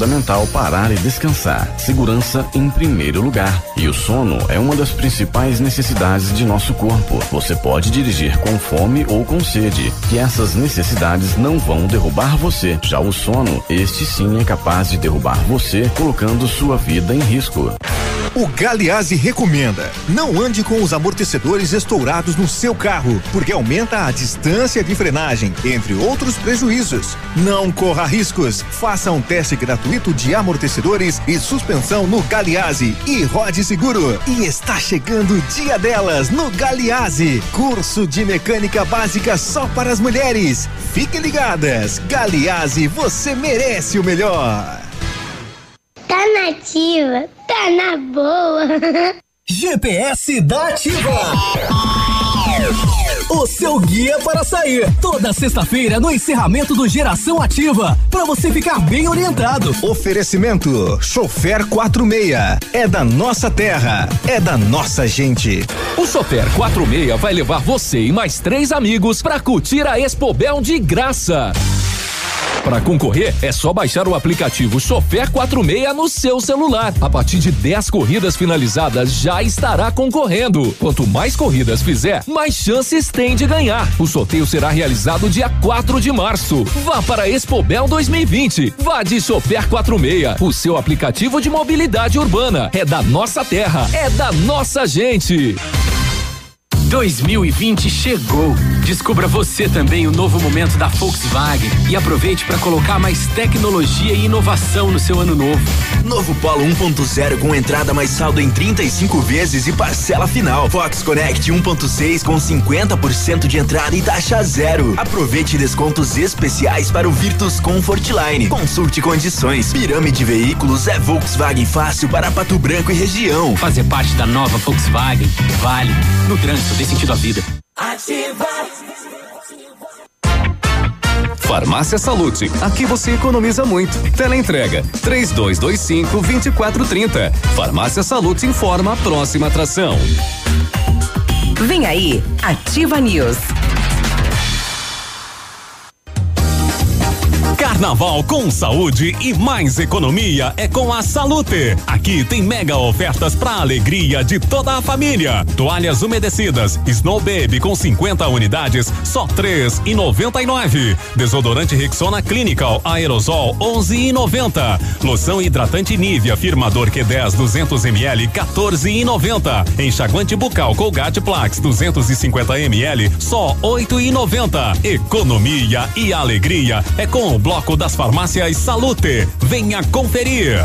fundamental parar e descansar. Segurança em primeiro lugar. E o sono é uma das principais necessidades de nosso corpo. Você pode dirigir com fome ou com sede, que essas necessidades não vão derrubar você. Já o sono, este sim é capaz de derrubar você, colocando sua vida em risco. O Galiase recomenda: não ande com os amortecedores estourados no seu carro, porque aumenta a distância de frenagem, entre outros prejuízos. Não corra riscos. Faça um teste gratuito de amortecedores e suspensão no Galiase e rode seguro. E está chegando o dia delas no Galiase. Curso de mecânica básica só para as mulheres. Fiquem ligadas. Galiase, você merece o melhor. Tá nativa, tá na boa. GPS da Ativa. O seu guia para sair. Toda sexta-feira no encerramento do Geração Ativa. Para você ficar bem orientado. Oferecimento: Chofer 46. É da nossa terra. É da nossa gente. O Chofer 46 vai levar você e mais três amigos para curtir a Expobel de graça. Para concorrer, é só baixar o aplicativo Chofer 46 no seu celular. A partir de 10 corridas finalizadas, já estará concorrendo. Quanto mais corridas fizer, mais chances tem de ganhar. O sorteio será realizado dia 4 de março. Vá para Expobel 2020. Vá de Chofer 46, o seu aplicativo de mobilidade urbana. É da nossa terra, é da nossa gente. 2020 chegou. Descubra você também o novo momento da Volkswagen e aproveite para colocar mais tecnologia e inovação no seu ano novo. Novo Polo 1.0 com entrada mais saldo em 35 vezes e parcela final. Fox Connect 1.6 com 50% de entrada e taxa zero. Aproveite descontos especiais para o Virtus Comfort Line. Consulte condições. Pirâmide Veículos é Volkswagen fácil para Pato Branco e região. Fazer parte da nova Volkswagen vale no trânsito dê sentido à vida. Ativa. Farmácia Salute, aqui você economiza muito. Teleentrega, três dois, dois cinco, vinte e quatro, trinta. Farmácia Salute informa a próxima atração. Vem aí, Ativa News. Carnaval com saúde e mais economia é com a Salute. Aqui tem mega ofertas para alegria de toda a família. Toalhas umedecidas Snow Baby com 50 unidades, só três e noventa e nove. Desodorante Rexona Clinical Aerosol 11 e noventa. Loção hidratante Nivea Firmador Q10 200 ml 14 e noventa. Enxaguante bucal Colgate Plax 250 ml só oito e noventa. Economia e alegria é com o bloco das farmácias Salute. Venha conferir.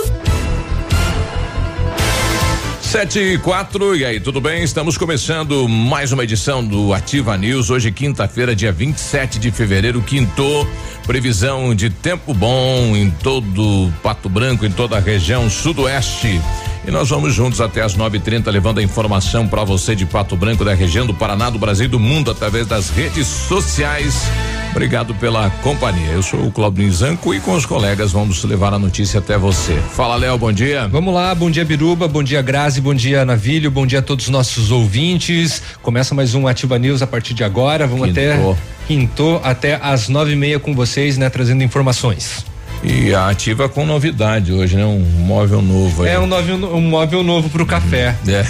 Sete e quatro, e aí, tudo bem? Estamos começando mais uma edição do Ativa News. Hoje, quinta-feira, dia 27 de fevereiro, quinto. Previsão de tempo bom em todo Pato Branco, em toda a região sudoeste. E nós vamos juntos até as 9:30 levando a informação para você de Pato Branco, da região do Paraná, do Brasil e do mundo através das redes sociais. Obrigado pela companhia. Eu sou o Claudinho Zanco e com os colegas vamos levar a notícia até você. Fala, Léo, bom dia. Vamos lá, bom dia, Biruba, bom dia, Grazi, bom dia, Navilho, bom dia a todos os nossos ouvintes. Começa mais um Ativa News a partir de agora. Vamos Quintou. até quintou até às nove e meia com vocês, né, trazendo informações. E a ativa com novidade hoje, né? Um móvel novo. Aí. É um, móvel, um móvel novo pro café. É.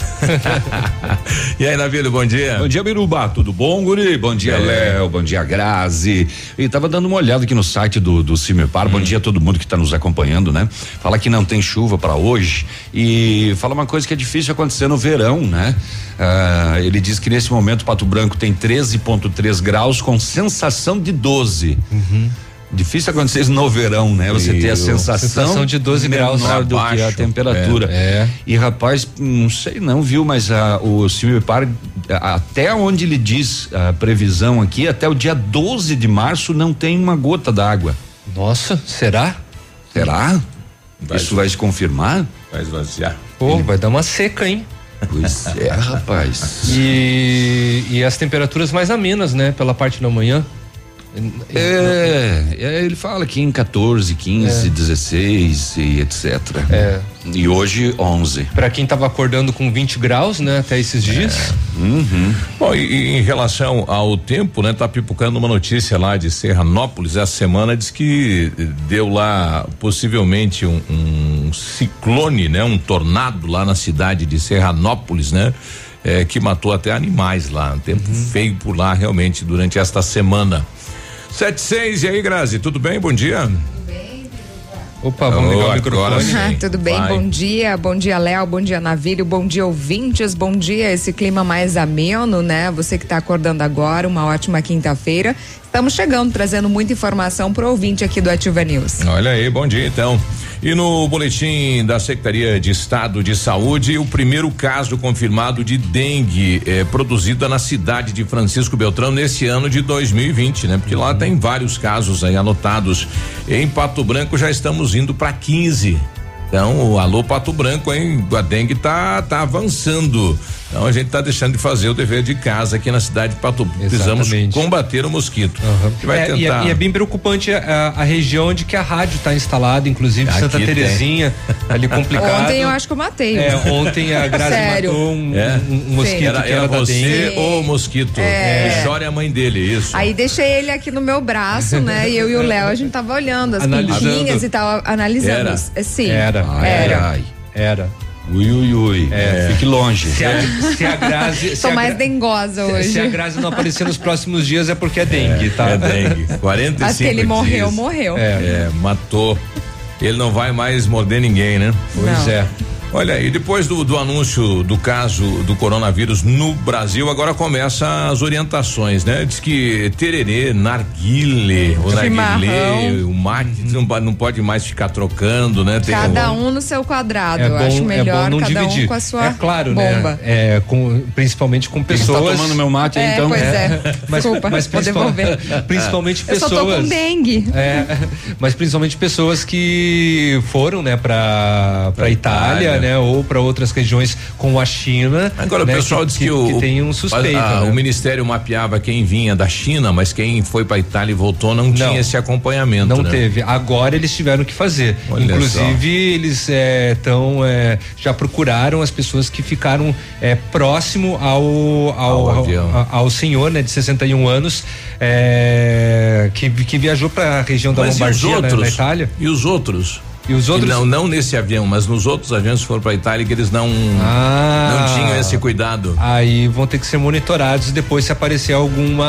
e aí, Navilho, bom dia. Bom dia, Biruba. Tudo bom, Guri? Bom dia, é. Léo. Bom dia, Grazi. E tava dando uma olhada aqui no site do, do Cimepar. Hum. Bom dia a todo mundo que está nos acompanhando, né? Fala que não tem chuva para hoje e fala uma coisa que é difícil acontecer no verão, né? Ah, ele diz que nesse momento Pato Branco tem 13,3 graus com sensação de 12. Uhum. Difícil acontecer isso no verão, né? Você ter a sensação, sensação de 12 graus menor do que a temperatura. É, é. E rapaz, não sei não, viu, mas a, o Cimepar até onde ele diz a previsão aqui, até o dia 12 de março não tem uma gota d'água. Nossa, será? Será? Vai isso vai se confirmar? Vai esvaziar. Pô, ele... vai dar uma seca, hein? Pois é, rapaz. E, e as temperaturas mais amenas, né? Pela parte da manhã. É, é, ele fala que em 14, 15, é. 16 e etc. É. E hoje 11. Para quem estava acordando com 20 graus, né, até esses dias. É. Uhum. Bom, e, e, em relação ao tempo, né, tá pipocando uma notícia lá de Serranópolis essa semana diz que deu lá possivelmente um, um ciclone, né, um tornado lá na cidade de Serranópolis, né? É, que matou até animais lá. Um tempo uhum. feio por lá realmente durante esta semana. Sete seis, e aí, Grazi, tudo bem? Bom dia. Opa, vamos ligar o microfone. Ah, tudo bem, Vai. bom dia, bom dia Léo, bom dia Navírio, bom dia ouvintes, bom dia esse clima mais ameno, né? Você que está acordando agora, uma ótima quinta-feira. Estamos chegando, trazendo muita informação para o ouvinte aqui do Ativa News. Olha aí, bom dia então. E no boletim da Secretaria de Estado de Saúde, o primeiro caso confirmado de dengue é, produzida na cidade de Francisco Beltrão nesse ano de 2020, né? Porque lá tem vários casos aí anotados. Em Pato Branco já estamos indo para 15. Então, o alô Pato Branco, hein? A dengue tá, tá avançando. Então a gente está deixando de fazer o dever de casa aqui na cidade de Pato. Precisamos combater o mosquito. Uhum. Vai é, tentar... e, é, e, é, bem preocupante a, a, região onde que a rádio está instalada, inclusive aqui Santa Terezinha, ali complicado. Ontem eu acho que eu matei. É, ontem a Grazi Sério? matou um, é? um, um mosquito era, que era, era você ou o mosquito. É. É a mãe dele, isso. Aí deixei ele aqui no meu braço, né? E eu e o Léo, a gente tava olhando as pinguinhas e tal, analisando. Era. É, sim. Era. Era. Ai, era. Ui, ui, ui. É, fique longe. Se a, se a Grazi. Tô mais dengosa se, hoje. Se a Grazi não aparecer nos próximos dias é porque é dengue, é, tá? É dengue. 45 Até ele dias. morreu, morreu. É. é, matou. Ele não vai mais morder ninguém, né? Pois não. é. Olha, e depois do, do, anúncio do caso do coronavírus no Brasil, agora começa as orientações, né? Diz que tererê, narguile, o narguilé, o mate não, não pode mais ficar trocando, né? Tem cada um, no seu quadrado. É Eu bom, acho melhor é cada dividir. um com a sua é claro, bomba. Né? É, com, principalmente com pessoas. Você tá tomando meu mate é, então. Pois é. Mas, Desculpa, mas vou devolver. Principalmente pessoas. Eu só tô com dengue. É, mas principalmente pessoas que foram, né, pra, pra, pra Itália, Itália, né? Ou para outras regiões com a China. Agora né, o pessoal que, diz que, que, o, que tem um suspeito. A, né? O Ministério mapeava quem vinha da China, mas quem foi para Itália e voltou não, não, tinha esse acompanhamento. Não né? teve. Agora eles tiveram que fazer. Olha Inclusive só. eles estão é, é, já procuraram as pessoas que ficaram é, próximo ao ao, ao, ao, ao, senhor, né, de 61 anos, é, que que viajou para a região da mas Lombardia, né, na Itália. E os outros? E os outros? não, não nesse avião, mas nos outros aviões que foram para Itália que eles não ah, não tinham esse cuidado. Aí vão ter que ser monitorados depois se aparecer alguma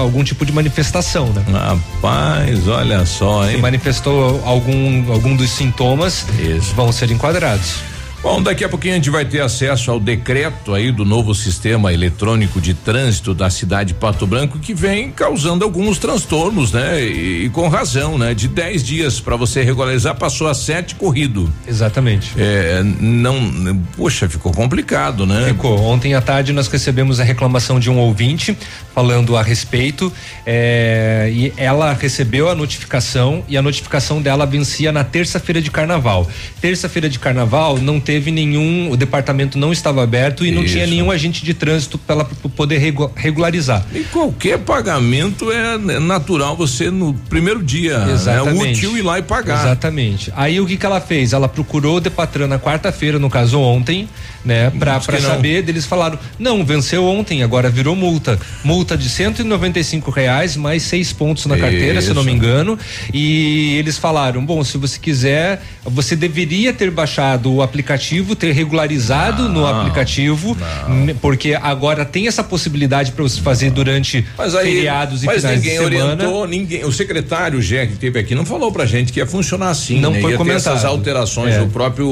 algum tipo de manifestação, né? Rapaz, olha só, hein? Se manifestou algum algum dos sintomas, Isso. vão ser enquadrados. Bom, daqui a pouquinho a gente vai ter acesso ao decreto aí do novo sistema eletrônico de trânsito da cidade de Pato Branco que vem causando alguns transtornos, né? E, e com razão, né? De 10 dias para você regularizar passou a sete corrido. Exatamente. É, não, poxa, ficou complicado, né? Ficou. Ontem à tarde nós recebemos a reclamação de um ouvinte falando a respeito é, e ela recebeu a notificação e a notificação dela vencia na terça-feira de carnaval. Terça-feira de carnaval não tem teve nenhum, o departamento não estava aberto e Isso. não tinha nenhum agente de trânsito para poder regularizar. E qualquer pagamento é natural você no primeiro dia, né? Exatamente. é útil ir lá e pagar. Exatamente. Aí o que que ela fez? Ela procurou o Depatran na quarta-feira, no caso ontem, né? Não. saber, eles falaram, não, venceu ontem, agora virou multa. Multa de 195 reais, mais seis pontos na carteira, se eu não me Isso. engano. E eles falaram, bom, se você quiser, você deveria ter baixado o aplicativo, ter regularizado no aplicativo, n- porque agora tem essa possibilidade para você fazer durante Mas aí, feriados e mas finais ninguém de semana. orientou, ninguém. O secretário Gé que teve aqui não falou pra gente que ia funcionar assim, Não né? foi ia comentado. essas alterações É. do próprio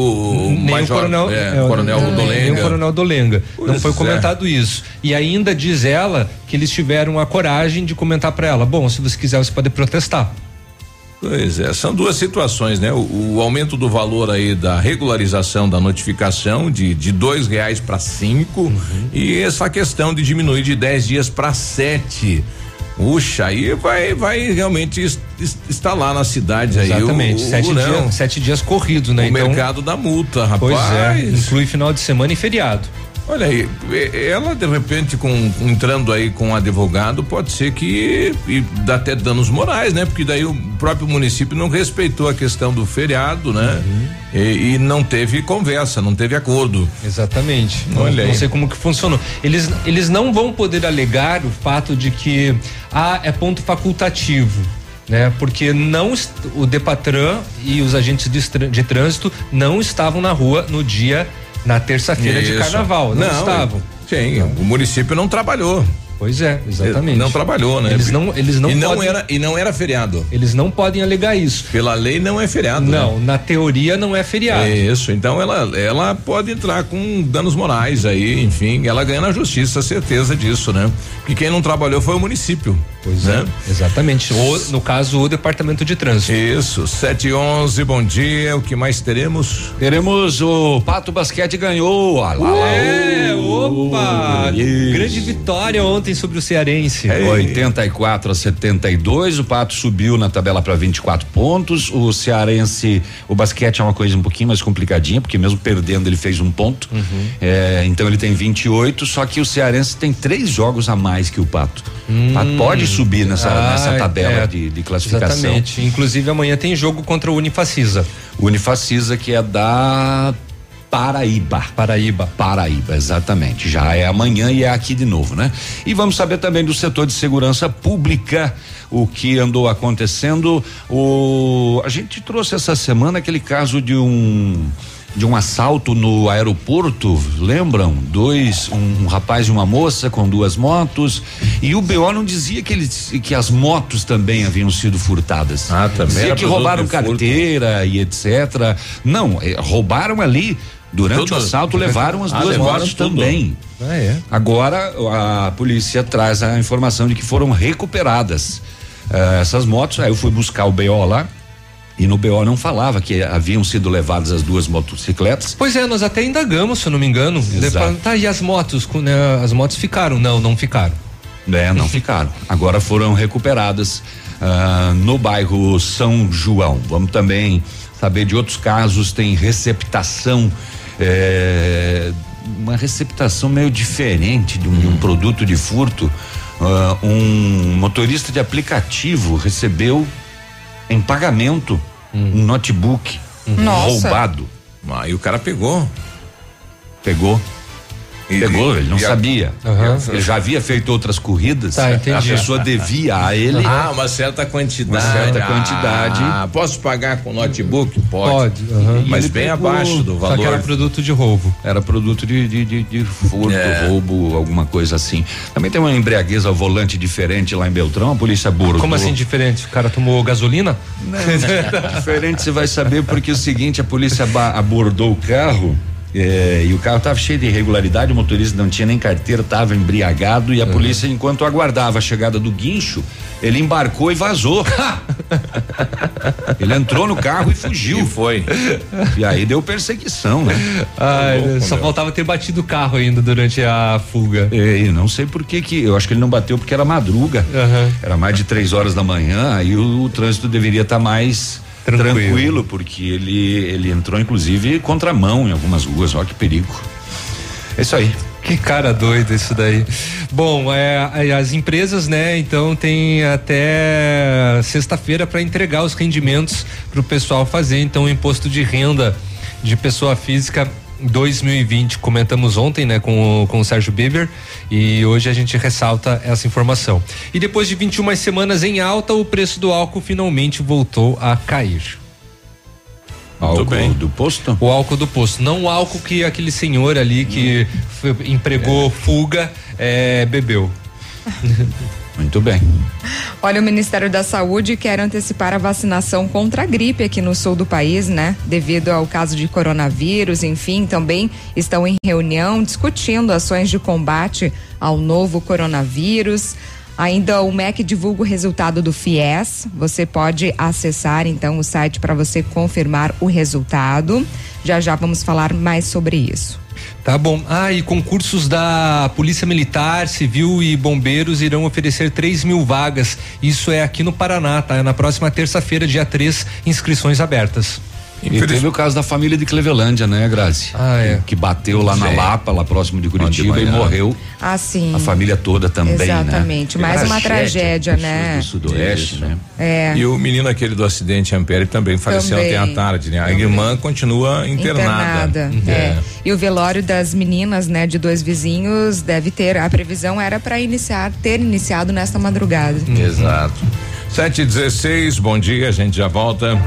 nem Major, o coronel, é, é, coronel nem Dolenga. o coronel Dolenga. Pois não foi é. comentado isso. E ainda diz ela que eles tiveram a coragem de comentar para ela: bom, se você quiser, você pode protestar. Pois é, são duas situações, né? O, o aumento do valor aí da regularização da notificação de de dois reais para cinco Uhum. e essa questão de diminuir de dez dias para sete. Puxa, aí vai, vai realmente es- es- instalar nas cidades aí. o- Exatamente. sete, dias, sete dias corridos, né? O mercado da multa, rapaz. Pois é, inclui final de semana e feriado. Olha aí, ela de repente com entrando aí com um advogado pode ser que e dá até danos morais, né? Porque daí o próprio município não respeitou a questão do feriado, né? Uhum. E, e não teve conversa, não teve acordo. Exatamente. Não, Olha não aí. sei como que funcionou. Eles, eles não vão poder alegar o fato de que ah, é ponto facultativo. Né? Porque não o Depatran e os agentes de, de trânsito não estavam na rua no dia na terça-feira de carnaval, não, estavam. Sim, o município não trabalhou. Pois é, exatamente. Não trabalhou, né? Eles não, eles não e não podem, era e não era feriado. eles não podem alegar isso. Pela lei não é feriado. Não, né? na teoria não é feriado. Isso, então ela, ela pode entrar com danos morais aí, enfim, ela ganha na justiça, certeza disso, né? Porque quem não trabalhou foi o município. Pois né? é, exatamente. Ou, no caso, o departamento de trânsito. Isso, 7 e 11 bom dia. O que mais teremos? Teremos o Pato Basquete ganhou. Ah, lá, lá, É, opa! Isso. Grande vitória ontem sobre o Cearense. 84 a 72, o Pato subiu na tabela para 24 pontos. O Cearense, o basquete é uma coisa um pouquinho mais complicadinha, porque mesmo perdendo ele fez um ponto. Uhum. É, então ele tem 28, só que o Cearense tem três jogos a mais que o Pato. O Pato pode subir nessa, Ah, nessa tabela é, de, de classificação. Exatamente. Inclusive amanhã tem jogo contra o Unifacisa. Unifacisa que é da Paraíba. Paraíba. Paraíba, exatamente. Já é amanhã e é aqui de novo, né? E vamos saber também do setor de segurança pública, o que andou acontecendo. O a gente trouxe essa semana aquele caso de um de um assalto no aeroporto, lembram? Dois, um, um rapaz e uma moça com duas motos. E o BO não dizia que eles que as motos também haviam sido furtadas. Ah, também Dizia que roubaram carteira e etc. Não, eh, roubaram ali. Durante Tudo. o assalto levaram as Ah, duas levaram motos tudo. também. Ah, é. Agora a polícia traz a informação de que foram recuperadas eh, essas motos. Aí eu fui buscar o BO lá e no BO não falava que haviam sido levadas as duas motocicletas. Pois é, nós até indagamos, se eu não me engano. Falaram, Tá, e as motos? Né, as motos ficaram? Não, não ficaram. né? Não ficaram. Agora foram recuperadas ah, no bairro São João. Vamos também saber de outros casos. Tem receptação. eh, uma receptação meio diferente de um, de um produto de furto. Ah, um motorista de aplicativo recebeu em pagamento um notebook Nossa. roubado. E o cara pegou. Pegou. E- Pegou, ele não a- sabia. Aham. Ele já havia feito outras corridas. Tá, entendi. A pessoa devia a ele. Ah, uma certa quantidade. Uma certa Ah, quantidade. posso pagar com notebook? Pode. Pode. aham. Mas ele bem pegou, abaixo do Só que era valor. produto de roubo. Era produto de, de, de, de furto, É. roubo, alguma coisa assim. Também tem uma embriaguez ao volante diferente lá em Beltrão, a polícia abordou. Como assim diferente? O cara tomou gasolina? Diferente você vai saber porque é o seguinte, a polícia abordou o carro é, e o carro estava cheio de irregularidade, o motorista não tinha nem carteira, estava embriagado e a polícia, enquanto aguardava a chegada do guincho, ele embarcou e vazou. ele entrou no carro e fugiu. E foi. E aí deu perseguição, né? Ai, louco, só meu. faltava ter batido o carro ainda durante a fuga. É, eu não sei por que que, eu acho que ele não bateu porque era madruga, Aham. era mais de três horas da manhã, aí o, o trânsito deveria estar mais Tranquilo. tranquilo. porque ele ele entrou inclusive contramão em algumas ruas, olha que perigo. É isso aí. Que cara doido isso daí. Bom, é, as empresas, né, então tem até sexta-feira para entregar os rendimentos para o pessoal fazer. Então, o imposto de renda de pessoa física 2020. Comentamos ontem, né, com, o- com o Sérgio Biber e hoje a gente ressalta essa informação. E depois de 21 semanas em alta, o preço do álcool finalmente voltou a cair. Álcool bem. do posto? O álcool do posto, não o álcool que aquele senhor ali que foi- empregou fuga eh, bebeu. Muito bem. Olha, o Ministério da Saúde quer antecipar a vacinação contra a gripe aqui no sul do país, né? Devido ao caso de coronavírus, enfim, também estão em reunião discutindo ações de combate ao novo coronavírus. Ainda o MEC divulga o resultado do FIES. Você pode acessar então o site para você confirmar o resultado. Já já vamos falar mais sobre isso. Tá bom. Ah, e concursos da Polícia Militar, Civil e Bombeiros irão oferecer 3 mil vagas. Isso é aqui no Paraná, tá? É na próxima terça-feira, dia 3, inscrições abertas. E teve o caso da família de Clevelândia, né, Grazi? Ah, é. Que bateu lá na. Lapa, lá próximo de Curitiba, e de manhã. morreu Ah, sim. a família toda também, Exatamente. né? Mais uma tragédia, né? Do sudoeste, Isso. né? É. E o menino aquele do acidente Ampere também faleceu Também. ontem à tarde, né? A Também. irmã continua internada. Internada, é. E o velório das meninas, né, de dois vizinhos, deve ter. A previsão era para iniciar, ter iniciado nesta madrugada. Exato. 7 e 16 bom dia, a gente já volta.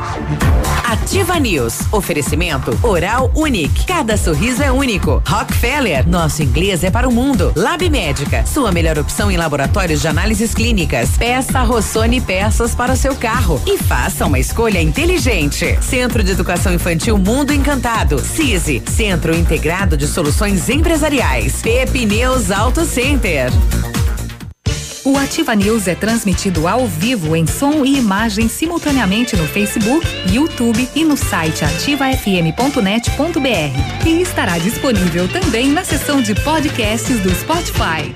Ativa News. Oferecimento Oral Unique. Cada sorriso é único. Rockefeller. Nosso inglês é para o mundo. Lab Médica. Sua melhor opção em laboratórios de análises clínicas. Peça Rossoni peças para o seu carro. E faça uma escolha inteligente. Centro de Educação Infantil Mundo Encantado. CISI. Centro Integrado de Soluções Empresariais. Pepineus Auto Center. O Ativa News é transmitido ao vivo em som e imagem simultaneamente no Facebook, YouTube e no site ativafm.net.br. E estará disponível também na seção de podcasts do Spotify.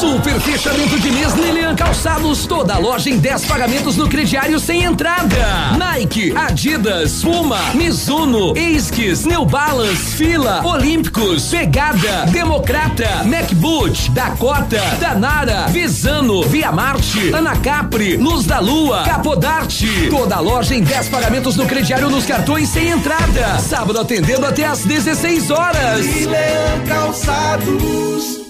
Super fechamento de mês Lilian Calçados, toda loja em 10 pagamentos no crediário sem entrada. Nike, Adidas, Puma, Mizuno, Esquis, New Balance, Fila, Olímpicos, Pegada, Democrata, MacBoot, Dakota, Danara, Visano, Via Marte, Anacapri, Luz da Lua, Capodarte. Toda loja em 10 pagamentos no crediário nos cartões sem entrada. Sábado atendendo até às 16 horas. Calçados.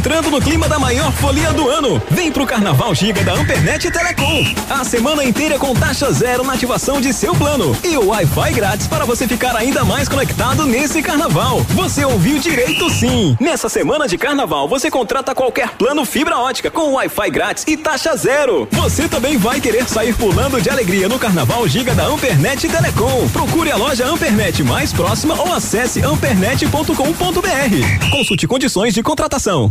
Entrando no clima da maior folia do ano, vem pro Carnaval Giga da Ampernet Telecom. A semana inteira com taxa zero na ativação de seu plano e o Wi-Fi grátis para você ficar ainda mais conectado nesse carnaval. Você ouviu direito sim. Nessa semana de carnaval, você contrata qualquer plano fibra ótica com Wi-Fi grátis e taxa zero. Você também vai querer sair pulando de alegria no Carnaval Giga da Ampernet Telecom. Procure a loja Ampernet mais próxima ou acesse ampernet.com.br. Consulte condições de contratação.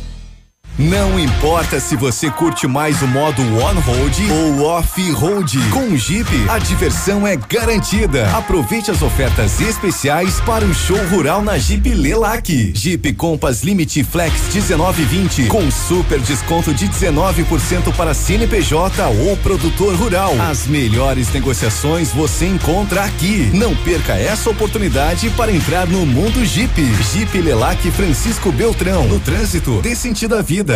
Não importa se você curte mais o modo on-road ou off-road. Com o Jeep, a diversão é garantida. Aproveite as ofertas especiais para o show rural na Jeep Lelac. Jeep Compass Limite Flex 1920 com super desconto de 19% para CNPJ ou produtor rural. As melhores negociações você encontra aqui. Não perca essa oportunidade para entrar no mundo Jeep. Jeep Lelac Francisco Beltrão. No trânsito, dê sentido à vida.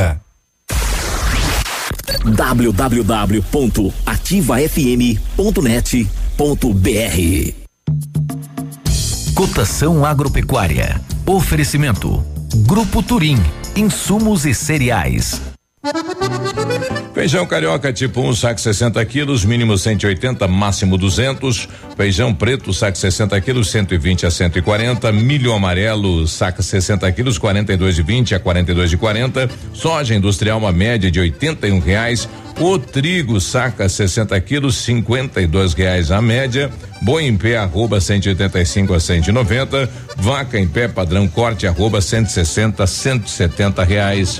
www.ativafm.net.br Cotação agropecuária. Oferecimento. Grupo Turim. Insumos e cereais. Feijão carioca tipo 1, um, saco 60 quilos, mínimo 180, máximo 200. Feijão preto, saco 60 quilos, 120 a 140. Milho amarelo, saco 60 quilos, 42 de 20 a 42 de 40. Soja industrial, uma média de 81 reais. O trigo saca 60 quilos, 52 reais a média. Boi em pé, arroba 185 a 190. Vaca em pé, padrão corte, arroba 160 170 reais.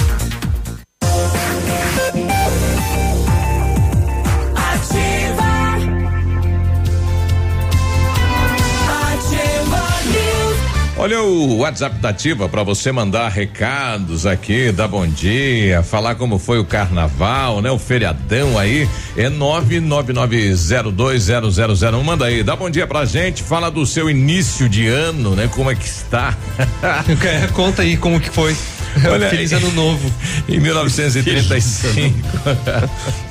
Olha o WhatsApp da Ativa para você mandar recados aqui, dar bom dia, falar como foi o carnaval, né? O feriadão aí é nove nove nove zero dois zero zero zero um, manda aí, dá bom dia pra gente, fala do seu início de ano, né? Como é que está? Conta aí como que foi. Olha, Feliz ano novo. Em 1935.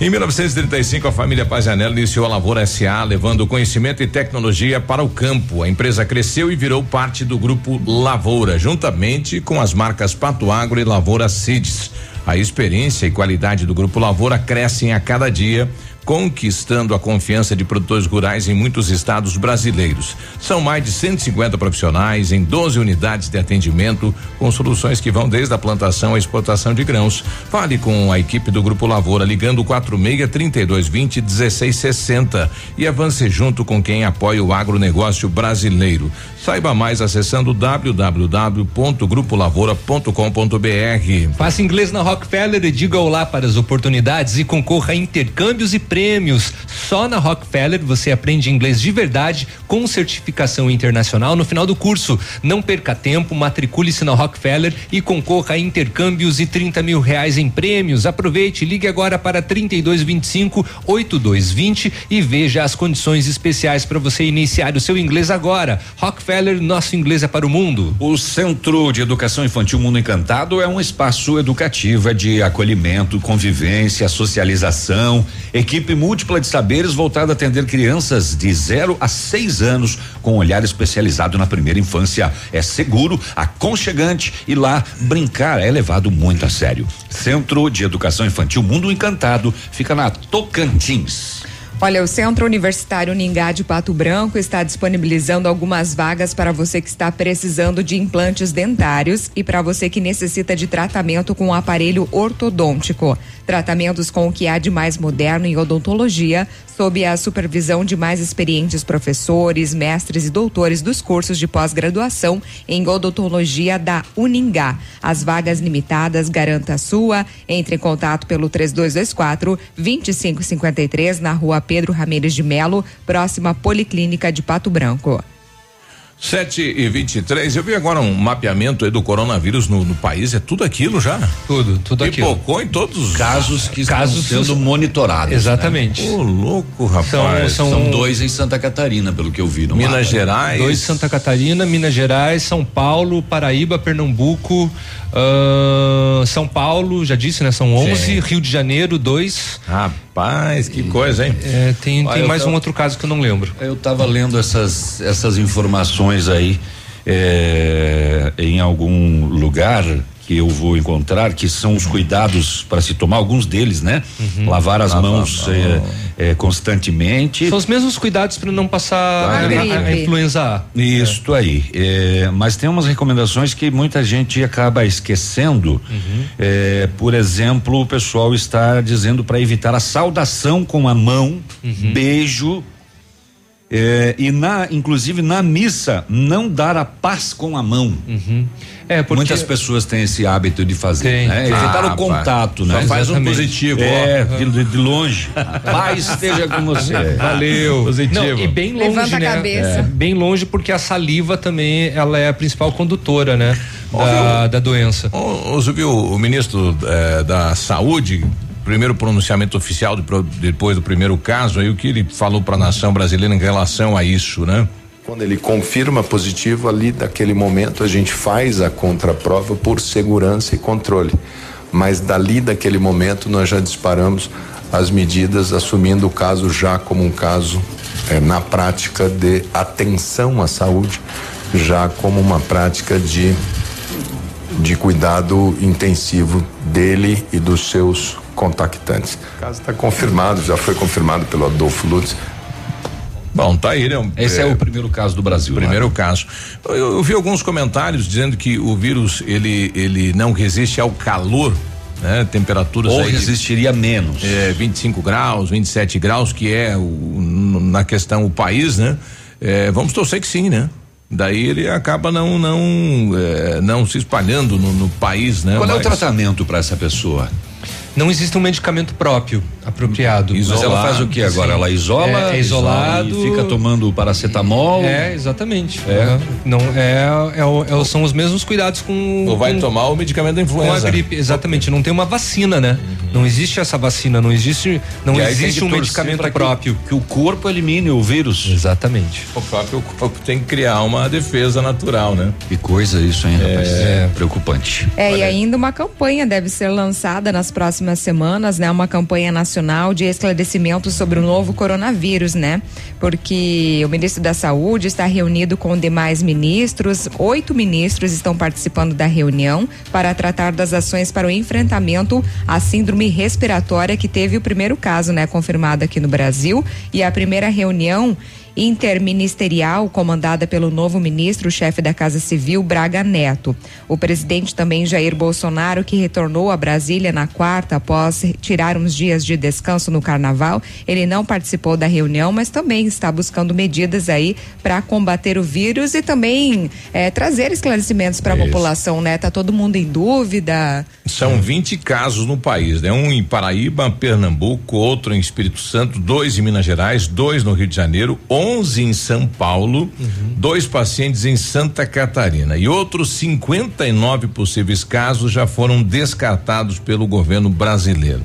Em 1935, a família Pazianello iniciou a Lavoura SA, levando conhecimento e tecnologia para o campo. A empresa cresceu e virou parte do grupo Lavoura, juntamente com as marcas Pato Agro e Lavoura Seeds. A experiência e qualidade do grupo Lavoura crescem a cada dia conquistando a confiança de produtores rurais em muitos estados brasileiros. São mais de 150 profissionais em 12 unidades de atendimento, com soluções que vão desde a plantação à exportação de grãos. Fale com a equipe do Grupo Lavoura ligando 46 3220 1660 e avance junto com quem apoia o agronegócio brasileiro. Saiba mais acessando www.grupolavoura.com.br. Faça inglês na Rockefeller e diga olá para as oportunidades e concorra a intercâmbios e prêmios. Só na Rockefeller você aprende inglês de verdade com certificação internacional no final do curso. Não perca tempo, matricule-se na Rockefeller e concorra a intercâmbios e 30 mil reais em prêmios. Aproveite, ligue agora para 3225 8220 e veja as condições especiais para você iniciar o seu inglês agora. Rockefeller nosso inglês é para o mundo. O Centro de Educação Infantil Mundo Encantado é um espaço educativo é de acolhimento, convivência, socialização, equipe múltipla de saberes voltada a atender crianças de 0 a 6 anos com olhar especializado na primeira infância. É seguro, aconchegante e lá brincar é levado muito a sério. Centro de Educação Infantil Mundo Encantado fica na Tocantins. Olha, o Centro Universitário Ningá de Pato Branco está disponibilizando algumas vagas para você que está precisando de implantes dentários e para você que necessita de tratamento com aparelho ortodôntico. Tratamentos com o que há de mais moderno em odontologia, sob a supervisão de mais experientes professores, mestres e doutores dos cursos de pós-graduação em odontologia da Uningá. As vagas limitadas, garanta a sua. Entre em contato pelo 3224 2553 na rua Pedro Ramirez de Melo, próxima Policlínica de Pato Branco. 7 e 23 eu vi agora um mapeamento do coronavírus no, no, país, é tudo aquilo já? Tudo, tudo aquilo. Pipocou em todos os casos que casos estão sendo monitorados. Exatamente. Né? Ô, louco, rapaz. São, são, são, dois em Santa Catarina, pelo que eu vi. No Minas mapa. Gerais. Dois em Santa Catarina, Minas Gerais, São Paulo, Paraíba, Pernambuco, uh, São Paulo, já disse, né? São 11, Sim. Rio de Janeiro, dois. Rapaz, que coisa, hein? É, tem, tem mais tava, um outro caso que eu não lembro. Eu estava lendo essas, essas informações aí é, em algum lugar que eu vou encontrar, que são os cuidados para se tomar, alguns deles, né? Lavar as Lavar mãos é, é, constantemente. São os mesmos cuidados para não passar A a, a- a influenza A. Isto aí. É, mas tem umas recomendações que muita gente acaba esquecendo. É, por exemplo, o pessoal está dizendo para evitar a saudação com a mão, beijo. É, e na, inclusive na missa, não dar a paz com a mão. É, porque- Muitas pessoas têm esse hábito de fazer. Tem, né? Evitar Ah, o contato, só né? faz um Exatamente. positivo, É, ó. de, de longe. Paz esteja com você. Valeu. Positivo. Não, e bem longe, Levanta a né? cabeça. É, bem longe porque a saliva também ela é a principal condutora, né? Da, da doença. Você viu o ministro eh, da Saúde, primeiro pronunciamento oficial de depois do primeiro caso, aí o que ele falou para a nação brasileira em relação a isso, né? Quando ele confirma positivo, ali daquele momento a gente faz a contraprova por segurança e controle. Mas dali daquele momento nós já disparamos as medidas, assumindo o caso já como um caso eh, na prática de atenção à saúde, já como uma prática de de cuidado intensivo dele e dos seus contactantes. O caso está confirmado, já foi confirmado pelo Adolfo Lutz. Bom, tá aí, né? Esse é, o primeiro caso do Brasil. né? Primeiro caso. Eu, eu vi alguns comentários dizendo que o vírus ele ele não resiste ao calor, né? Temperaturas Ou aí resistiria menos. É, 25 graus, 27 graus, que é o, na questão o país, né? É, vamos torcer que sim, né? Daí ele acaba não não é, não se espalhando no, no país, né? Qual é o Mas- tratamento para essa pessoa? Não existe um medicamento próprio, apropriado. Mas ela faz o que agora? Ela isola? É, é isolado. E fica tomando paracetamol? É, exatamente. É. Uhum. Não é, é é são os mesmos cuidados com. Ou vai com- tomar o medicamento da Com a influenza. gripe, exatamente. Não tem uma vacina, né? Não existe essa vacina, não existe, não E existe um medicamento que- próprio. Que o corpo elimine o vírus. Exatamente. O próprio corpo tem que criar uma defesa natural, né? Que coisa isso, hein, rapaz? É preocupante. É, e ainda uma campanha deve ser lançada nas próximas semanas, né? Uma campanha nacional de esclarecimento sobre o novo coronavírus, né? Porque o ministro da Saúde está reunido com demais ministros, oito ministros estão participando da reunião para tratar das ações para o enfrentamento à síndrome respiratória que teve o primeiro caso, né? Confirmado aqui no Brasil e a primeira reunião interministerial comandada pelo novo ministro, chefe da Casa Civil, Braga Neto. O presidente também Jair Bolsonaro, que retornou a Brasília na quarta após tirar uns dias de descanso no carnaval, ele não participou da reunião, mas também está buscando medidas aí para combater o vírus e também eh, trazer esclarecimentos para a Isso. população, né? Tá todo mundo em dúvida. São 20 casos no país, né? Um em Paraíba, Pernambuco, outro em Espírito Santo, dois em Minas Gerais, dois no Rio de Janeiro, 11 em São Paulo, dois pacientes em Santa Catarina e outros 59 possíveis casos já foram descartados pelo governo brasileiro.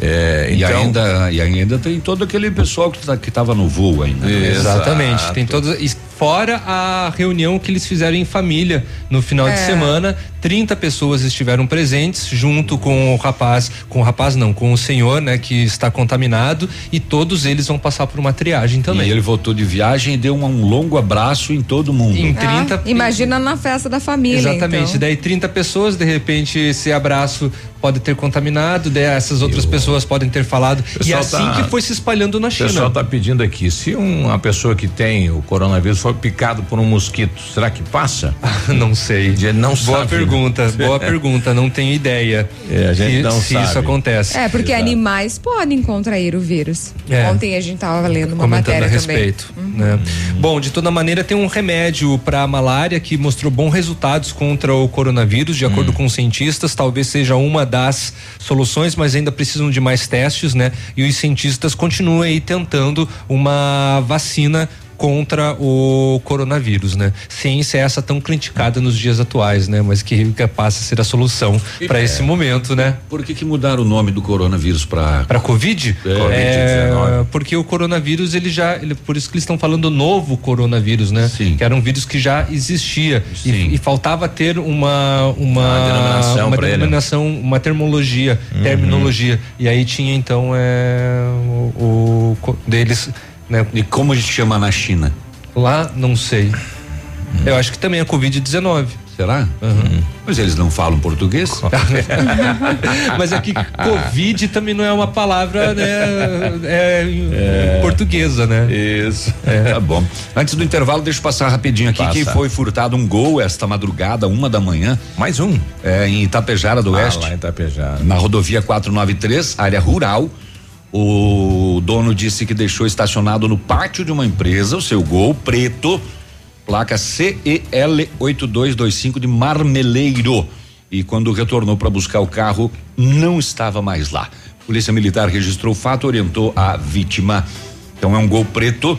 É, E então, ainda, e ainda tem todo aquele pessoal que, tá, que tava no voo ainda. né? Exatamente. Tem todos. Fora a reunião que eles fizeram em família no final de É. semana, 30 pessoas estiveram presentes junto com o rapaz, com o rapaz não, com o senhor, né, que está contaminado e todos eles vão passar por uma triagem também. E ele voltou de viagem e deu um, um longo abraço em todo mundo. Em 30 Ah, imagina na festa da família. Exatamente. então. Daí 30 pessoas, de repente, esse abraço pode ter contaminado, daí essas outras pessoas podem ter falado. E pessoal assim tá- que foi se espalhando na O China. pessoal está pedindo aqui, se um- uma pessoa que tem o coronavírus for picado por um mosquito, será que passa? não sei. Não Boa sabe. pergunta, boa pergunta. Não tenho ideia. É, a gente se, não se sabe. isso acontece. É, porque animais podem contrair o vírus. É. Ontem a gente tava lendo uma comentando matéria a também. respeito. né? Bom, de toda maneira tem um remédio para malária que mostrou bons resultados contra o coronavírus, de acordo com os cientistas, talvez seja uma das soluções, mas ainda precisam de mais testes, né? E os cientistas continuam aí tentando uma vacina contra o coronavírus, né? Ciência é essa tão criticada nos dias atuais, né? Mas que, que passa a ser a solução para é. esse momento, né? Por que que mudaram o nome do coronavírus para Para Covid? É, porque o coronavírus ele já, ele, por isso que eles estão falando novo coronavírus, né? Sim. Que era um vírus que já existia e, e faltava ter uma uma Uma denominação uma ele. denominação, uma termologia, Uhum. terminologia. E aí tinha então é, o, o deles, né? E como a gente chama na China? Lá não sei. Eu acho que também é Covid-19. Será? Mas eles não falam português? Mas aqui Covid também não é uma palavra, né? É, é, portuguesa, né? Isso. É. Tá bom. Antes do intervalo, deixa eu passar rapidinho aqui Passa. que foi furtado um gol esta madrugada, uma da manhã. Mais um? É, em Itapejara do Ah, Oeste. lá em Itapejara. Na rodovia 493, área rural. O dono disse que deixou estacionado no pátio de uma empresa o seu gol preto, placa CEL 8225 de Marmeleiro. E quando retornou para buscar o carro, não estava mais lá. Polícia Militar registrou o fato, orientou a vítima. Então é um gol preto.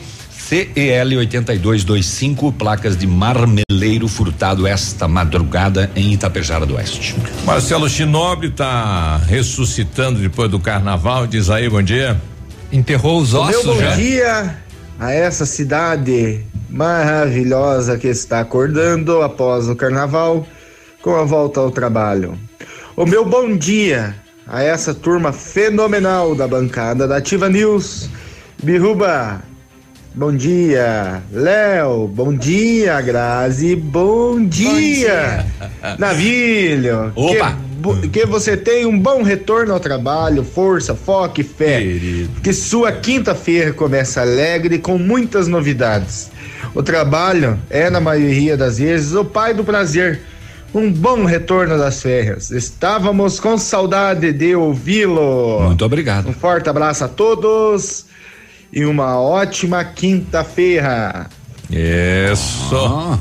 CEL 8225, placas de Marmeleiro furtado esta madrugada em Itapejara do Oeste. Marcelo Chinobre está ressuscitando depois do carnaval. Diz aí, bom dia. Enterrou os Meu bom dia a essa cidade maravilhosa que está acordando após o carnaval com a volta ao trabalho. O meu bom dia a essa turma fenomenal da bancada da Ativa News. Biruba, bom dia. Léo, bom dia. Grazi, bom dia. Navilho, Opa. que que você tenha um bom retorno ao trabalho, força, foco e fé. Que sua quinta-feira comece alegre com muitas novidades. O trabalho é, na maioria das vezes, o pai do prazer. Um bom retorno das férias. Estávamos com saudade de ouvi-lo. Muito obrigado. Um forte abraço a todos e uma ótima quinta-feira. Isso.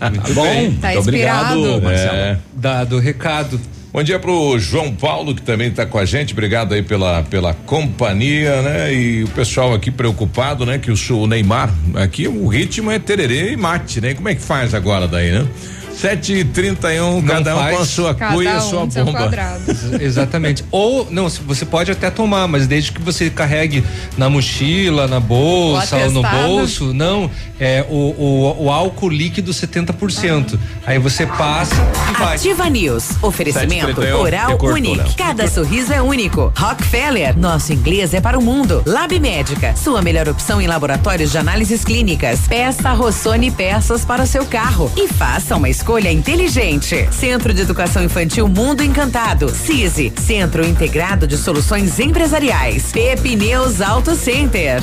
Muito bom. bem. Tá Muito obrigado, Marcelo. É. Dado o recado. Bom dia pro João Paulo, que também está com a gente. Obrigado aí pela, pela companhia, né? E o pessoal aqui preocupado, né? Que o, o Neymar, aqui o ritmo é tererê e mate, né? Como é que faz agora daí, né? Sete e trinta e um, cada um com a sua cuia e a sua bomba. Ex- Exatamente. Ou, não, se- você pode até tomar, mas desde que você carregue na mochila, na bolsa Ou no bolso, não, é o, o, o álcool líquido 70%. Aí você passa e vai. Ativa News. Oferecimento 731, Oral. Léo. Cada sorriso é único. Rockefeller. Nosso inglês é para o mundo. Lab Médica. Sua melhor opção em laboratórios de análises clínicas. Peça Rossoni peças para o seu carro. E faça uma escolha inteligente. Centro de Educação Infantil Mundo Encantado. CISI. Centro Integrado de Soluções Empresariais. Pepineus Auto Center.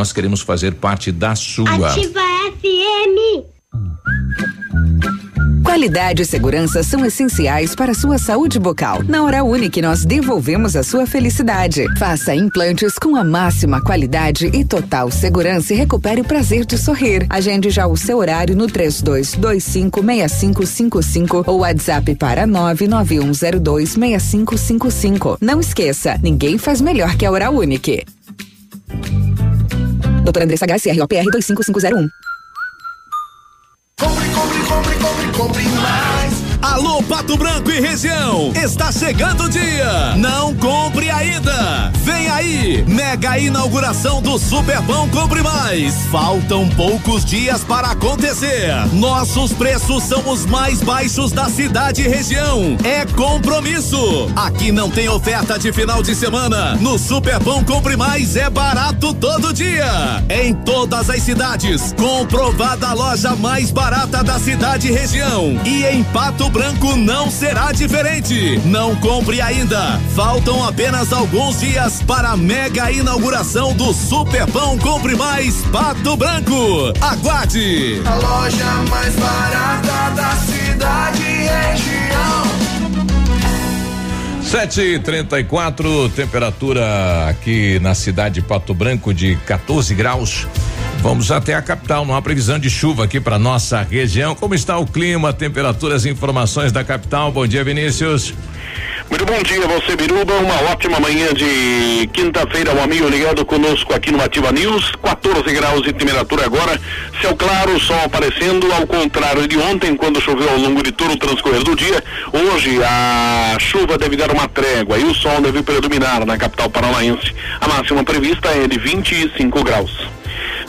queremos fazer parte da sua. Ativa FM. Qualidade e segurança são essenciais para a sua saúde bucal. Na Hora Unique, nós devolvemos a sua felicidade. Faça implantes com a máxima qualidade e total segurança e recupere o prazer de sorrir. Agende já o seu horário no 32256555 ou WhatsApp para 991026555. Não esqueça, ninguém faz melhor que a Hora Unique. Doutora Andressa HSROPR 25501. Compre, compre, compre, compre, compre mais. Alô, Pato Branco e região, está chegando o dia. Não compre ainda. Mega inauguração do Superpão Compre Mais. Faltam poucos dias para acontecer. Nossos preços são os mais baixos da cidade e região. É compromisso. Aqui não tem oferta de final de semana. No Superpão Compre Mais é barato todo dia. Em todas as cidades, comprovada a loja mais barata da cidade e região. E em Pato Branco não será diferente. Não compre ainda. Faltam apenas alguns dias para a mega inauguração do Superpão Compre Mais Pato Branco. Aguarde! A loja mais barata da cidade e região. Sete e trinta e quatro, temperatura aqui na cidade de Pato Branco de 14 graus. Vamos até a capital, não há previsão de chuva aqui para nossa região. Como está o clima, temperaturas e informações da capital? Bom dia, Vinícius. Muito bom dia, você Biruba. Uma ótima manhã de quinta-feira, um amigo ligado conosco aqui no Ativa News. 14 graus de temperatura agora, céu claro, sol aparecendo, ao contrário de ontem, quando choveu ao longo de todo o transcorrer do dia. Hoje a chuva deve dar uma trégua e o sol deve predominar na capital paranaense. A máxima prevista é de 25 graus.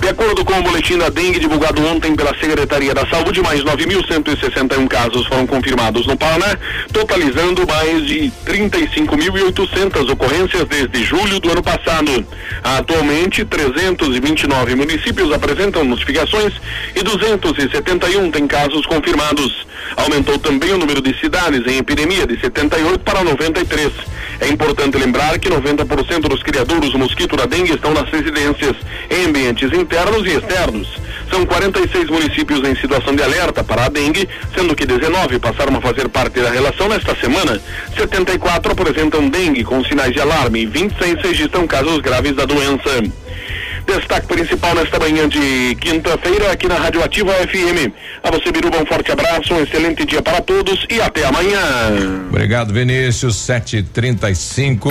De acordo com o boletim da dengue divulgado ontem pela Secretaria da Saúde, mais 9.161 casos foram confirmados no Paraná, totalizando mais de 35.800 ocorrências desde julho do ano passado. Atualmente, 329 municípios apresentam notificações e 271 têm casos confirmados. Aumentou também o número de cidades em epidemia de 78 para 93. É importante lembrar que 90% dos criadores do mosquito da dengue estão nas residências, em ambientes internos e externos. São 46 municípios em situação de alerta para a dengue, sendo que 19 passaram a fazer parte da relação nesta semana. 74 apresentam dengue com sinais de alarme e 26 registram casos graves da doença. Destaque principal nesta manhã de quinta-feira aqui na Rádio Ativa FM. A você, Biruba, um forte abraço, um excelente dia para todos e até amanhã. Obrigado, Vinícius. 735.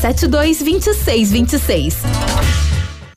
3272 2626.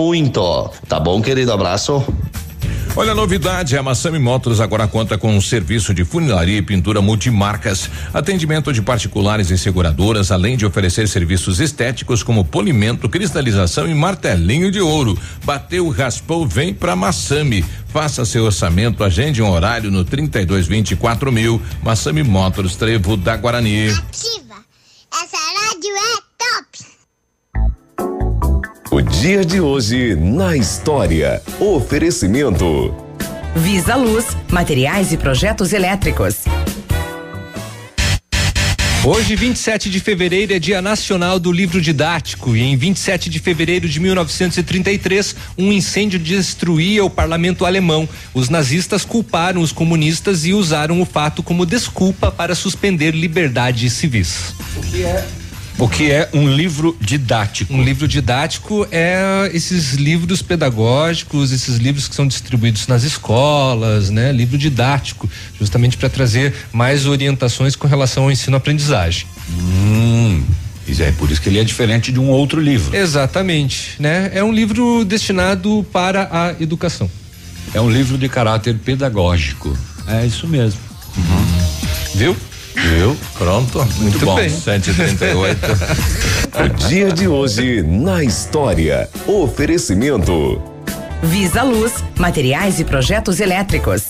muito. Tá bom, querido? Abraço. Olha a novidade, a Massami Motors agora conta com um serviço de funilaria e pintura multimarcas, atendimento de particulares e seguradoras, além de oferecer serviços estéticos como polimento, cristalização e martelinho de ouro. Bateu, raspou, vem pra Massami. Faça seu orçamento, agende um horário no 3224 mil. Massami Motors, Trevo da Guarani. Ativa. Essa rádio é dia de hoje na história. Oferecimento. Visa Luz, materiais e projetos elétricos. Hoje, 27 de fevereiro, é Dia Nacional do Livro Didático. E em 27 de fevereiro de 1933, um incêndio destruía o parlamento alemão. Os nazistas culparam os comunistas e usaram o fato como desculpa para suspender liberdades civis. O que é o que é um livro didático? Um livro didático é esses livros pedagógicos, esses livros que são distribuídos nas escolas, né? Livro didático, justamente para trazer mais orientações com relação ao ensino-aprendizagem. Hum. Isso é por isso que ele é diferente de um outro livro. Exatamente, né? É um livro destinado para a educação. É um livro de caráter pedagógico. É isso mesmo. Uhum. Viu? Viu? Pronto. Muito, Muito bom. bem. 738. O dia de hoje na história. Oferecimento. Visa Luz, materiais e projetos elétricos.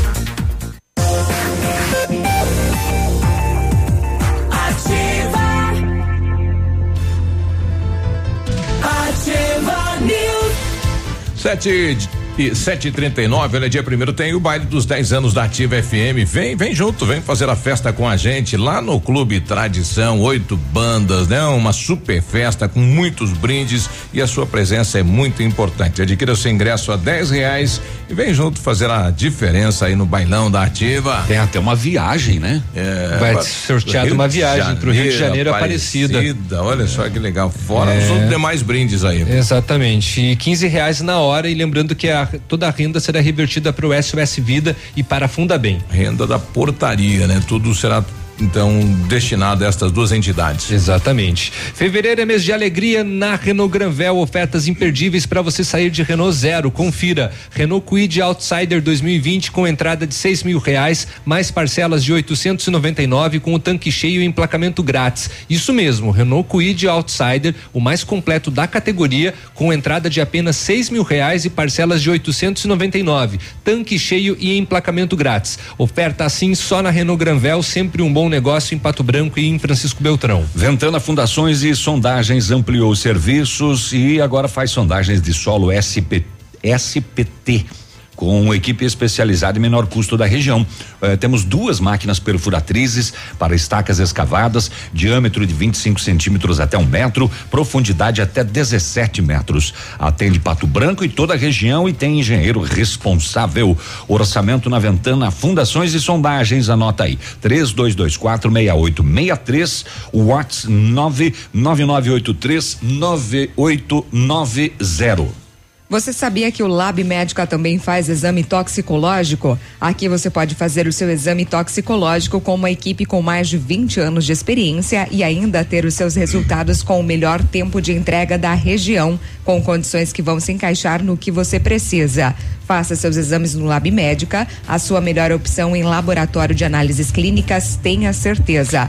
Ativa News. Sete e sete e trinta e nove, olha, dia primeiro tem o baile dos 10 anos da Ativa FM. Vem, vem junto, vem fazer a festa com a gente lá no Clube Tradição, oito bandas, né? Uma super festa com muitos brindes e a sua presença é muito importante. Adquira o seu ingresso a dez reais e vem junto fazer a diferença aí no bailão da Ativa. Tem até uma viagem, né? É, Vai ser sorteado Rio uma viagem pro Rio de Janeiro, Aparecida. Olha só que legal. Fora É. os outros demais brindes aí. Exatamente. E 15 reais na hora e lembrando que a, toda a renda será revertida para o SOS Vida e para a Funda Bem. Renda da portaria, né? Tudo será então destinado a estas duas entidades. Exatamente. Fevereiro é mês de alegria na Renault Granvel, ofertas imperdíveis para você sair de Renault Zero. Confira. Renault Kwid Outsider 2020 com entrada de seis mil reais, mais parcelas de 899 com o tanque cheio e emplacamento grátis. Isso mesmo, Renault Kwid Outsider, o mais completo da categoria, com entrada de apenas seis mil reais e parcelas de 899. Tanque cheio e emplacamento grátis. Oferta assim só na Renault Granvel, sempre um bom negócio em Pato Branco e em Francisco Beltrão. Ventana Fundações e Sondagens ampliou os serviços e agora faz sondagens de solo SP, SPT. Com equipe especializada e menor custo da região. Eh, temos duas máquinas perfuratrizes para estacas escavadas, diâmetro de 25 centímetros até um metro, profundidade até 17 metros. Atende Pato Branco e toda a região e tem engenheiro responsável. Orçamento na Ventana Fundações e Sondagens, anota aí. 3224 6863, Whats 99983 9890. Você sabia que o Lab Médica também faz exame toxicológico? Aqui você pode fazer o seu exame toxicológico com uma equipe com mais de 20 anos de experiência e ainda ter os seus resultados com o melhor tempo de entrega da região, com condições que vão se encaixar no que você precisa. Faça seus exames no Lab Médica, a sua melhor opção em laboratório de análises clínicas, tenha certeza.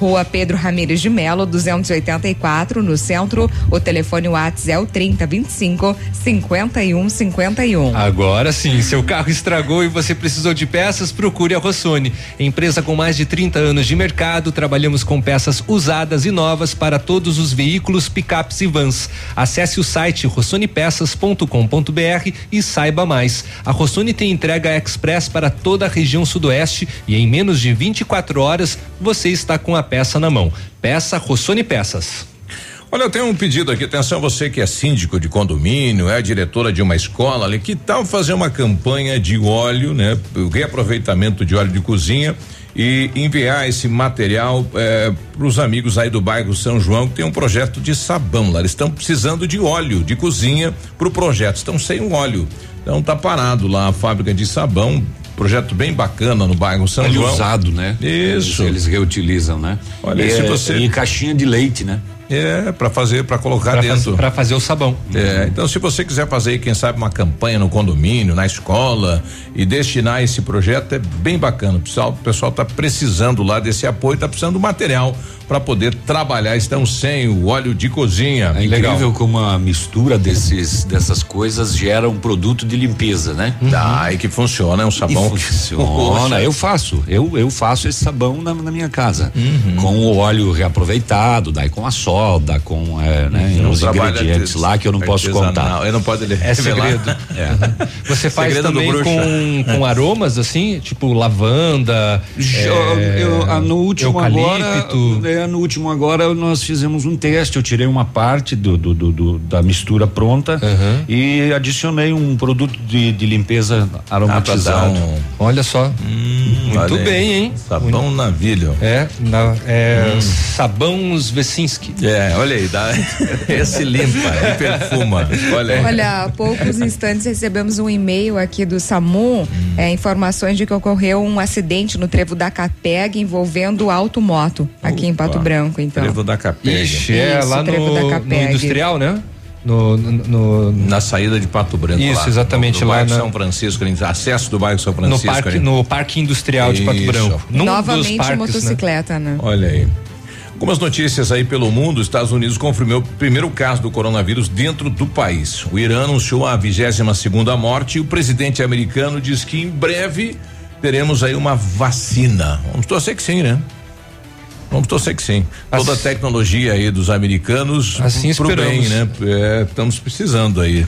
Rua Pedro Ramires de Melo, 284, no centro. O telefone WhatsApp é o 3025 5151. Agora sim, seu carro estragou e você precisou de peças, procure a Rossoni. Empresa com mais de 30 anos de mercado, trabalhamos com peças usadas e novas para todos os veículos, picapes e vans. Acesse o site rossonepeças.com.br e saiba mais. A Rossoni tem entrega express para toda a região sudoeste e em menos de 24 horas você está com a peça na mão. Peça Rossoni Peças. Olha, eu tenho um pedido aqui, atenção você que é síndico de condomínio, é diretora de uma escola ali, que tal fazer uma campanha de óleo, né? Reaproveitamento de óleo de cozinha e enviar esse material para os amigos aí do bairro São João que tem um projeto de sabão lá. Eles estão precisando de óleo de cozinha para o projeto, estão sem óleo. Então tá parado lá a fábrica de sabão, projeto bem bacana no bairro São Óleo João. usado, né? Isso. Eles, eles reutilizam, né? Olha, e, se é- você- e caixinha de leite, né? É, para fazer, para colocar Pra dentro. pra fazer o sabão. É, então se você quiser fazer, quem sabe, uma campanha no condomínio, na escola e destinar esse projeto, é bem bacana. O pessoal, o pessoal tá precisando lá desse apoio, tá precisando do material para poder trabalhar. Estão sem o óleo de cozinha. É incrível como a mistura desses, dessas coisas gera um produto de limpeza, né? Dá, e que funciona, é um sabão. E que- funciona. Poxa. eu faço, eu, eu faço esse sabão na, na minha casa. Uhum. Com o óleo reaproveitado, daí com a solda, com é, né, Uhum. Um ingredientes lá que eu não posso contar. Eu não pode ele- É segredo. É. Você faz Segredo do também com, com aromas assim, tipo lavanda, Eu- é, eu- ah, no último agora, eucalipto. é, no último agora nós fizemos um teste. Eu tirei uma parte do, do- do- do- da mistura pronta e adicionei um produto de, de limpeza aromatizado. Ah, um- Olha só. Muito olha aí. bem, hein? Sabão navilho. É, na, é Hum. sabão Vesinski. É, olha aí, dá, esse limpa, e perfuma. Olha aí. Olha, há poucos instantes recebemos um e-mail aqui do SAMU, é, informações de que ocorreu um acidente no trevo da Capeg envolvendo automoto aqui em Pato Branco, então. Trevo da Capeg. Ixi, é Isso, lá trevo no, da no industrial, né? No, no, no- Na saída de Pato Branco. Isso, lá, exatamente, no, no lá bairro na- São Francisco, ali, acesso do bairro São no Francisco. parque, ali. no parque industrial de Pato Isso. Branco. Num Novamente parques, né? motocicleta, né? Olha aí. Algumas notícias aí pelo mundo. Os Estados Unidos confirmou o primeiro caso do coronavírus dentro do país. O Irã anunciou a 22 segunda morte e o presidente americano diz que em breve teremos aí uma vacina. Vamos torcer que sim, né? Vamos torcer que sim. Toda a tecnologia aí dos americanos Assim pro bem, esperamos. né? É, estamos precisando aí.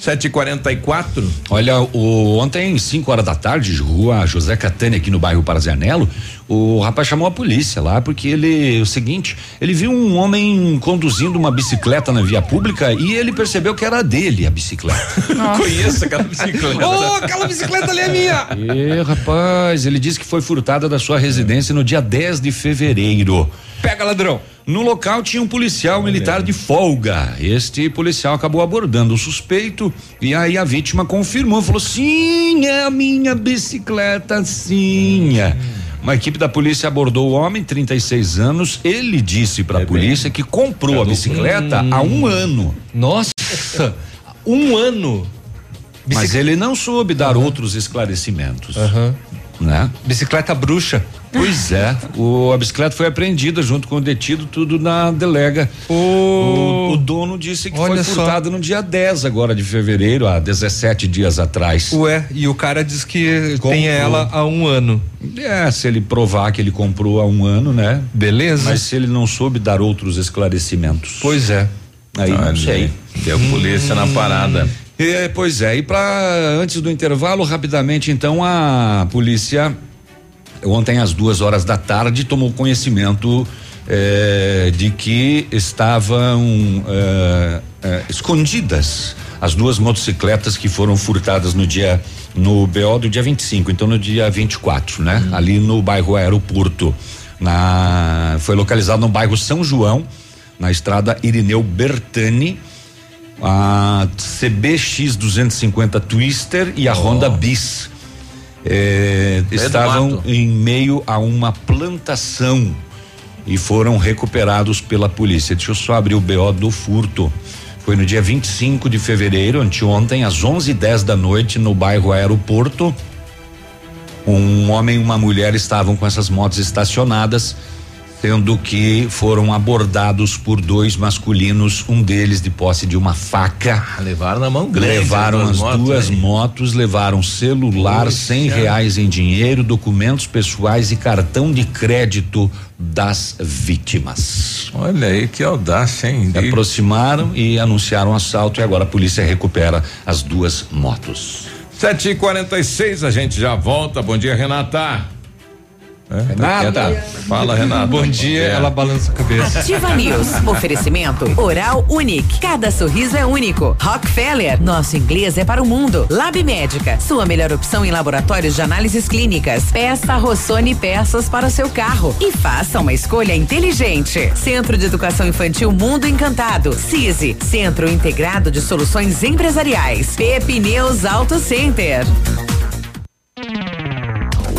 7h44. Olha, o, ontem, 5 horas da tarde, rua José Catani, aqui no bairro Parazianello, o rapaz chamou a polícia lá porque ele, o seguinte, ele viu um homem conduzindo uma bicicleta na via pública e ele percebeu que era dele a bicicleta. Conheço aquela bicicleta. oh, aquela bicicleta ali é minha. E rapaz, ele disse que foi furtada da sua residência no dia 10 de fevereiro. Pega ladrão. No local tinha um policial militar de folga. Este policial acabou abordando o suspeito e aí a vítima confirmou, falou: "Sim, é a minha bicicleta, sim". É. Uma equipe da polícia abordou o homem, 36 anos. Ele disse para a polícia que comprou a bicicleta há um ano. Nossa, um ano. Mas ele não soube dar outros esclarecimentos. Né? Bicicleta bruxa. Pois é, o, a bicicleta foi apreendida junto com o detido, tudo na delega. O, o dono disse que foi só. furtado no dia 10 agora de fevereiro, há 17 dias atrás. Ué, e o cara diz que Comprou. tem ela há um ano. É, se ele provar que ele comprou há um ano, né? Beleza. Mas se ele não soube dar outros esclarecimentos. Pois é. Aí não Olha sei. Deu polícia na parada. É, pois é, e para antes do intervalo, rapidamente, então, a polícia, ontem às duas horas da tarde, tomou conhecimento eh, de que estavam eh, eh, escondidas as duas motocicletas que foram furtadas no dia no BO do dia 25, então no dia 24, né? Ali no bairro Aeroporto. Na, foi localizado no bairro São João, na estrada Irineu Bertani a CBX 250 Twister e a Honda Bis. do estavam em meio a uma plantação e foram recuperados pela polícia. Deixa eu só abrir o BO do furto. Foi no dia 25 de fevereiro, anteontem, às 11:10 da noite, no bairro Aeroporto. Um homem e uma mulher estavam com essas motos estacionadas, sendo que foram abordados por dois masculinos, um deles de posse de uma faca. Levaram na mão grande. Levaram as motos, duas motos, levaram celular, Poxa. cem reais em dinheiro, documentos pessoais e cartão de crédito das vítimas. Olha aí que audácia, hein? Se aproximaram e anunciaram o assalto e agora a polícia recupera as duas motos. 7 e 46 a gente já volta. Bom dia, Renata. É, Renata. tá quieta. Fala, Renata. Bom dia, ela balança a cabeça. Ativa News. Oferecimento Oral Unique. Cada sorriso é único. Rockefeller. Nosso inglês é para o mundo. Lab Médica. Sua melhor opção em laboratórios de análises clínicas. Peça Rossoni peças para o seu carro. E faça uma escolha inteligente. Centro de Educação Infantil Mundo Encantado. CISI. Centro Integrado de Soluções Empresariais. Pepineus Auto Center.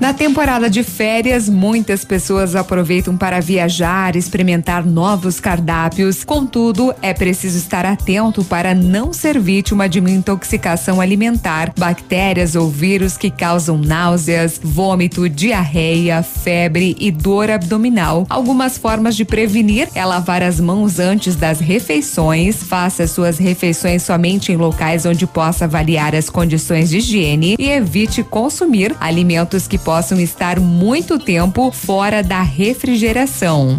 Na temporada de férias, muitas pessoas aproveitam para viajar, experimentar novos cardápios. Contudo, é preciso estar atento para não ser vítima de uma intoxicação alimentar, bactérias ou vírus que causam náuseas, vômito, diarreia, febre e dor abdominal. Algumas formas de prevenir é lavar as mãos antes das refeições, faça suas refeições somente em locais onde possa avaliar as condições de higiene e evite consumir alimentos que possam estar muito tempo fora da refrigeração.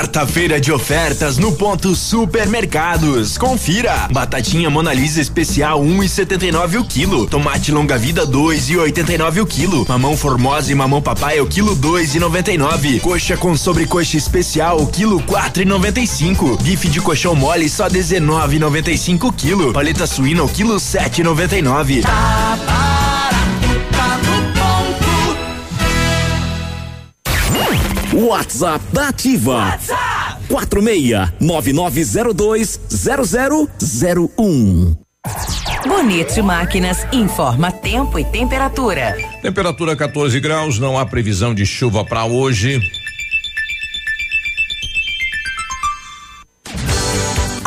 Quarta-feira de ofertas no ponto Supermercados. Confira. Batatinha Mona Lisa especial 1,79 um o quilo. Tomate longa vida 2,89 o quilo. Mamão formosa e mamão papai o quilo 2,99. Coxa com sobrecoxa especial o quilo 4,95. Bife de colchão mole só 19,95 o quilo. Paleta suína o quilo 7,99. Tá barato, WhatsApp da Ativa. WhatsApp 46 9902 0001. Bonito Máquinas informa tempo e temperatura. Temperatura 14 graus, não há previsão de chuva para hoje.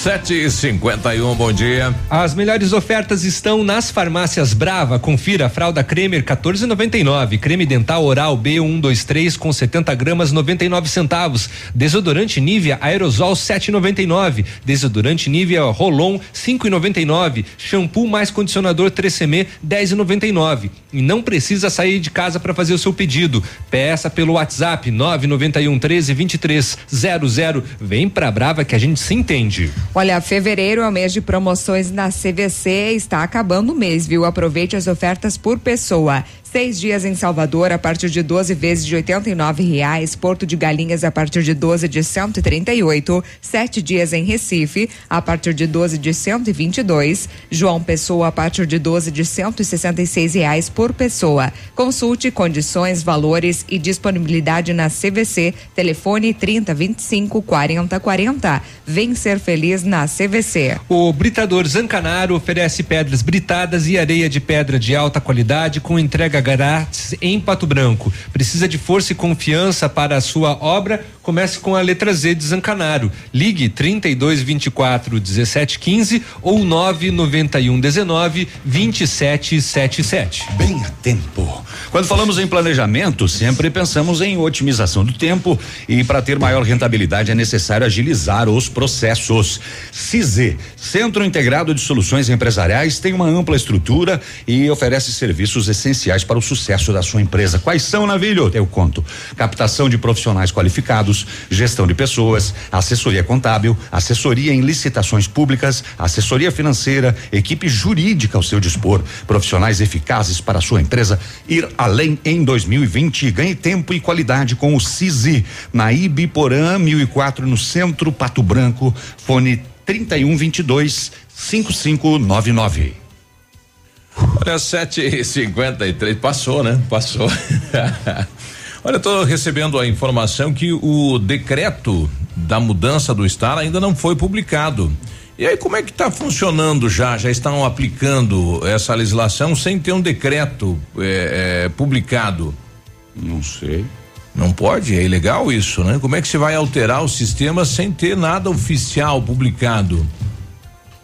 Sete e cinquenta e um, bom dia. As melhores ofertas estão nas farmácias Brava. Confira fralda Cremer 14,99, creme dental oral B123 com 70 gramas 99 centavos, desodorante Nivea aerosol 7,99, desodorante Nivea Rolon 5,99, shampoo mais condicionador 3CM 10,99. E não precisa sair de casa para fazer o seu pedido. Peça pelo WhatsApp 991 13 23 00. Vem pra Brava que a gente se entende. Olha, fevereiro é o mês de promoções na CVC, está acabando o mês, viu? Aproveite as ofertas por pessoa. Seis dias em Salvador a partir de 12 vezes de R$ reais, Porto de Galinhas a partir de 12 de 138, sete dias em Recife a partir de 12 de 122, João Pessoa a partir de 12 de 166 reais por pessoa. Consulte condições, valores e disponibilidade na CVC. Telefone 30 25 40 40. Vem ser feliz na CVC. O Britador Zancanaro oferece pedras britadas e areia de pedra de alta qualidade com entrega grátis em Pato Branco. Precisa de força e confiança para a sua obra? Comece com a letra Z de Zancanaro. Ligue 32 24 17 15 ou 991 19 27 77. Bem a tempo. Quando falamos em planejamento, sempre pensamos em otimização do tempo e para ter maior rentabilidade é necessário agilizar os processos. CISE, Centro Integrado de Soluções Empresariais, tem uma ampla estrutura e oferece serviços essenciais para o sucesso da sua empresa. Quais são, Navilho? Eu conto. Captação de profissionais qualificados, gestão de pessoas, assessoria contábil, assessoria em licitações públicas, assessoria financeira, equipe jurídica ao seu dispor, profissionais eficazes para a sua empresa ir além em 2020. Ganhe tempo e qualidade com o CISI na Ibiporã 1004 no centro Pato Branco. Fone 3122 5599. Olha, sete e cinquenta e três, passou, né? Passou. Olha, eu tô recebendo a informação que o decreto da mudança do estado ainda não foi publicado. E aí, como é que está funcionando já? Já estão aplicando essa legislação sem ter um decreto é, é, publicado? Não sei. Não pode? É ilegal isso, né? Como é que você vai alterar o sistema sem ter nada oficial publicado?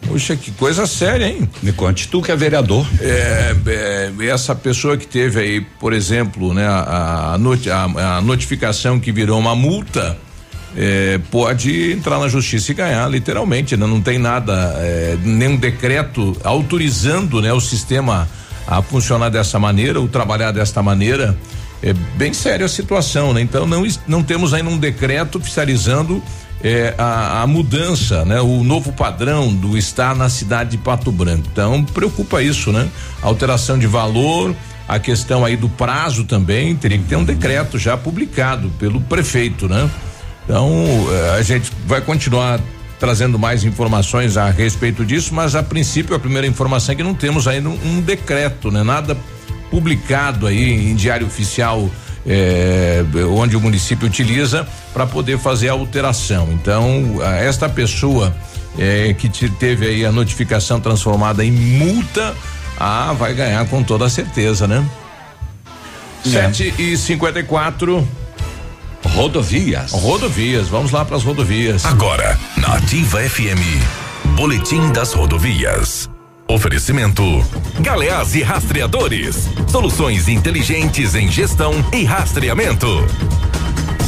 Poxa, que coisa séria, hein? Me conte tu que é vereador. É, é, essa pessoa que teve aí, por exemplo, né, a, a, noti a, a notificação que virou uma multa, é, pode entrar na justiça e ganhar, literalmente. Né? Não tem nada, é, nenhum decreto autorizando né, o sistema a funcionar dessa maneira, ou trabalhar desta maneira. É bem séria a situação, né? Então não, não temos ainda um decreto oficializando é, a, a, mudança, né? O novo padrão do estar na cidade de Pato Branco. Então preocupa isso, né? Alteração de valor, a questão aí do prazo também, teria que ter um decreto já publicado pelo prefeito, né? Então, eh, a gente vai continuar trazendo mais informações a respeito disso, mas a princípio a primeira informação é que não temos ainda um, um decreto, né? Nada publicado aí em diário oficial eh, onde o município utiliza para poder fazer a alteração. Então, esta pessoa eh, que te, teve aí a notificação transformada em multa, ah, vai ganhar com toda certeza, né? É. Sete e cinquenta e quatro. Rodovias. Rodovias, vamos lá para as rodovias. Agora, na Ativa FM, Boletim das Rodovias. Oferecimento: Galeás e Rastreadores. Soluções inteligentes em gestão e rastreamento.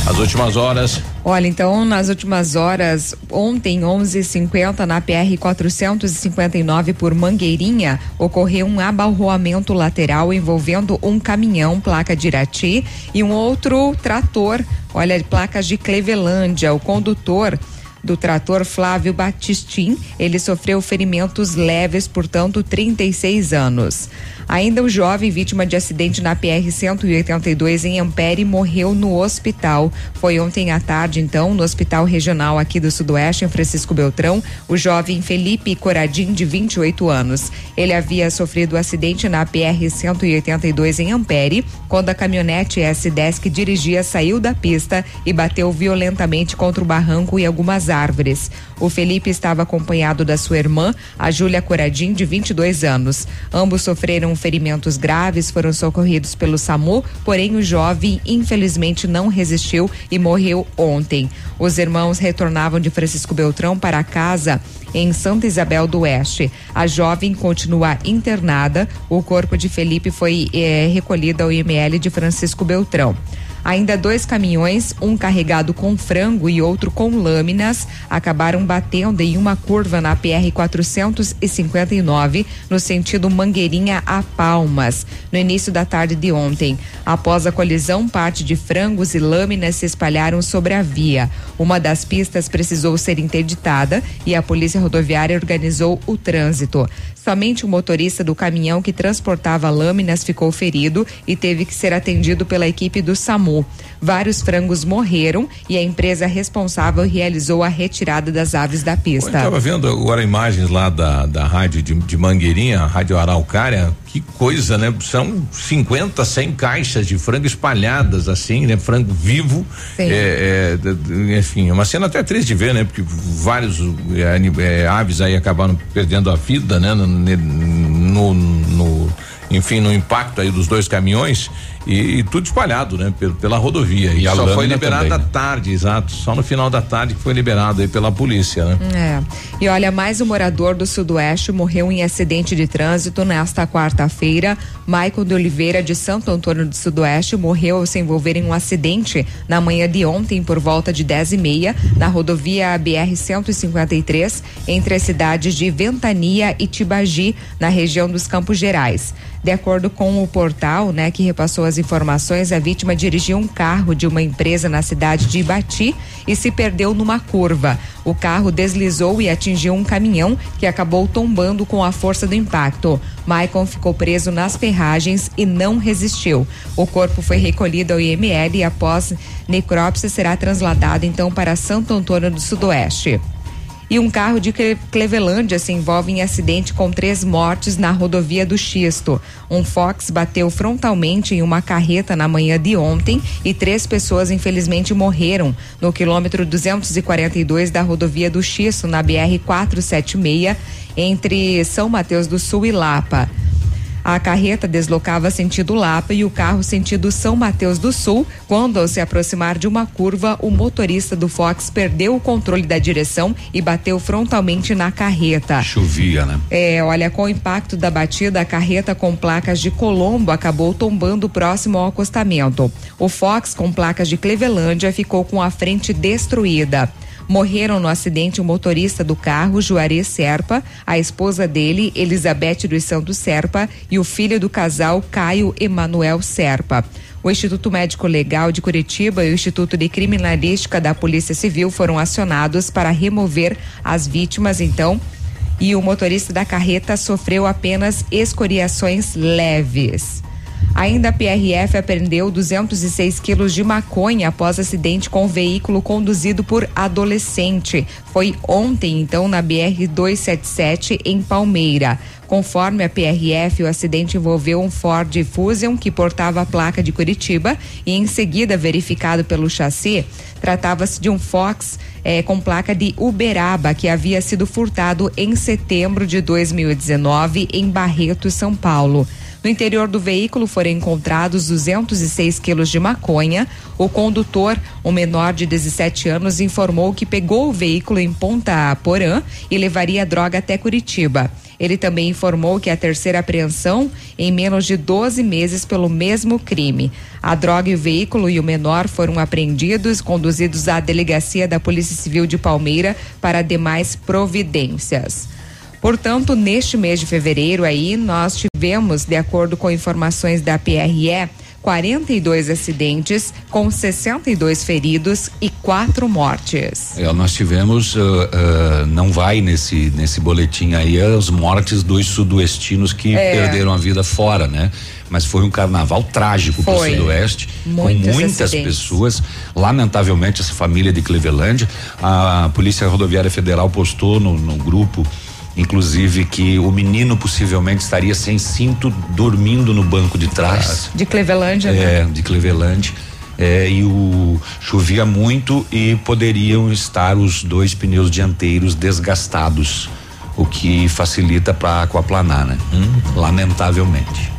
As últimas horas. Olha, então, nas últimas horas, ontem, 11:50 na PR 459 por Mangueirinha, ocorreu um abalroamento lateral envolvendo um caminhão, placa de Irati, e um outro trator, olha, placas de Clevelândia. O condutor do trator Flávio Batistin. Ele sofreu ferimentos leves, portanto, 36 anos. Ainda o jovem vítima de acidente na PR 182 em Ampere morreu no hospital. Foi ontem à tarde, então, no Hospital Regional aqui do Sudoeste, em Francisco Beltrão, o jovem Felipe Coradim, de 28 anos. Ele havia sofrido um acidente na PR 182 em Ampere, quando a caminhonete S10 que dirigia saiu da pista e bateu violentamente contra o barranco e algumas árvores. O Felipe estava acompanhado da sua irmã, a Júlia Coradim, de 22 anos. Ambos sofreram ferimentos graves, foram socorridos pelo SAMU, porém o jovem infelizmente não resistiu e morreu ontem. Os irmãos retornavam de Francisco Beltrão para casa em Santa Isabel do Oeste. A jovem continua internada. O corpo de Felipe foi eh, recolhido ao IML de Francisco Beltrão. Ainda dois caminhões, um carregado com frango e outro com lâminas, acabaram batendo em uma curva na PR 459, no sentido Mangueirinha a Palmas, no início da tarde de ontem. Após a colisão, parte de frangos e lâminas se espalharam sobre a via. Uma das pistas precisou ser interditada e a Polícia Rodoviária organizou o trânsito. Somente o motorista do caminhão que transportava lâminas ficou ferido e teve que ser atendido pela equipe do SAMU. Vários frangos morreram e a empresa responsável realizou a retirada das aves da pista. Eu estava vendo agora imagens lá da, da rádio de, de Mangueirinha, a Rádio Araucária, que coisa, né? São 50, 100 caixas de frango espalhadas assim, né? Frango vivo. É, é, enfim, é uma cena até triste de ver, né? Porque vários é, é, aves aí acabaram perdendo a vida, né? no, no, no enfim, no impacto aí dos dois caminhões e, e tudo espalhado, né? Pela, pela rodovia. E, e só foi liberado à né? tarde, exato. Só no final da tarde que foi liberado aí pela polícia, né? É. E olha, mais um morador do Sudoeste morreu em acidente de trânsito nesta quarta-feira. Maicon de Oliveira, de Santo Antônio do Sudoeste, morreu ao se envolver em um acidente na manhã de ontem, por volta de 10 e meia, na rodovia BR-153, entre as cidades de Ventania e Tibagi, na região dos Campos Gerais. De acordo com o portal, né, que repassou as informações, a vítima dirigia um carro de uma empresa na cidade de Ibati e se perdeu numa curva. O carro deslizou e atingiu um caminhão que acabou tombando com a força do impacto. Maicon ficou preso nas ferragens e não resistiu. O corpo foi recolhido ao IML e após necrópsia será trasladado então para Santo Antônio do Sudoeste e um carro de Clevelândia se envolve em acidente com três mortes na rodovia do Xisto. Um Fox bateu frontalmente em uma carreta na manhã de ontem e três pessoas infelizmente morreram no quilômetro 242 da rodovia do Xisto, na BR 476, entre São Mateus do Sul e Lapa. A carreta deslocava sentido Lapa e o carro sentido São Mateus do Sul. Quando, ao se aproximar de uma curva, o motorista do Fox perdeu o controle da direção e bateu frontalmente na carreta. Chovia, né? É, olha, com o impacto da batida, a carreta com placas de Colombo acabou tombando próximo ao acostamento. O Fox, com placas de Clevelândia, ficou com a frente destruída. Morreram no acidente o motorista do carro, Juarez Serpa, a esposa dele, Elizabeth dos Santos Serpa, e o filho do casal, Caio Emanuel Serpa. O Instituto Médico Legal de Curitiba e o Instituto de Criminalística da Polícia Civil foram acionados para remover as vítimas, então, e o motorista da carreta sofreu apenas escoriações leves. Ainda a PRF apreendeu 206 quilos de maconha após acidente com veículo conduzido por adolescente. Foi ontem, então, na BR 277 em Palmeira. Conforme a PRF, o acidente envolveu um Ford Fusion que portava a placa de Curitiba e, em seguida, verificado pelo chassi, tratava-se de um Fox eh, com placa de Uberaba que havia sido furtado em setembro de 2019 em Barreto, São Paulo. No interior do veículo foram encontrados 206 quilos de maconha. O condutor, um menor de 17 anos, informou que pegou o veículo em Ponta Porã e levaria a droga até Curitiba. Ele também informou que é a terceira apreensão em menos de 12 meses pelo mesmo crime. A droga e o veículo e o menor foram apreendidos, conduzidos à delegacia da Polícia Civil de Palmeira para demais providências. Portanto, neste mês de fevereiro aí, nós tivemos, de acordo com informações da PRE, 42 acidentes, com 62 feridos e quatro mortes. É, nós tivemos, uh, uh, não vai nesse nesse boletim aí as mortes dos sudoestinos que É. perderam a vida fora, né? Mas foi um carnaval trágico para o sudoeste, Muitos com muitas acidentes. pessoas. Lamentavelmente, essa família de Cleveland, a Polícia Rodoviária Federal postou no, no grupo. Inclusive que o menino possivelmente estaria sem cinto dormindo no banco de trás. De Clevelândia, né? É, de Cleveland. É, e o chovia muito e poderiam estar os dois pneus dianteiros desgastados, o que facilita para aquaplanar, né? Lamentavelmente.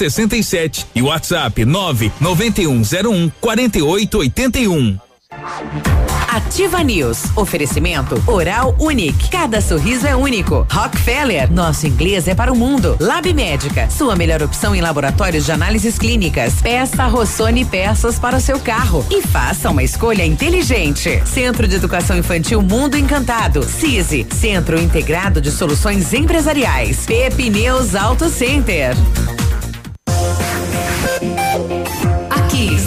3367 e WhatsApp 99101 4881. Ativa News. Oferecimento Oral Unique. Cada sorriso é único. Rockefeller. Nosso inglês é para o mundo. Lab Médica. Sua melhor opção em laboratórios de análises clínicas. Peça Rossoni peças para o seu carro e faça uma escolha inteligente. Centro de Educação Infantil Mundo Encantado. CISI. Centro Integrado de Soluções Empresariais. Pepineus Auto Center.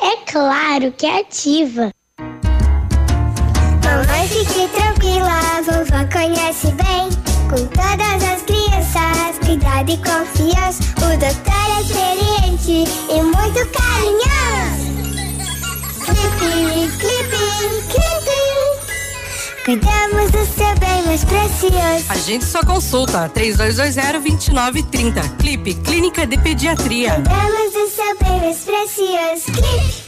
É claro que é ativa. Mamãe, fique tranquila, vovó conhece bem. Com todas as crianças, cuidado e confiança. O doutor é experiente e muito carinhoso. Clipe, clipe. Cuidamos do seu bem mais precioso. A gente só consulta 3220-2930. Clipe Clínica de Pediatria. Cuidamos do seu bem mais precioso. Clipe.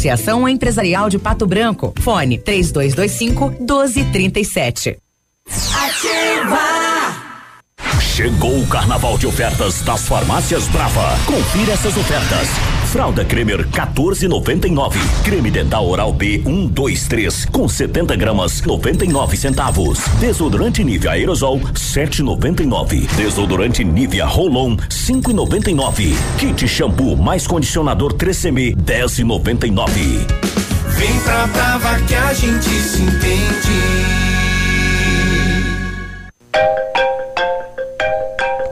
Associação Empresarial de Pato Branco. Fone 3225 1237. Chegou o carnaval de ofertas das farmácias Brava. Confira essas ofertas. Fralda Cremer 14,99. Creme dental oral B 123 com 70 gramas 99 centavos. Desodorante Nivea aerosol 7,99. Desodorante Nivea Rolon 5,99. Kit shampoo mais condicionador 3CM 10,99. Vem pra Brava que a gente se entende.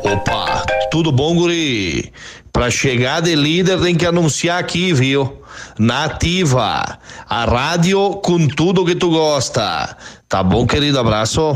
Opa, tudo bom, guri? Pra chegar de líder tem que anunciar aqui, viu? Nativa, a rádio com tudo que tu gosta. Tá bom, querido? Abraço.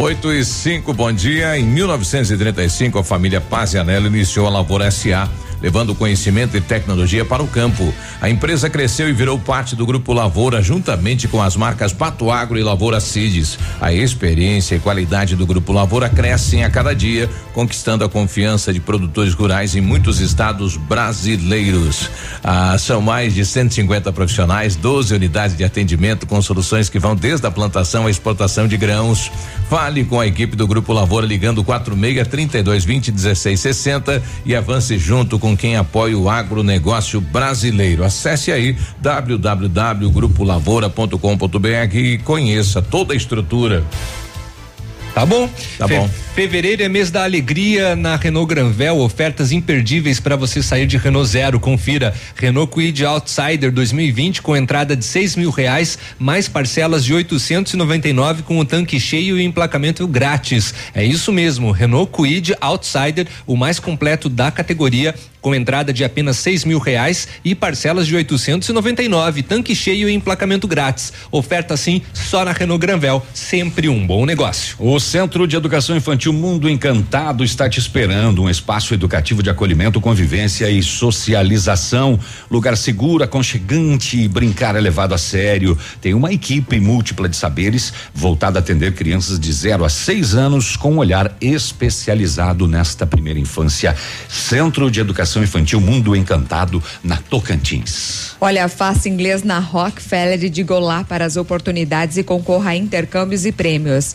8 e 5, bom dia. Em 1935, a família Pazianello iniciou a Lavoura SA, levando conhecimento e tecnologia para o campo. A empresa cresceu e virou parte do Grupo Lavoura, juntamente com as marcas Pato Agro e Lavoura Cides. A experiência e qualidade do Grupo Lavoura crescem a cada dia, conquistando a confiança de produtores rurais em muitos estados brasileiros. Ah, são mais de 150 profissionais, 12 unidades de atendimento com soluções que vão desde a plantação à exportação de grãos. Fale com a equipe do Grupo Lavoura ligando 46 32 20 16 60 e avance junto com quem apoia o agronegócio brasileiro. Acesse aí www.grupolavoura.com.br e conheça toda a estrutura. Tá bom? Tá Fe- bom. Fevereiro é mês da alegria na Renault Granvel, ofertas imperdíveis para você sair de Renault Zero. Confira Renault Kwid Outsider 2020 com entrada de seis mil reais, mais parcelas de 899 com o tanque cheio e emplacamento grátis. É isso mesmo, Renault Kwid Outsider, o mais completo da categoria, com entrada de apenas seis mil reais e parcelas de 899, tanque cheio e emplacamento grátis. Oferta assim só na Renault Granvel, sempre um bom negócio. O Centro de Educação Infantil Mundo Encantado está te esperando. Um espaço educativo de acolhimento, convivência e socialização. Lugar seguro, aconchegante e brincar é levado a sério. Tem uma equipe múltipla de saberes voltada a atender crianças de 0 a 6 anos com um olhar especializado nesta primeira infância. Centro de Educação Infantil Mundo Encantado, na Tocantins. Olha, faça inglês na Rockefeller e diga olá para as oportunidades e concorra a intercâmbios e prêmios.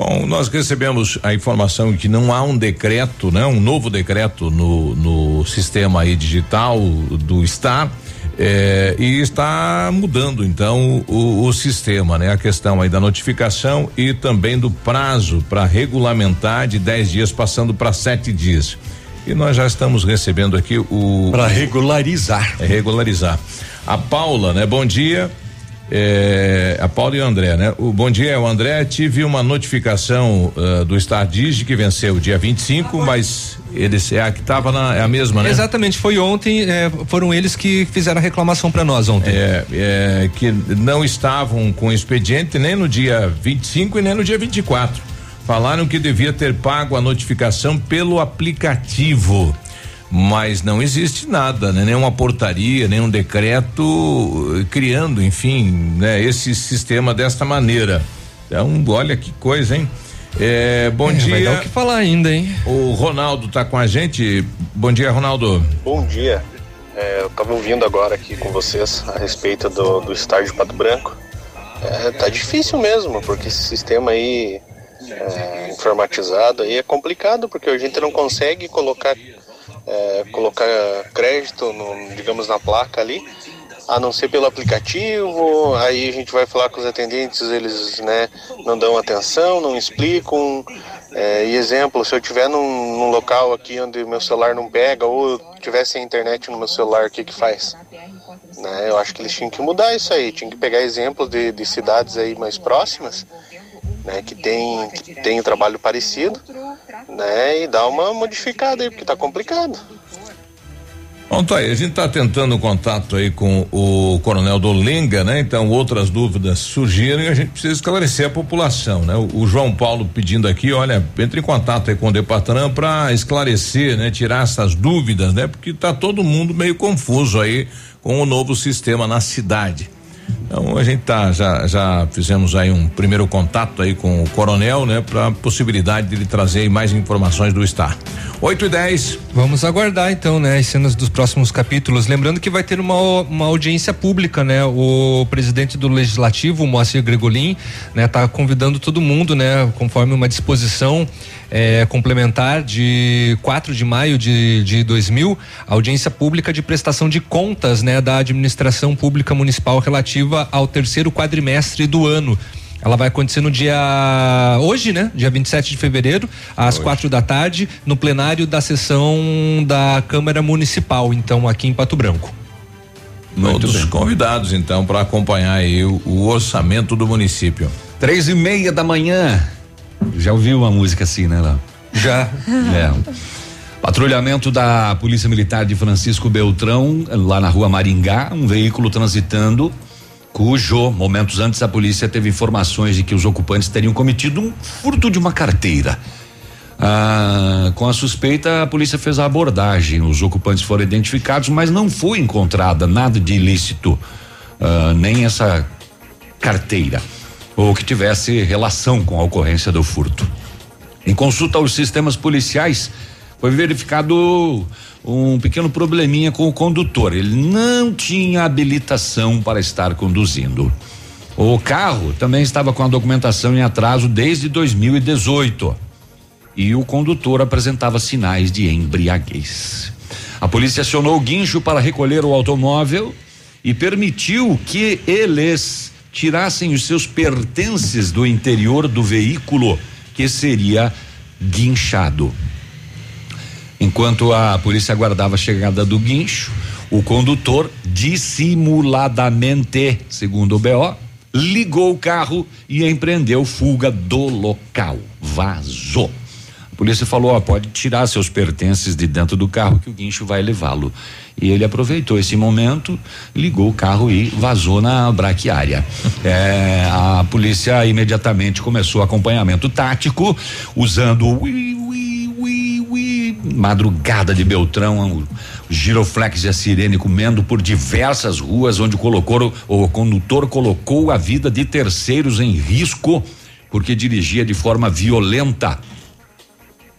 Bom, nós recebemos a informação que não há um decreto, né? Um novo decreto no, no sistema aí digital do Star. eh, e está mudando então o, o sistema, né? A questão aí da notificação e também do prazo para regulamentar de 10 dias passando para sete dias. E nós já estamos recebendo aqui o Para regularizar. é regularizar. A Paula, né? Bom dia. É, a Paula e o André, né? O bom dia, o André. Tive uma notificação ah, do Star Digi que venceu dia 25, mas eles é a que estava na é a mesma, né? Exatamente, foi ontem, é, foram eles que fizeram a reclamação para nós ontem. É, é, que não estavam com expediente nem no dia 25 e nem no dia 24. Falaram que devia ter pago a notificação pelo aplicativo. Mas não existe nada, né? Nenhuma portaria, nenhum decreto eh, criando, enfim, né? Esse sistema desta maneira. Então, olha que coisa, hein? É, bom É, dia. vai dar o que falar ainda, hein? O Ronaldo tá com a gente. Bom dia, Ronaldo. Bom dia. É, eu estava ouvindo agora aqui com vocês a respeito do, do estádio Pato Branco. É, tá difícil mesmo, porque esse sistema aí é, informatizado aí é complicado, porque a gente não consegue colocar, é, colocar crédito, no, digamos, na placa ali, a não ser pelo aplicativo, aí a gente vai falar com os atendentes, eles né, não dão atenção, não explicam. É, e exemplo, se eu estiver num, num, local aqui onde meu celular não pega ou tiver sem internet no meu celular, o que que faz? Né, eu acho que eles tinham que mudar isso aí, tinham que pegar exemplos de, de cidades aí mais próximas, né, que tem, que tem um trabalho parecido, né, e dar uma modificada aí, porque tá complicado. Bom, tá aí, a gente está tentando contato aí com o Coronel Dolenga, né? Então outras dúvidas surgiram e a gente precisa esclarecer a população, né? O, o João Paulo pedindo aqui, olha, entre em contato aí com o Depatran para esclarecer, né? Tirar essas dúvidas, né? Porque tá todo mundo meio confuso aí com o novo sistema na cidade. Então a gente tá já já fizemos aí um primeiro contato aí com o coronel, né, para possibilidade de ele trazer mais informações do Star. 8 e 10. Vamos aguardar então, né, as cenas dos próximos capítulos. Lembrando que vai ter uma, uma audiência pública, né? O presidente do legislativo, Moacir Gregolin, né, tá convidando todo mundo, né, conforme uma disposição é, complementar de 4 de maio de, de 2000, audiência pública de prestação de contas, né, da administração pública municipal relativa ao terceiro quadrimestre do ano. Ela vai acontecer no dia hoje, né? Dia 27 de fevereiro, às hoje. quatro da tarde, no plenário da sessão da Câmara Municipal, então aqui em Pato Branco. Todos convidados, então, para acompanhar aí o, o, orçamento do município. Três e meia da manhã. Já ouviu uma música assim, né, Léo? Já. É. Patrulhamento da Polícia Militar de Francisco Beltrão, lá na rua Maringá, um veículo transitando, cujo, momentos antes, a polícia teve informações de que os ocupantes teriam cometido um furto de uma carteira. Ah, com a suspeita, a polícia fez a abordagem. Os ocupantes foram identificados, mas não foi encontrada nada de ilícito, ah, nem essa carteira ou que tivesse relação com a ocorrência do furto. Em consulta aos sistemas policiais, foi verificado um pequeno probleminha com o condutor. Ele não tinha habilitação para estar conduzindo. O carro também estava com a documentação em atraso desde 2018 e o condutor apresentava sinais de embriaguez. A polícia acionou o guincho para recolher o automóvel e permitiu que eles tirassem os seus pertences do interior do veículo que seria guinchado. Enquanto a polícia aguardava a chegada do guincho, o condutor dissimuladamente, segundo o BO, ligou o carro e empreendeu fuga do local. Vazou. A polícia falou: ó, pode tirar seus pertences de dentro do carro que o guincho vai levá-lo. E ele aproveitou esse momento, ligou o carro e vazou na braquiária. é, a polícia imediatamente começou acompanhamento tático, usando o madrugada de Beltrão, o giroflex e a sirene comendo por diversas ruas, onde colocou o condutor colocou a vida de terceiros em risco porque dirigia de forma violenta.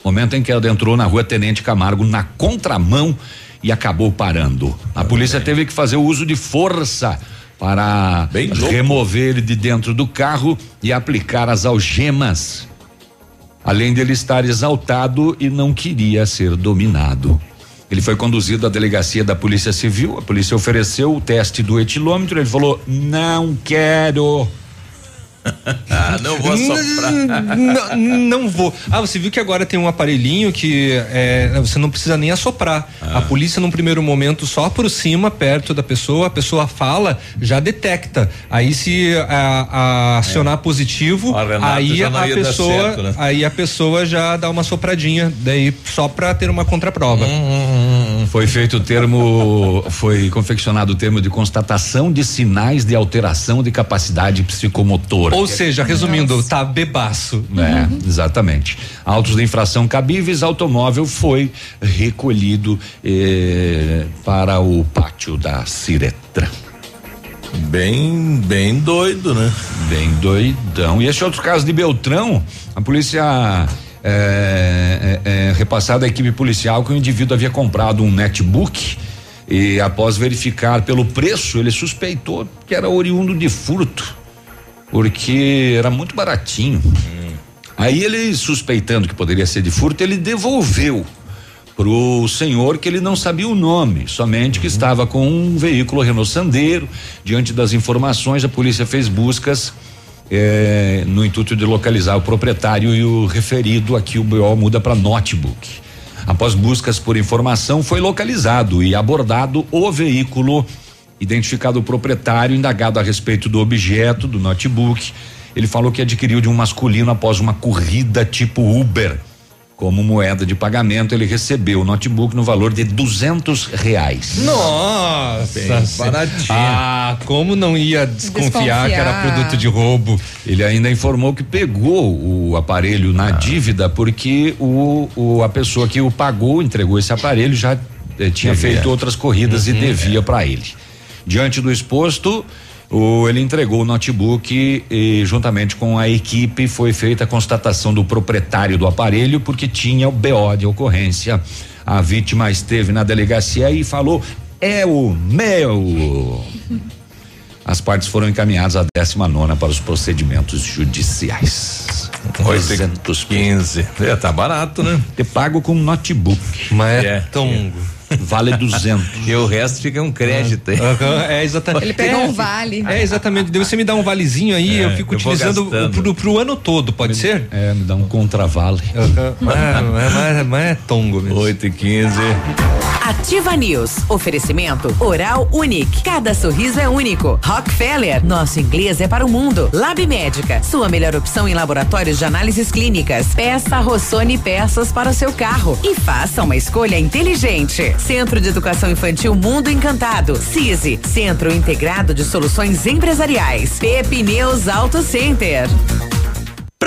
Momento em que adentrou na rua Tenente Camargo na contramão e acabou parando. A polícia teve que fazer o uso de força para remover ele de dentro do carro e aplicar as algemas. Além dele estar exaltado e não queria ser dominado. Ele foi conduzido à delegacia da Polícia Civil. A polícia ofereceu o teste do etilômetro. Ele falou: Não quero. ah, não vou soprar. não, não, vou. Ah, você viu que agora tem um aparelhinho que é, você não precisa nem assoprar. Ah. A polícia, num primeiro momento, só aproxima perto da pessoa, a pessoa fala, já detecta. Aí, se a, a acionar é. positivo, aí a pessoa, certo, né? aí a pessoa já dá uma sopradinha, daí só para ter uma contraprova. Hum, hum, hum, hum. Foi feito o termo, foi confeccionado o termo de constatação de sinais de alteração de capacidade psicomotora. Ou seja, resumindo, Nossa. tá bebaço. É, uhum. exatamente. Autos de infração cabíveis, automóvel foi recolhido eh, para o pátio da Ciretra. Bem, bem doido, né? Bem doidão. E esse outro caso de Beltrão, a polícia é, é, é, repassada à equipe policial que o indivíduo havia comprado um netbook e após verificar pelo preço, ele suspeitou que era oriundo de furto porque era muito baratinho. Hum. Aí ele, suspeitando que poderia ser de furto, ele devolveu pro senhor que ele não sabia o nome, somente que estava com um veículo Renault Sandero. Diante das informações, a polícia fez buscas eh, no intuito de localizar o proprietário e o referido aqui o BO muda para notebook. Após buscas por informação, foi localizado e abordado o veículo, identificado o proprietário, indagado a respeito do objeto do notebook. Ele falou que adquiriu de um masculino após uma corrida tipo Uber. Como moeda de pagamento, ele recebeu o notebook no valor de duzentos reais. Nossa, Bem baratinho. Ah, como não ia desconfiar, que era Desconfiar. produto de roubo? Ele ainda informou que pegou o aparelho na dívida porque o, o- a pessoa que o pagou, entregou esse aparelho, já eh, tinha Devia. feito outras corridas e devia para ele. Diante do exposto, o, ele entregou o notebook e, juntamente com a equipe, foi feita a constatação do proprietário do aparelho, porque tinha o BO de ocorrência. A vítima esteve na delegacia e falou: é o meu. As partes foram encaminhadas à 19 nona para os procedimentos judiciais. 215. É, tá barato, né? Te pago com notebook. Mas é tão. Vale 200. e o resto fica um crédito aí. Aham, é exatamente. Ele pegou um vale. É exatamente. Deve você me dar um valezinho aí, É, eu fico eu utilizando gastando. pro, pro ano todo, pode ser? É, me dá um contravale. Mas, mas, mas é tongo mesmo. 8 e 15. Ativa News. Oferecimento Oral Unique. Cada sorriso é único. Rockefeller. Nosso inglês é para o mundo. Lab Médica. Sua melhor opção em laboratórios de análises clínicas. Peça Rossoni peças para o seu carro. E faça uma escolha inteligente. Centro de Educação Infantil Mundo Encantado. CISI. Centro Integrado de Soluções Empresariais. Pepineus Auto Center.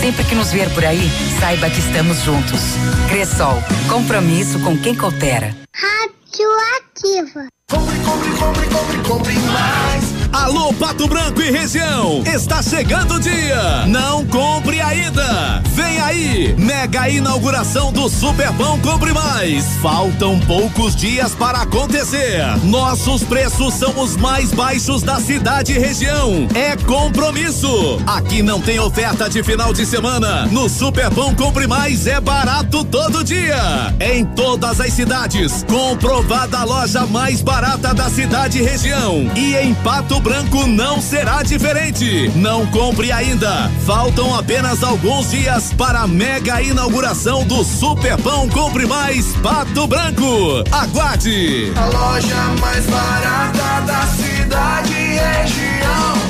Sempre que nos ver por aí, saiba que estamos juntos. Cressol, compromisso com quem coopera. Radioativa. Compre, compre, compre, compre, compre mais. Alô, Pato Branco e região, está chegando o dia. Não compre ainda. Vem aí, mega inauguração do Superpão Compre Mais. Faltam poucos dias para acontecer. Nossos preços são os mais baixos da cidade e região. É compromisso. Aqui não tem oferta de final de semana. No Superpão Compre Mais é barato todo dia. Em todas as cidades, comprovada a loja mais barata da cidade e região. E em Pato Branco não será diferente. Não compre ainda. Faltam apenas alguns dias para a mega inauguração do Superpão Compre Mais Pato Branco. Aguarde! A loja mais barata da cidade e região.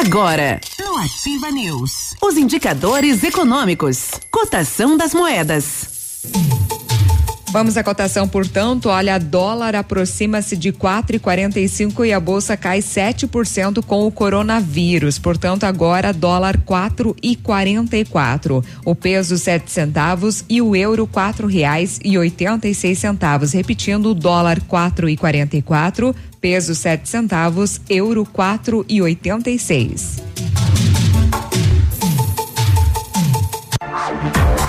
Agora, no Ativa News, os indicadores econômicos, cotação das moedas. Vamos à cotação, portanto, olha, dólar aproxima-se de 4,45 e a bolsa cai 7% com o coronavírus. Portanto, agora dólar 4,44. O peso sete centavos e o euro quatro reais e oitenta e seis centavos. Repetindo, dólar 4,44, peso sete centavos, euro quatro e oitenta e seis.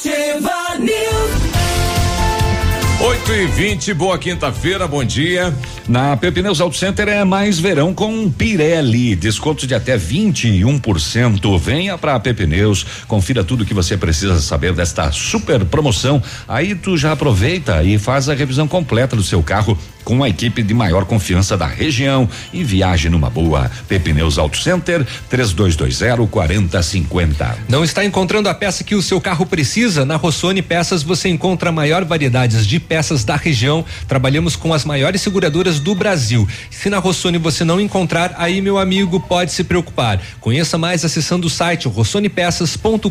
Ativa News. 8 e 20 boa quinta-feira, bom dia. Na Pepineus Auto Center é mais verão com Pirelli, descontos de até 21%. Venha para Pepineus, confira tudo que você precisa saber desta super promoção. Aí tu já aproveita e faz a revisão completa do seu carro com a equipe de maior confiança da região e viaje numa boa. Pepineus Auto Center 3220 4050. Não está encontrando a peça que o seu carro precisa? Na Rossoni Peças você encontra a maior variedade de peças da região. Trabalhamos com as maiores seguradoras do Brasil. Se na Rossoni você não encontrar, aí meu amigo pode se preocupar. Conheça mais acessando o site rossonepeças.com.br.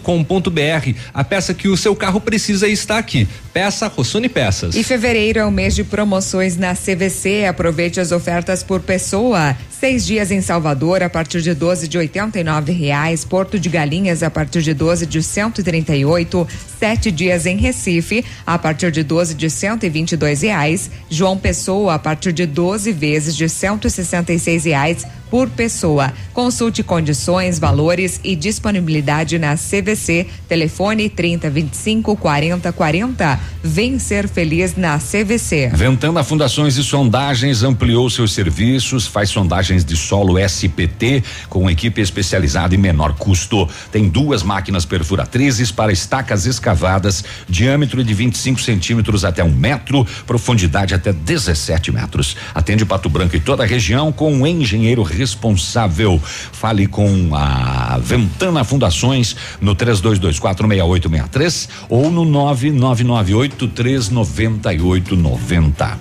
A peça que o seu carro precisa está aqui. Peça Rossoni Peças. E fevereiro é o mês de promoções na CVC. Aproveite as ofertas por pessoa. Seis dias em Salvador a partir de 12 de nove reais. Porto de Galinhas a partir de 12 de cento e trinta e oito. Sete dias em Recife a partir de 12 de cento e vinte e dois reais. João Pessoa a partir de 12 vezes de cento e sessenta e seis reais por pessoa. Consulte condições, valores e disponibilidade na CVC. Telefone 30 25 40 40. Vem ser feliz na CVC. Ventana Fundações e Sondagens ampliou seus serviços, faz sondagens de solo SPT com equipe especializada em menor custo. Tem duas máquinas perfuratrizes para estacas escavadas, diâmetro de 25 centímetros até um metro, profundidade até 17 metros. Atende Pato Branco e toda a região com um engenheiro responsável. Fale com a Ventana Fundações no 32246863 ou no 999839890.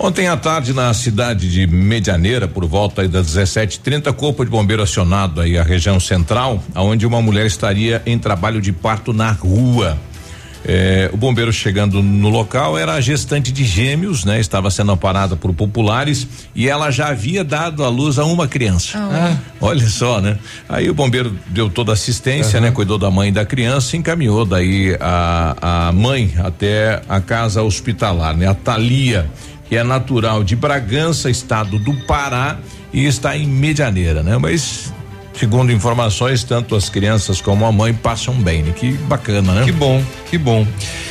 Ontem à tarde, na cidade de Medianeira, por volta das 17:30, corpo de bombeiro acionado aí a região central, aonde uma mulher estaria em trabalho de parto na rua. É, o bombeiro chegando no local era a gestante de gêmeos, né? Estava sendo amparada por populares e ela já havia dado à luz a uma criança. Ah. Olha só, né? Aí o bombeiro deu toda a assistência, né? Cuidou da mãe e da criança e encaminhou daí a, a mãe até a casa hospitalar, né? A Thalia, que é natural de Bragança, estado do Pará e está em Medianeira, né? Mas segundo informações, tanto as crianças como a mãe passam bem, né? Que bacana, né? Que bom, que bom.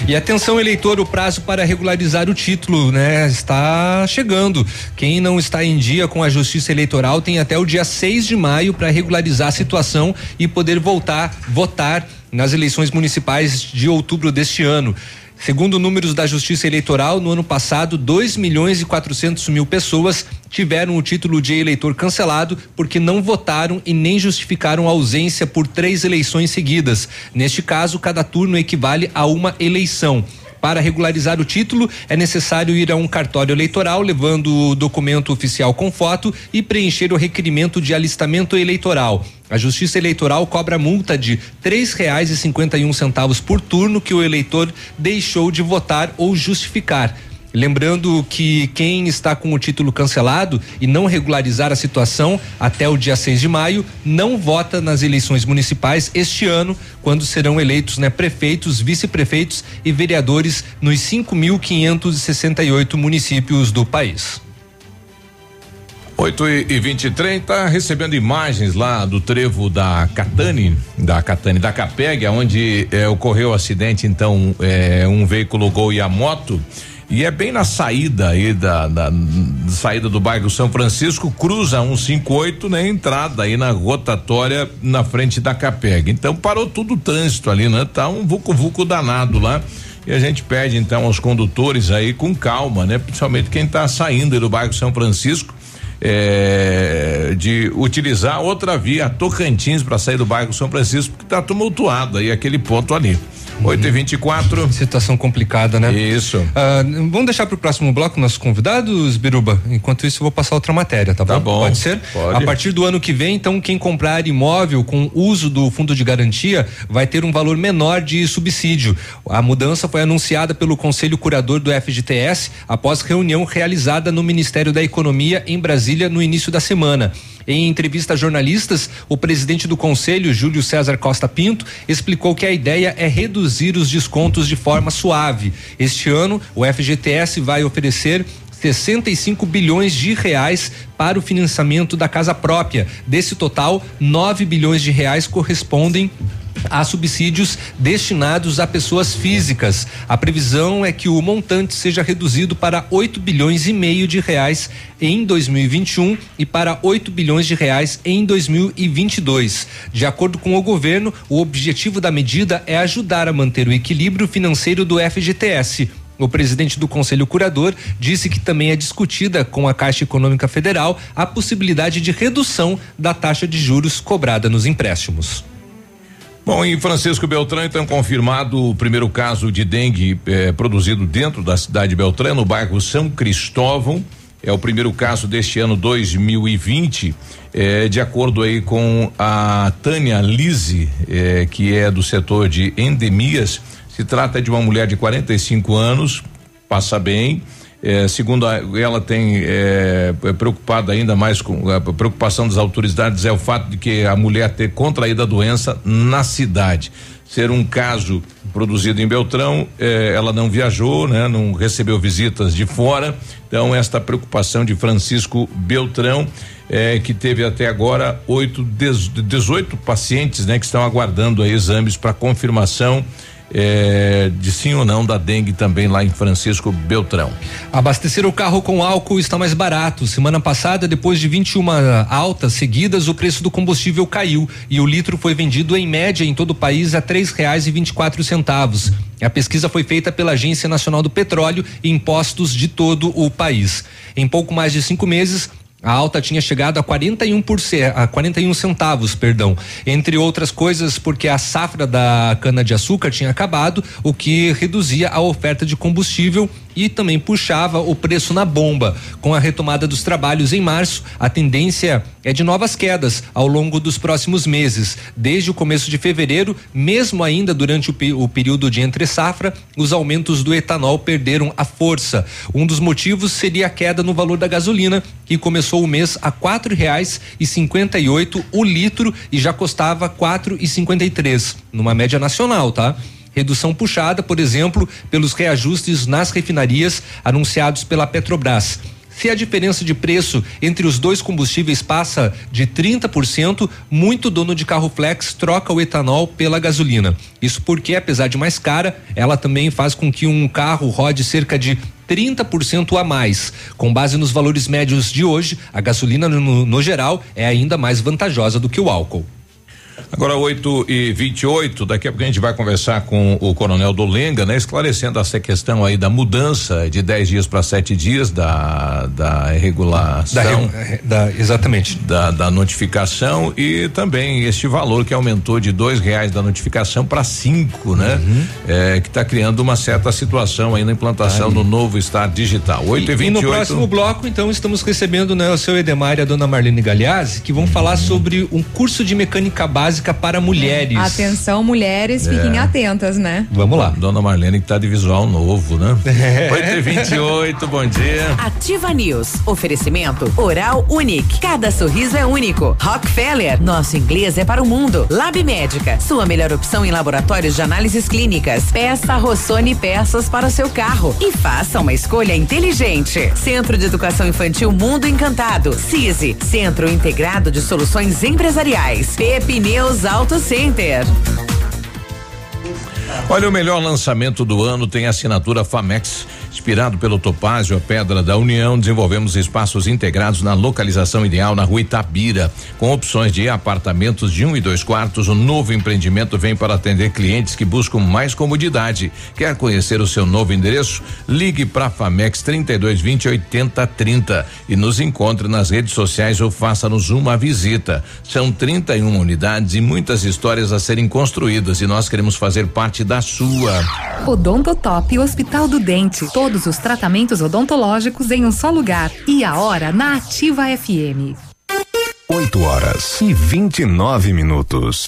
E atenção, eleitor, o prazo para regularizar o título, né? Está chegando. Quem não está em dia com a Justiça Eleitoral tem até o dia 6 de maio para regularizar a situação e poder voltar votar nas eleições municipais de outubro deste ano. Segundo números da Justiça Eleitoral, no ano passado, 2 milhões e 400 mil pessoas tiveram o título de eleitor cancelado porque não votaram e nem justificaram a ausência por três eleições seguidas. Neste caso, cada turno equivale a uma eleição. Para regularizar o título, é necessário ir a um cartório eleitoral levando o documento oficial com foto e preencher o requerimento de alistamento eleitoral. A Justiça Eleitoral cobra multa de três reais e cinquenta e um centavos por turno que o eleitor deixou de votar ou justificar. Lembrando que quem está com o título cancelado e não regularizar a situação até o dia 6 de maio não vota nas eleições municipais este ano, quando serão eleitos né, prefeitos, vice-prefeitos e vereadores nos 5.568 municípios do país. 8 e 23 tá recebendo imagens lá do trevo da Catane, da Catane da Capeg, onde eh, ocorreu o acidente, então, eh, um veículo Gol e a moto. E é bem na saída aí da, da, da saída do bairro São Francisco, cruza 158 na né, entrada aí na rotatória na frente da Capeg. Então parou tudo o trânsito ali, né? Tá um vucu vucu danado lá. E a gente pede então aos condutores aí com calma, né? Principalmente quem está saindo do bairro São Francisco é, de utilizar outra via Tocantins para sair do bairro São Francisco, porque está tumultuado aí aquele ponto ali. 8 e 24 Situação complicada, né? Isso. Ah, vamos deixar para o próximo bloco nossos convidados, Biruba? Enquanto isso, eu vou passar outra matéria, tá, tá bom? bom? Pode ser? Pode. A partir do ano que vem, então, quem comprar imóvel com uso do fundo de garantia vai ter um valor menor de subsídio. A mudança foi anunciada pelo Conselho Curador do FGTS após reunião realizada no Ministério da Economia em Brasília no início da semana. Em entrevista a jornalistas, o presidente do conselho, Júlio César Costa Pinto, explicou que a ideia é reduzir os descontos de forma suave. Este ano, o FGTS vai oferecer 65 bilhões de reais para o financiamento da casa própria. Desse total, 9 bilhões de reais correspondem a subsídios destinados a pessoas físicas. A previsão é que o montante seja reduzido para 8 bilhões e meio de reais em 2021 e para 8 bilhões de reais em 2022. De acordo com o governo, o objetivo da medida é ajudar a manter o equilíbrio financeiro do FGTS. O presidente do Conselho Curador disse que também é discutida com a Caixa Econômica Federal a possibilidade de redução da taxa de juros cobrada nos empréstimos. Bom, em Francisco Beltrão, então, confirmado o primeiro caso de dengue eh, produzido dentro da cidade de Beltrão, no bairro São Cristóvão. É o primeiro caso deste ano 2020, eh, de acordo aí com a Tânia Lise, eh, que é do setor de endemias. Se trata de uma mulher de 45 anos, passa bem. É, segundo a, ela tem é, preocupada ainda mais com a preocupação das autoridades é o fato de que a mulher ter contraído a doença na cidade. Ser um caso produzido em Beltrão, é, ela não viajou, né? Não recebeu visitas de fora. Então, esta preocupação de Francisco Beltrão, é, que teve até agora oito, 18 pacientes, né? Que estão aguardando aí exames para confirmação é, de sim ou não da dengue também lá em Francisco Beltrão. Abastecer o carro com álcool está mais barato. Semana passada, depois de 21 altas seguidas, o preço do combustível caiu e o litro foi vendido em média em todo o país a três reais e vinte e quatro centavos. A pesquisa foi feita pela Agência Nacional do Petróleo e Impostos de todo o país. Em pouco mais de cinco meses, a alta tinha chegado a 41 por a 41 centavos, perdão. Entre outras coisas, porque a safra da cana de açúcar tinha acabado, o que reduzia a oferta de combustível e também puxava o preço na bomba. Com a retomada dos trabalhos em março, a tendência é de novas quedas ao longo dos próximos meses. Desde o começo de fevereiro, mesmo ainda durante o, o período de entre safra, os aumentos do etanol perderam a força. Um dos motivos seria a queda no valor da gasolina, que começou o mês a quatro reais e cinquenta e oito o litro e já custava quatro e cinquenta e três numa média nacional, tá? Redução puxada, por exemplo, pelos reajustes nas refinarias anunciados pela Petrobras. Se a diferença de preço entre os dois combustíveis passa de 30%, muito dono de carro flex troca o etanol pela gasolina. Isso porque, apesar de mais cara, ela também faz com que um carro rode cerca de 30% a mais. Com base nos valores médios de hoje, a gasolina, no, no geral, é ainda mais vantajosa do que o álcool. Agora 8 e 28 daqui a pouco a gente vai conversar com o Coronel Dolenga, né? Esclarecendo essa questão aí da mudança de 10 dias para sete dias da da regulação. Da, da, exatamente. Da, da notificação e também este valor que aumentou de dois reais da notificação para cinco, né? Uhum. É, que está criando uma certa situação aí na implantação Aí. do novo Estado digital. 8 e, E, 28 no próximo bloco, então, estamos recebendo né, o seu Edemar e a dona Marlene Galeazzi, que vão falar sobre um curso de mecânica básica básica para mulheres. Atenção, mulheres, É. fiquem atentas, né? Vamos lá. Dona Marlene que tá de visual novo, né? É. 8 e 28 bom dia. Ativa News. Oferecimento Oral Unique. Cada sorriso é único. Rockefeller. Nosso inglês é para o mundo. Lab Médica. Sua melhor opção em laboratórios de análises clínicas. Peça Rossoni peças para o seu carro. E faça uma escolha inteligente. Centro de Educação Infantil Mundo Encantado. CISI. Centro Integrado de Soluções Empresariais. Pepineus Auto Center. Olha, o melhor lançamento do ano tem assinatura Famex. Inspirado pelo Topázio, a Pedra da União, desenvolvemos espaços integrados na localização ideal na rua Itabira, com opções de apartamentos de um e dois quartos. O novo empreendimento vem para atender clientes que buscam mais comodidade. Quer conhecer o seu novo endereço? Ligue para Famex 3220 8030 e nos encontre nas redes sociais ou faça-nos uma visita. São 31 unidades e muitas histórias a serem construídas e nós queremos fazer parte da sua. Odontotop Hospital do Dente. Todos os tratamentos odontológicos em um só lugar. E a hora na Ativa FM. 8 horas e 29 minutos.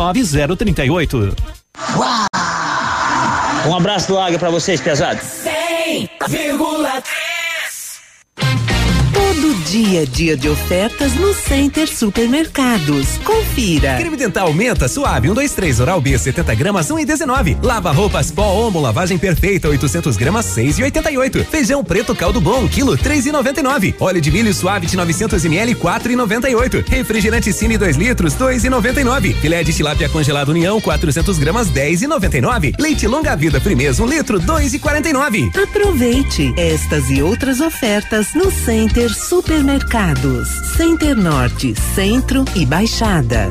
29038. Um abraço do Águia pra vocês, pesados. 100,3 Todo dia é dia de ofertas no Center Supermercados. Confira. Creme dental menta suave 123 oral B 70 gramas 1,19. Lava roupas pó Omo lavagem perfeita 800 gramas 6,88. Feijão preto caldo bom quilo 3,99. Óleo de milho suave de 900 ml 4,98. Refrigerante Cine 2 litros 2,99. Filé de tilápia congelado União 400 gramas 10,99. Leite longa vida Frimeza 1 litro 2,49. Aproveite estas e outras ofertas no Center Supermercados. Center Norte, Centro e Baixada.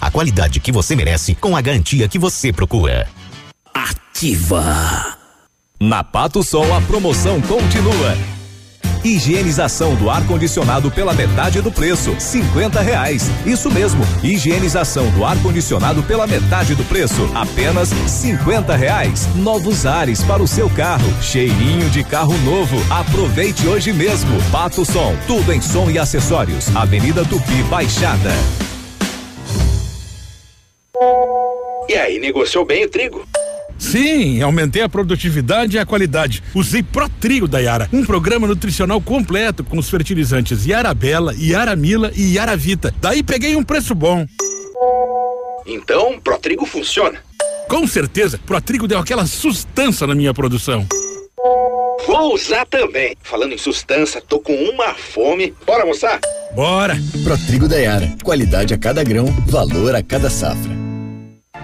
a qualidade que você merece com a garantia que você procura. Ativa. Na Pato Sol a promoção continua. Higienização do ar-condicionado pela metade do preço, cinquenta reais. Isso mesmo, higienização do ar-condicionado pela metade do preço, apenas cinquenta reais. Novos ares para o seu carro, cheirinho de carro novo. Aproveite hoje mesmo. Pato Som, tudo em som e acessórios. Avenida Tupi Baixada. E aí, negociou bem o trigo? Sim, aumentei a produtividade e a qualidade. Usei ProTrigo da Yara, um programa nutricional completo com os fertilizantes Yara Bela, Yara Mila e Yara Vita. Daí peguei um preço bom. Então, Protrigo funciona. Com certeza, ProTrigo deu aquela sustância na minha produção. Vou usar também. Falando em sustância, tô com uma fome. Bora almoçar? Bora! Protrigo da Yara. Qualidade a cada grão, valor a cada safra.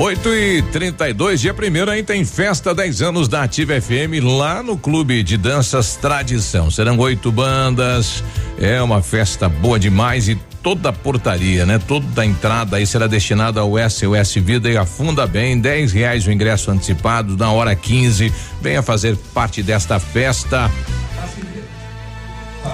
8 e 32 dia primeiro aí tem festa 10 anos da Ativa FM lá no Clube de Danças Tradição. Serão oito bandas, é uma festa boa demais e toda a portaria, né? Toda a entrada aí será destinada ao SOS Vida e afunda bem, 10 reais o ingresso antecipado, na hora 15. Venha fazer parte desta festa.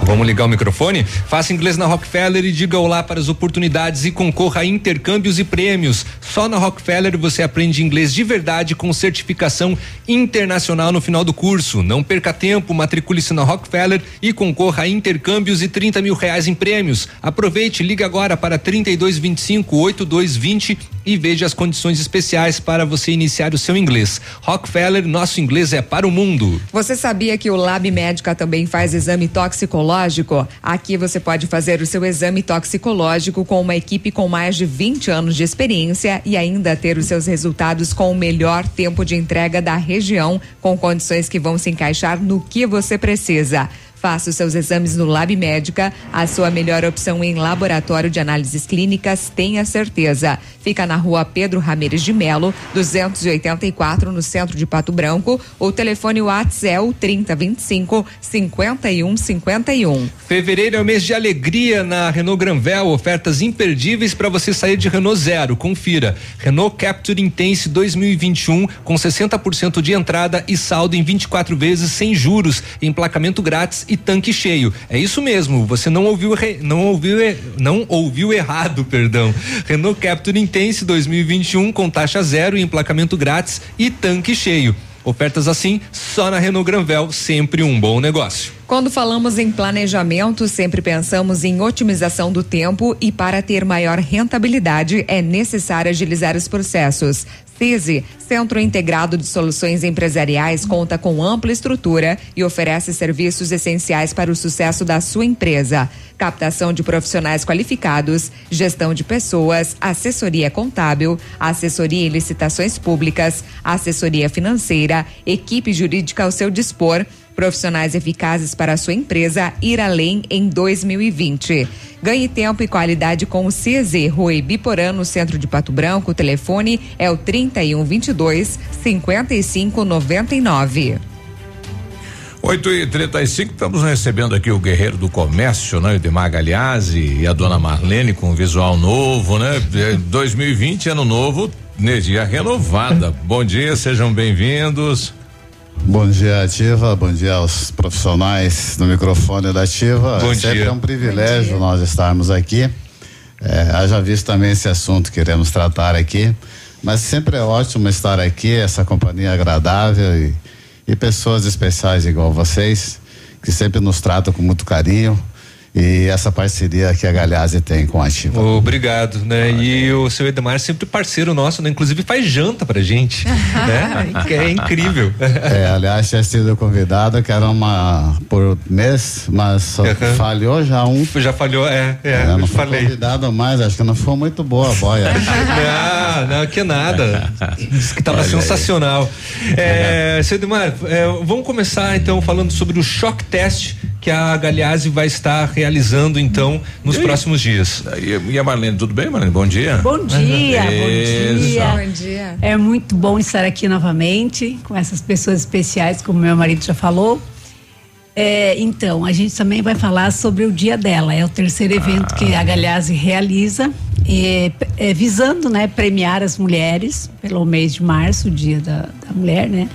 Vamos ligar o microfone? Faça inglês na Rockefeller e diga olá para as oportunidades e concorra a intercâmbios e prêmios. Só na Rockefeller você aprende inglês de verdade com certificação internacional no final do curso. Não perca tempo, matricule-se na Rockefeller e concorra a intercâmbios e 30 mil reais em prêmios. Aproveite, ligue agora para 3225 8220 e veja as condições especiais para você iniciar o seu inglês. Rockefeller, nosso inglês é para o mundo. Você sabia que o Lab Médica também faz exame toxicológico? Aqui você pode fazer o seu exame toxicológico com uma equipe com mais de 20 anos de experiência e ainda ter os seus resultados com o melhor tempo de entrega da região, com condições que vão se encaixar no que você precisa. Faça os seus exames no Lab Médica, a sua melhor opção em laboratório de análises clínicas, tenha certeza. Fica na rua Pedro Ramirez de Melo, 284, no centro de Pato Branco. O telefone WhatsApp é o 3025 5151. Fevereiro é o mês de alegria na Renault Granvel, ofertas imperdíveis para você sair de Renault Zero. Confira. Renault Capture Intense 2021 com 60% de entrada e saldo em 24 vezes sem juros, emplacamento grátis e tanque cheio. É isso mesmo, você não ouviu não ouviu e- não ouviu errado, perdão. Renault Capture Intense 2021 com taxa zero e emplacamento grátis e tanque cheio. Ofertas assim só na Renault Granvel, sempre um bom negócio. Quando falamos em planejamento, sempre pensamos em otimização do tempo e para ter maior rentabilidade é necessário agilizar os processos. CISI, Centro Integrado de Soluções Empresariais, conta com ampla estrutura e oferece serviços essenciais para o sucesso da sua empresa. Captação de profissionais qualificados, gestão de pessoas, assessoria contábil, assessoria em licitações públicas, assessoria financeira, equipe jurídica ao seu dispor, profissionais eficazes para a sua empresa ir além em 2020. Ganhe tempo e qualidade com o CZ Rui Biporã no centro de Pato Branco. O telefone é o 3122 5599. 8 e 35 estamos recebendo aqui o guerreiro do comércio, né? O Edmar e a dona Marlene com visual novo, né? Eh, 2020, ano novo, energia renovada. Bom dia, sejam bem-vindos. Bom dia, Ativa. Bom dia aos profissionais do microfone da Ativa. Bom Sempre dia. é um privilégio nós estarmos aqui. É, haja visto também esse assunto que queremos tratar aqui. Mas sempre é ótimo estar aqui, essa companhia agradável e, e pessoas especiais igual vocês, que sempre nos tratam com muito carinho. E essa parceria que a Galhazzi tem com a Ativa. Obrigado, né? E o seu Edmar é sempre parceiro nosso, né? Inclusive faz janta pra gente, né? Que é incrível. É, aliás, tinha sido convidado, que era uma por mês, mas só falhou já um. Já falhou, é, é, eu não falei. convidado mais, acho que não foi muito boa a boia. Não, não, que nada. Diz que tava Olha aí. sensacional. É, seu Edmar, é, vamos começar então falando sobre o choque teste que a Galhazzi vai estar realizando então nos E próximos dias. E, e a Marlene, tudo bem, Marlene? Bom dia. Bom dia, bom Isso. dia. Bom dia. É muito bom estar aqui novamente com essas pessoas especiais, como meu marido já falou. É, então, a gente também vai falar sobre o dia dela. É o terceiro evento que a Galhazzi realiza, é, é, visando, né, premiar as mulheres pelo mês de março, o dia da, da mulher, né?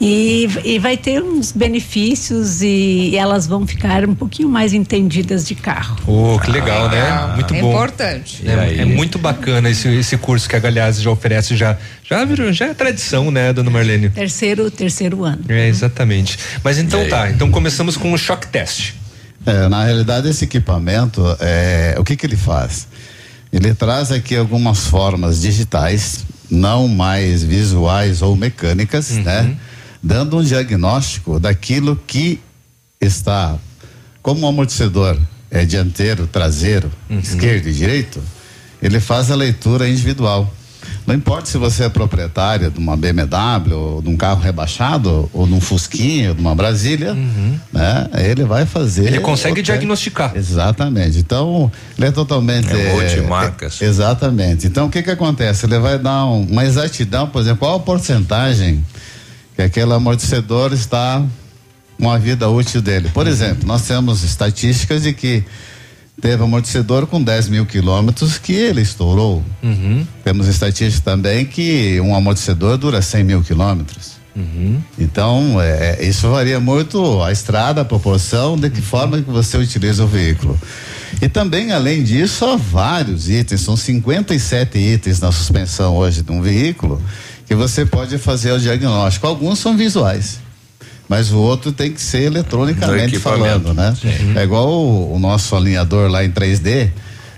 E, e vai ter uns benefícios e, elas vão ficar um pouquinho mais entendidas de carro. Oh, que legal, né? Muito é bom. importante. É, é muito bacana esse, esse curso que a Galhazzi já oferece, já, já virou, já é tradição, né, dona Marlene? Terceiro, terceiro ano. É, exatamente. Mas então tá, então começamos com o choque teste. É, na realidade, esse equipamento, é, o que, que ele faz? Ele traz aqui algumas formas digitais, não mais visuais ou mecânicas, né? Dando um diagnóstico daquilo que está, como o amortecedor é dianteiro, traseiro, esquerdo e direito, ele faz a leitura individual. Não importa se você é proprietário de uma BMW, ou de um carro rebaixado, ou de um Fusquinha, ou de uma Brasília, né? Ele vai fazer. Ele consegue o diagnosticar. Exatamente. Então, ele é totalmente. É multimarcas. é- exatamente. Então, o que que acontece? Ele vai dar um- uma exatidão, por exemplo, qual a porcentagem que aquele amortecedor está com a vida útil dele. Por exemplo, nós temos estatísticas de que teve amortecedor com 10 mil quilômetros que ele estourou. Temos estatísticas também que um amortecedor dura 100 mil quilômetros. Então, é, isso varia muito a estrada, a proporção, de que forma que você utiliza o veículo. E também, além disso, há vários itens, são 57 itens na suspensão hoje de um veículo que você pode fazer o diagnóstico. Alguns são visuais, mas o outro tem que ser eletronicamente falando, né? Sim. É igual o, o nosso alinhador lá em 3D.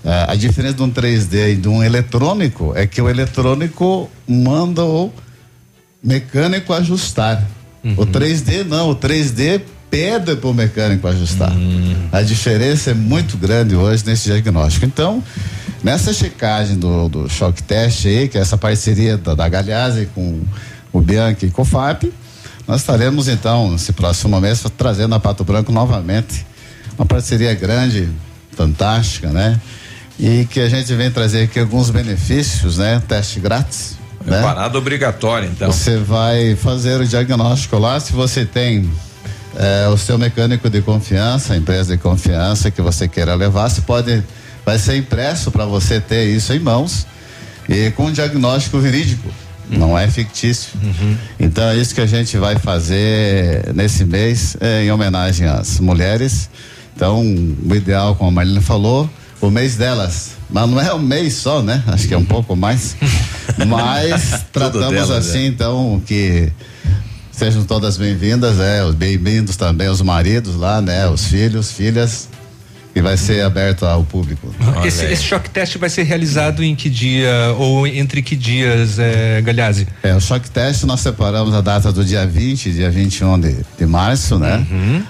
eh, a diferença de um 3D e de um eletrônico é que o eletrônico manda o mecânico ajustar. O 3D não, o 3D pede para o mecânico ajustar. A diferença é muito grande hoje nesse diagnóstico. Então, nessa checagem do, do choque teste aí, que é essa parceria da, da Galhazzi com o Bianchi e com o FAP, nós estaremos então, nesse próximo mês, trazendo a Pato Branco novamente. Uma parceria grande, fantástica, né? E que a gente vem trazer aqui alguns benefícios, né? Teste grátis. Né? Parada obrigatória, então. Você vai fazer o diagnóstico lá. Se você tem eh, o seu mecânico de confiança, a empresa de confiança que você queira levar, você pode, vai ser impresso para você ter isso em mãos e com um diagnóstico verídico. Não é fictício. Então é isso que a gente vai fazer nesse mês eh, em homenagem às mulheres. Então, o ideal, como a Marlene falou, o mês delas. Mas não é um mês só, né? Acho que é um pouco mais. Mas tratamos delas, assim, é. então, que sejam todas bem-vindas, é, os bem-vindos também os maridos lá, né? Os filhos, filhas, que vai ser aberto ao público. Esse, esse choque teste vai ser realizado em que dia ou entre que dias, é, Galhazi? É, o choque teste nós separamos a data do dia 20 e dia 21 de, de março, né?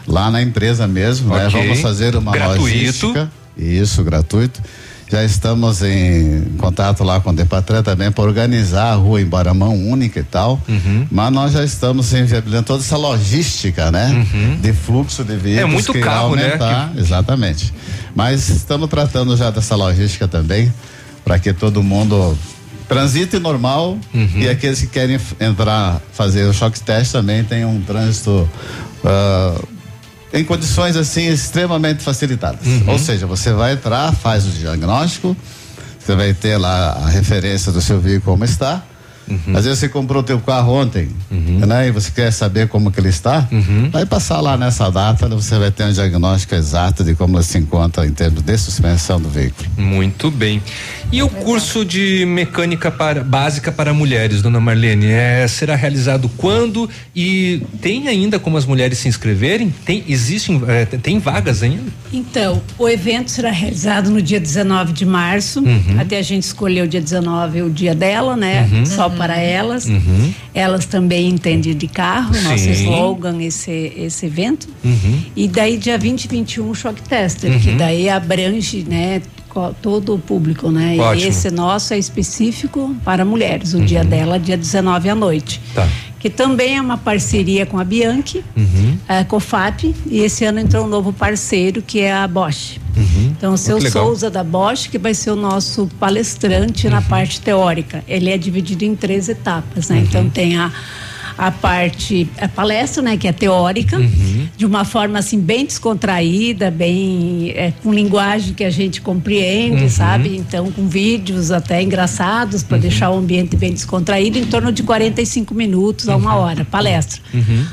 Lá na empresa mesmo, né? Ok. Vamos fazer uma Gratuito. logística. Isso, gratuito. Já estamos em contato lá com o Depatran também para organizar a rua em Baramão única e tal. Uhum. Mas nós já estamos inviabilizando toda essa logística, né? De fluxo de veículos. É muito que carro, né? aumentar. Exatamente. Mas estamos tratando já dessa logística também, para que todo mundo transite normal Uhum. e aqueles que querem entrar, fazer o choque teste também tenham um trânsito ah, em condições assim extremamente facilitadas. Uhum. Ou seja, você vai entrar, faz o diagnóstico, você vai ter lá a referência do seu veículo como está. Uhum. Às vezes você comprou teu carro ontem, né? E você quer saber como que ele está, Uhum. vai passar lá nessa data, você vai ter um diagnóstico exato de como ele se encontra em termos de suspensão do veículo. Muito bem. E o curso de mecânica para- básica para mulheres, dona Marlene, é, será realizado quando? E tem ainda como as mulheres se inscreverem? Tem, existem, é, tem- vagas ainda? Então, o evento será realizado no dia 19 de março. Uhum. Até a gente escolheu o dia 19, o dia dela, né? Uhum. Só para elas. Uhum. Elas também entendem de carro, nosso Sim. slogan, esse, esse evento. Uhum. E daí, dia 20 e 21, o Shock Tester, Uhum. que daí abrange, né? Todo o público, né? Ótimo. E esse nosso é específico para mulheres. O dia dela, dia 19 à noite. Tá. Que também é uma parceria com a Bianchi, Uhum. a COFAP, e esse ano entrou um novo parceiro que é a Bosch. Então, o seu. Souza da Bosch, que vai ser o nosso palestrante na parte teórica. Ele é dividido em três etapas, né? Então, tem a, a parte, a palestra, né? Que é teórica, de uma forma, assim, bem descontraída, bem, é, com linguagem que a gente compreende, Uhum. sabe? Então, com vídeos até engraçados, para deixar o ambiente bem descontraído, em torno de 45 minutos a uma hora, palestra.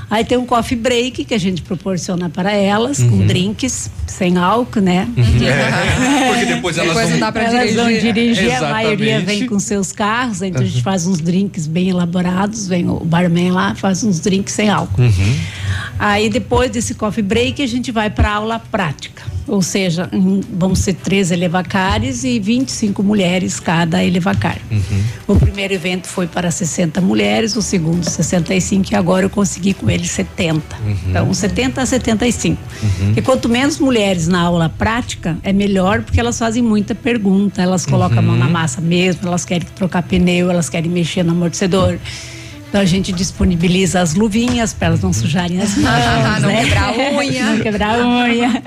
Aí tem um coffee break que a gente proporciona para elas, com Uhum. drinks, sem álcool, né? É, porque depois elas Depois vão- não dá pra elas vão dirigir. dirigir, a Exatamente. maioria vem com seus carros, então a gente Uhum. faz uns drinks bem elaborados, vem o barman lá, faz uns drinks sem álcool. Uhum. Aí depois desse coffee break a gente vai para aula prática, ou seja, vão ser três elevacares e 25 mulheres cada elevacar. O primeiro evento foi para 60 mulheres, o segundo 65 e agora eu consegui com ele 70. Então 70 a 75. E quanto menos mulheres na aula prática, é melhor porque elas fazem muita pergunta, elas colocam a mão na massa mesmo, elas querem trocar pneu, elas querem mexer no amortecedor. Então a gente disponibiliza as luvinhas para elas não sujarem as mãos, Não né? quebrar a unha. não quebrar a unha.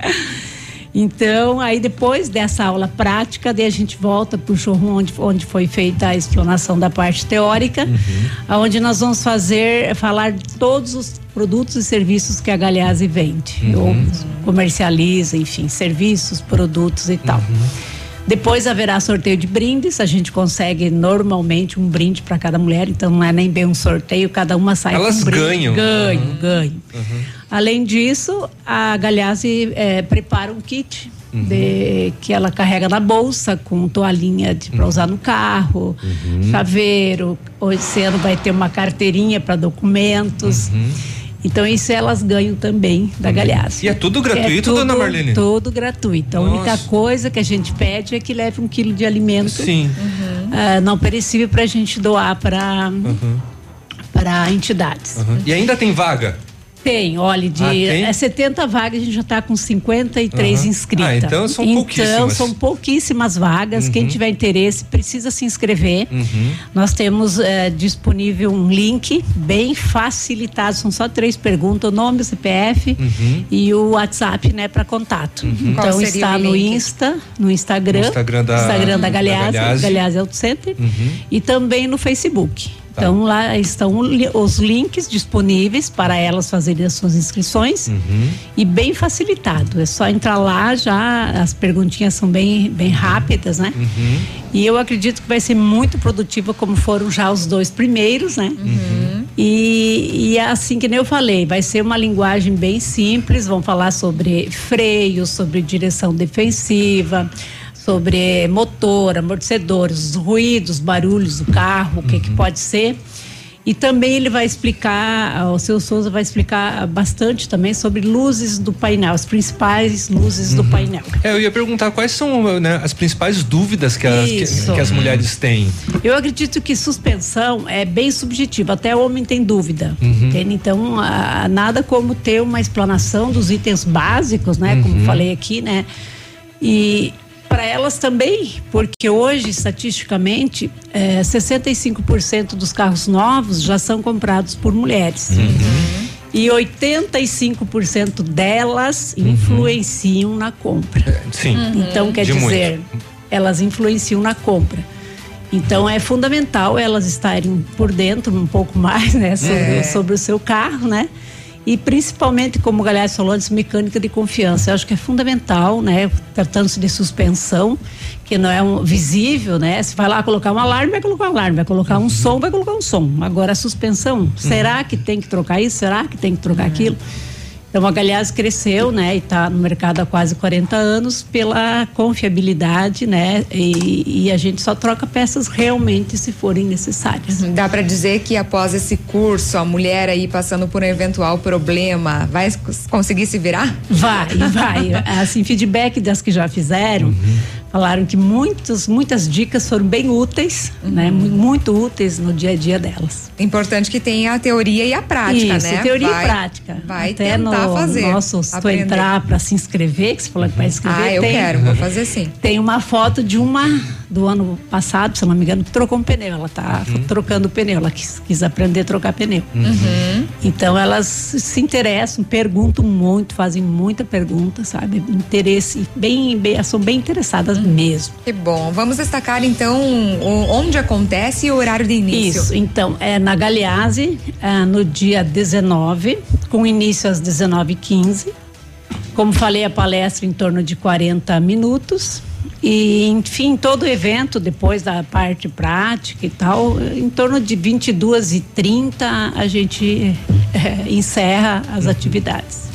Então, aí depois dessa aula prática, daí a gente volta para o showroom onde, onde foi feita a explanação da parte teórica, onde nós vamos fazer, falar de todos os produtos e serviços que a Galeazzi vende, Uhum. ou comercializa, enfim, serviços, produtos e tal. Depois haverá sorteio de brindes. A gente consegue normalmente um brinde para cada mulher, então não é nem bem um sorteio, cada uma sai Elas com um brinde. ganham. Ganho, Uhum. ganho. Além disso, a Galhazi eh, prepara um kit Uhum. de- que ela carrega na bolsa com toalhinha para usar no carro, chaveiro. Hoje esse ano vai ter uma carteirinha para documentos. Então isso elas ganham também da Galhazi. E é tudo gratuito, dona Marlene? Tudo gratuito. A única Nossa. coisa que a gente pede é que leve um quilo de alimento Sim. ah, não perecível para a gente doar para Uhum. para entidades. Uhum. E ainda tem vaga? Tem, olha, de Ah, tem? é 70 vagas, a gente já está com 53 Aham. inscritas. Ah, então são Então, pouquíssimas. são pouquíssimas vagas. Quem Uhum. tiver interesse precisa se inscrever. Uhum. Nós temos eh, disponível um link bem facilitado, são só três perguntas: o nome, o CPF Uhum. e o WhatsApp, né, para contato. Qual Então seria está o no link? Insta, no Instagram, No Instagram da- Instagram da da Galhazi, Galhazi. Galhazi Auto Center, Uhum. e também no Facebook. Tá. Então lá estão os links disponíveis para elas fazerem as suas inscrições Uhum. e bem facilitado. É só entrar lá, já as perguntinhas são bem, bem rápidas, né? Uhum. E eu acredito que vai ser muito produtiva, como foram já os dois primeiros, né? E, e é assim que nem eu falei, vai ser uma linguagem bem simples. Vão falar sobre freio, sobre direção defensiva, sobre motor, amortecedores, os ruídos, barulhos do carro, o que, que pode ser. E também ele vai explicar, o seu Souza vai explicar bastante também sobre luzes do painel, as principais luzes do painel. É, eu ia perguntar quais são né, as principais dúvidas que as, que, que as mulheres têm. Eu acredito que suspensão é bem subjetiva, até o homem tem dúvida. Uhum. entende? Então, ah, nada como ter uma explanação dos itens básicos, né? Como Uhum. falei aqui, né? E para elas também, porque hoje, estatisticamente, eh, 65% dos carros novos já são comprados por mulheres. E 85% delas influenciam na compra. Sim. Então, quer De dizer, muito. elas influenciam na compra. Então, é fundamental elas estarem por dentro um pouco mais, né, sobre, É. sobre o seu carro, né? E principalmente, como o Galhaço falou antes, mecânica de confiança. Eu acho que é fundamental, né? Tratando-se de suspensão, que não é um, visível, né? Se vai lá colocar um alarme, vai colocar um alarme. Vai colocar um som, vai colocar um som. Agora, a suspensão, será que tem que trocar isso? Será que tem que trocar aquilo? Então, a Galhaz cresceu, né, e está no mercado há quase 40 anos pela confiabilidade, né, e, e a gente só troca peças realmente se forem necessárias. Dá para dizer que após esse curso, a mulher aí passando por um eventual problema, vai cons- conseguir se virar? Vai, vai. Assim, feedback das que já fizeram, falaram que muitos, muitas dicas foram bem úteis, né, mu- muito úteis no dia a dia delas. Importante que tenha a teoria e a prática, Isso, né? teoria vai, e prática. Vai Até tentar no fazer. Nosso, se tu entrar para se inscrever, que você falou que vai inscrever, Ah, eu tem, quero, vou fazer sim. Tem uma foto de uma do ano passado, se eu não me engano, que trocou um pneu. Ela tá trocando o pneu, ela quis, quis aprender a trocar pneu. Uhum. Então elas se interessam, perguntam muito, fazem muita pergunta, sabe? Interesse, bem, bem, elas são bem interessadas mesmo. Que bom. Vamos destacar então o- onde acontece e o horário de início. Isso, então, é na Galeazzi, ah, no dia 19, com início às 19h15. Como falei, a palestra em torno de 40 minutos. E, enfim, todo o evento, depois da parte prática e tal, em torno de 22h30 a gente eh, encerra as atividades.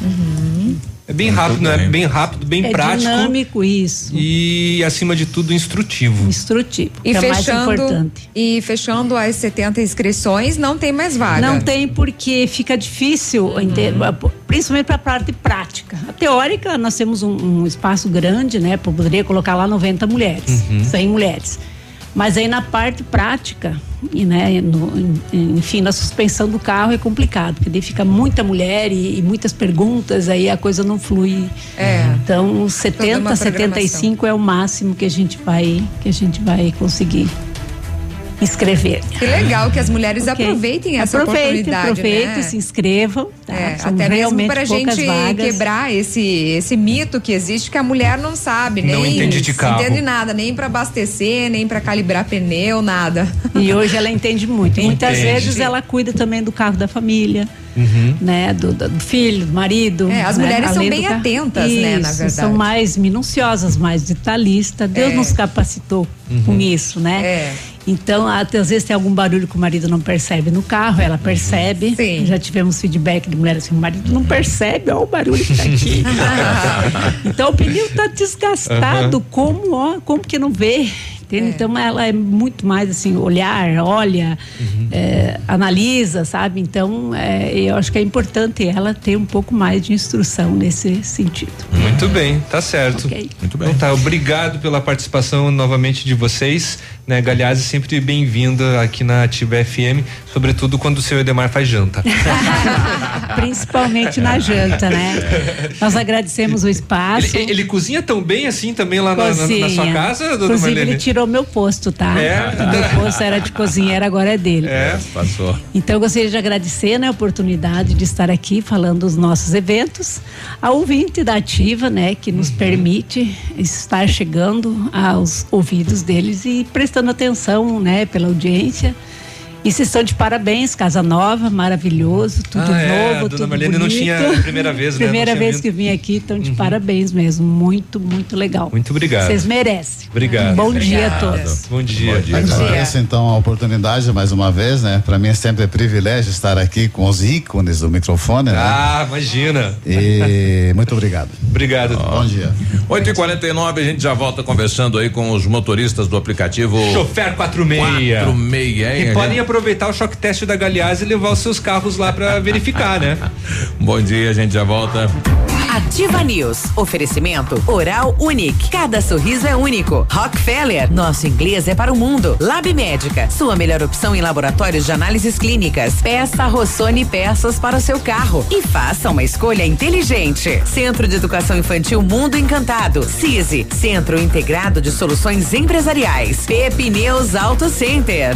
É bem rápido, né? Bem rápido, bem é prático. dinâmico isso. E, acima de tudo, instrutivo. Instrutivo. E que é mais fechando, importante. e fechando as 70 inscrições, não tem mais vaga. Não tem porque fica difícil, ente- principalmente para a parte prática. A teórica, nós temos um, um espaço grande, né? Poderia colocar lá 90 mulheres, Uhum. 100 mulheres. Mas aí na parte prática, e, né, no- en- enfim, na suspensão do carro é complicado, porque daí fica muita mulher e, e muitas perguntas, aí a coisa não flui. É. Então, 70, uma 75 é o máximo que a gente vai, que a gente vai conseguir inscrever. Que legal que as mulheres Ok. aproveitem essa Aproveitem, oportunidade, aproveitem, né? se inscrevam. Tá? É, até mesmo realmente para a gente vagas. quebrar esse, esse mito que existe que a mulher não sabe, Não nem entende de carro. entende nada, nem para abastecer, nem para calibrar pneu, nada. E hoje ela entende muito. Muitas vezes ela cuida também do carro da família. Né? Do, do filho, do marido. É, as né? mulheres são Além bem do ca- atentas, né, na Isso, verdade. São mais minuciosas, mais detalhistas. Deus É. nos capacitou Uhum. com isso, né? É. Então, até às vezes tem algum barulho que o marido não percebe no carro, ela percebe. Já tivemos feedback de mulheres assim, o marido não percebe, ó o barulho que tá aqui. então o pneu tá desgastado, Aham. como, ó, como que não vê? Entende? Então ela é muito mais assim, olhar, olha, é, analisa, sabe? Então é, eu acho que é importante ela ter um pouco mais de instrução nesse sentido. Muito bem, tá certo. Muito bem. Então tá, obrigado pela participação novamente de vocês, né? Galiase sempre bem-vinda aqui na Ativa FM, sobretudo quando o seu Edemar faz janta. Principalmente na janta, né? Nós agradecemos o espaço. Ele, ele cozinha tão bem assim também lá na, na- na sua casa, dona Inclusive, Marlene? ele tirou meu posto, tá? É? O meu posto era de cozinheiro, agora é dele. É, passou. Então, eu gostaria de agradecer né, a oportunidade de estar aqui falando dos nossos eventos, a ouvinte da Ativa, né, que nos permite estar chegando aos ouvidos deles e prestando atenção, né, pela audiência. E vocês estão de parabéns, Casa Nova, maravilhoso, tudo Ah, é, novo, a dona tudo Marlene não bonito. tinha a primeira vez, né? Não Primeira vez vindo. que vim aqui, então de parabéns mesmo, muito, muito legal. Muito obrigado. Vocês merecem. Obrigado. Um bom dia a Obrigado. todos. Bom dia. Agradeço então a oportunidade mais uma vez, né? Para mim é sempre um privilégio estar aqui com os ícones do microfone, né? Ah, imagina. E muito obrigado. Obrigado. Bom dia. 8 e 49 a gente já volta conversando aí com os motoristas do aplicativo. Chofer 46. 46, hein? E podem aproveitar o choque teste da Galiase e levar os seus carros lá pra verificar, né? Bom dia, a gente já volta. Ativa News. Oferecimento Oral Unique. Cada sorriso é único. Rockefeller. Nosso inglês é para o mundo. Lab Médica. Sua melhor opção em laboratórios de análises clínicas. Peça Rossoni peças para o seu carro. E faça uma escolha inteligente. Centro de Educação Infantil Mundo Encantado. CISI. Centro Integrado de Soluções Empresariais. Pepineus Auto Center.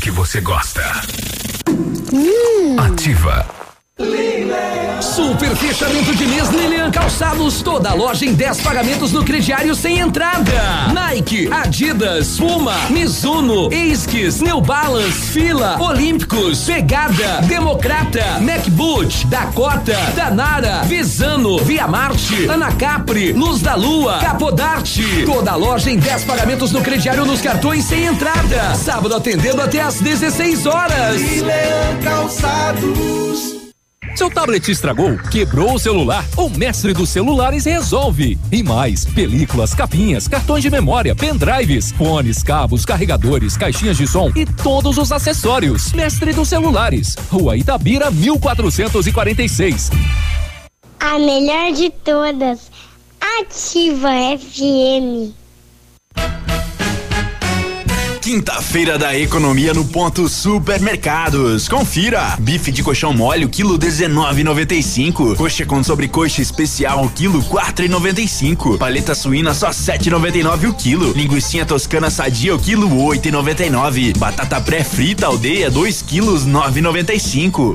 Que você gosta. Ativa. Super fechamento de mês Lilian Calçados, toda loja em 10 pagamentos no crediário sem entrada. Nike, Adidas, Puma, Mizuno, Esquis, New Balance, Fila, Olímpicos, Pegada, Democrata, MacBoot, Dakota, Danara, Visano, Via Marte, Anacapri, Luz da Lua, Capodarte. Toda loja em 10 pagamentos no crediário nos cartões sem entrada. Sábado atendendo até às 16 horas. Lilian Calçados. Seu tablet estragou, quebrou o celular? O mestre dos celulares resolve. E mais, películas, capinhas, cartões de memória, pendrives, fones, cabos, carregadores, caixinhas de som e todos os acessórios. Mestre dos celulares, Rua Itabira, 1446. A melhor de todas. Ativa FM. Quinta-feira da economia no ponto supermercados. Confira. Bife de colchão mole, quilo 19,95. Coxa com sobrecoxa especial, quilo 4,95. Paleta suína só 7,99 o quilo. Linguiça toscana sadia, o quilo 8,99. Batata pré-frita aldeia, 2 quilos 9,95.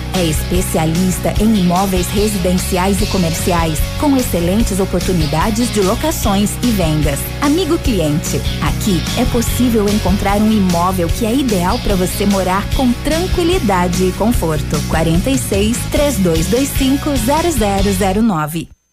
É especialista em imóveis residenciais e comerciais, com excelentes oportunidades de locações e vendas. Amigo cliente, aqui é possível encontrar um imóvel que é ideal para você morar com tranquilidade e conforto. 46 3225 0009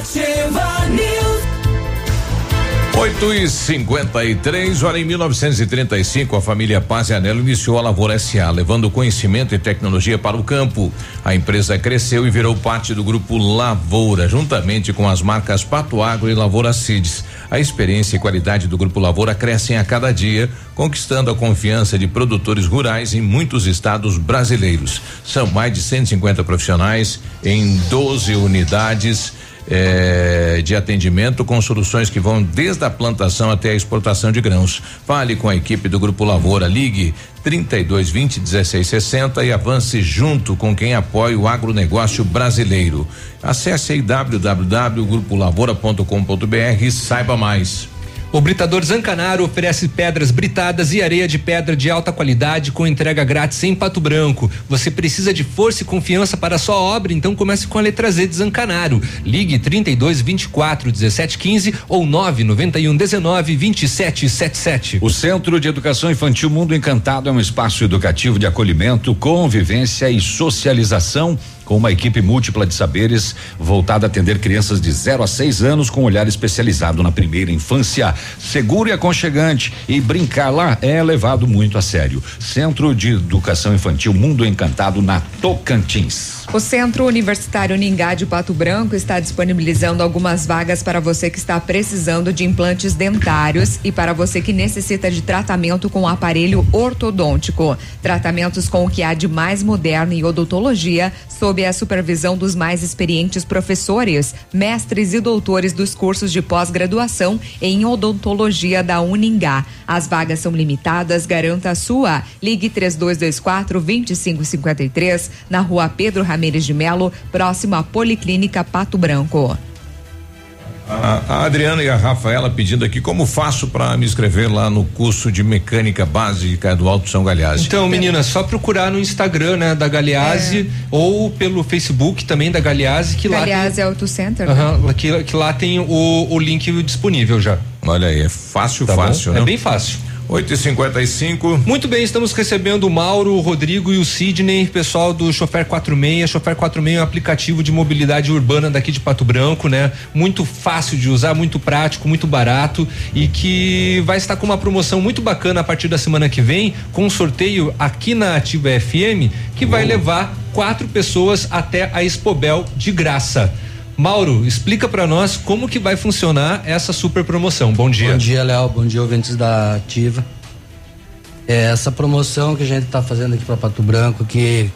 Ativa News. 8 e 53 hora em 1935, a família Paz e Anelo iniciou a Lavoura SA, levando conhecimento e tecnologia para o campo. A empresa cresceu e virou parte do grupo Lavoura, juntamente com as marcas Pato Agro e Lavoura Seeds. A experiência e qualidade do grupo Lavoura crescem a cada dia, conquistando a confiança de produtores rurais em muitos estados brasileiros. São mais de 150 profissionais em 12 unidades eh, de atendimento com soluções que vão desde a plantação até a exportação de grãos. Fale com a equipe do Grupo Lavoura, ligue 32 20 16 60 e avance junto com quem apoia o agronegócio brasileiro. Acesse aí www.grupolavoura.com.br e saiba mais. O Britador Zancanaro oferece pedras britadas e areia de pedra de alta qualidade com entrega grátis em Pato Branco. Você precisa de força e confiança para a sua obra, então comece com a letra Z de Zancanaro. Ligue 32 24 17 15 ou 991 19 27 77. O Centro de Educação Infantil Mundo Encantado é um espaço educativo de acolhimento, convivência e socialização com uma equipe múltipla de saberes voltada a atender crianças de 0 a 6 anos com olhar especializado na primeira infância. Seguro e aconchegante. E brincar lá é levado muito a sério. Centro de Educação Infantil Mundo Encantado na Tocantins. O Centro Universitário Ningá de Pato Branco está disponibilizando algumas vagas para você que está precisando de implantes dentários e para você que necessita de tratamento com aparelho ortodôntico. Tratamentos com o que há de mais moderno em odontologia, sob a supervisão dos mais experientes professores, mestres e doutores dos cursos de pós-graduação em odontologia da Uningá. As vagas são limitadas, garanta a sua. Ligue 3224 2553 na rua Pedro Ramirez de Melo, próximo à Policlínica Pato Branco. A, a Adriana e a Rafaela pedindo aqui como faço para me inscrever lá no curso de mecânica básica do Alto São Galhaço. Então, menina, só procurar no Instagram, né, da Galeazzi ou pelo Facebook também da Galeazzi que lá Aliás, tem, é Auto Center. né? Aham, que, que lá tem o, o link disponível já. Olha aí, é fácil, Tá bom? fácil, É né? bem fácil. 8 e 55 Muito bem, estamos recebendo o Mauro, o Rodrigo e o Sidney, pessoal do Chofer 46. Chofer 46 é um aplicativo de mobilidade urbana daqui de Pato Branco, né? Muito fácil de usar, muito prático, muito barato e que vai estar com uma promoção muito bacana a partir da semana que vem, com um sorteio aqui na Ativa FM, que vai levar quatro pessoas até a Expobel de graça. Mauro, explica pra nós como que vai funcionar essa super promoção. Bom dia. Bom dia, Léo. Bom dia, ouvintes da Ativa. É, essa promoção que a gente está fazendo aqui para Pato Branco, que,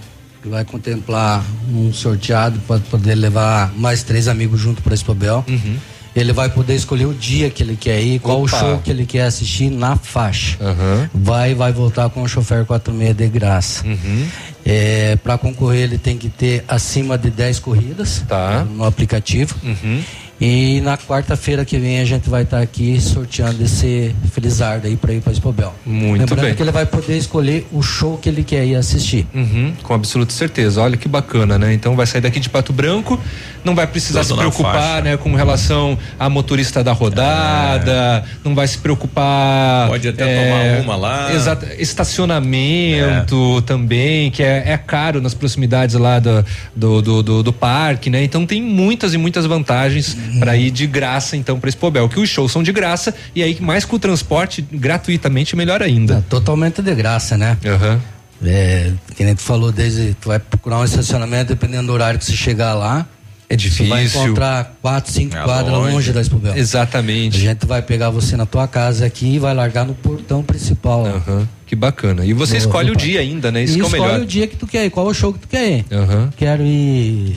vai contemplar um sorteado para poder levar mais três amigos junto para Expobel. Uhum. Ele vai poder escolher o dia que ele quer ir, qual o Opa. show que ele quer assistir na faixa. Aham. Vai vai voltar com o chofer 46 de graça. Uhum. É, para concorrer ele tem que ter acima de 10 corridas Tá. no aplicativo. Uhum. E na quarta-feira que vem a gente vai estar aqui sorteando esse Felizardo aí para ir para Expobel. Muito Lembrando bem. que ele vai poder escolher o show que ele quer ir assistir. Uhum, com absoluta certeza. Olha que bacana, né? Então vai sair daqui de Pato Branco, não vai precisar Tudo se preocupar, faixa. né, com relação a motorista da rodada, não vai se preocupar. Pode até é, tomar uma lá. Exato, estacionamento também, que é, é caro nas proximidades lá do, do, do, do- do parque, né? Então tem muitas e muitas vantagens para ir de graça, então, para Expobel, que os shows são de graça e aí mais com o transporte gratuitamente melhor ainda. Totalmente de graça, né? Aham. É, que nem tu falou, desde tu vai procurar um estacionamento, dependendo do horário que você chegar lá. É difícil. Você vai encontrar quatro, cinco É quadras longe. longe da Expobel. Exatamente. A gente vai pegar você na tua casa aqui e vai largar no portão principal. lá. Que bacana. E você No- escolhe no o parque. dia ainda, né? Isso e que é o escolhe melhor. o dia que tu quer ir, qual o show que tu quer ir. Aham. Quero ir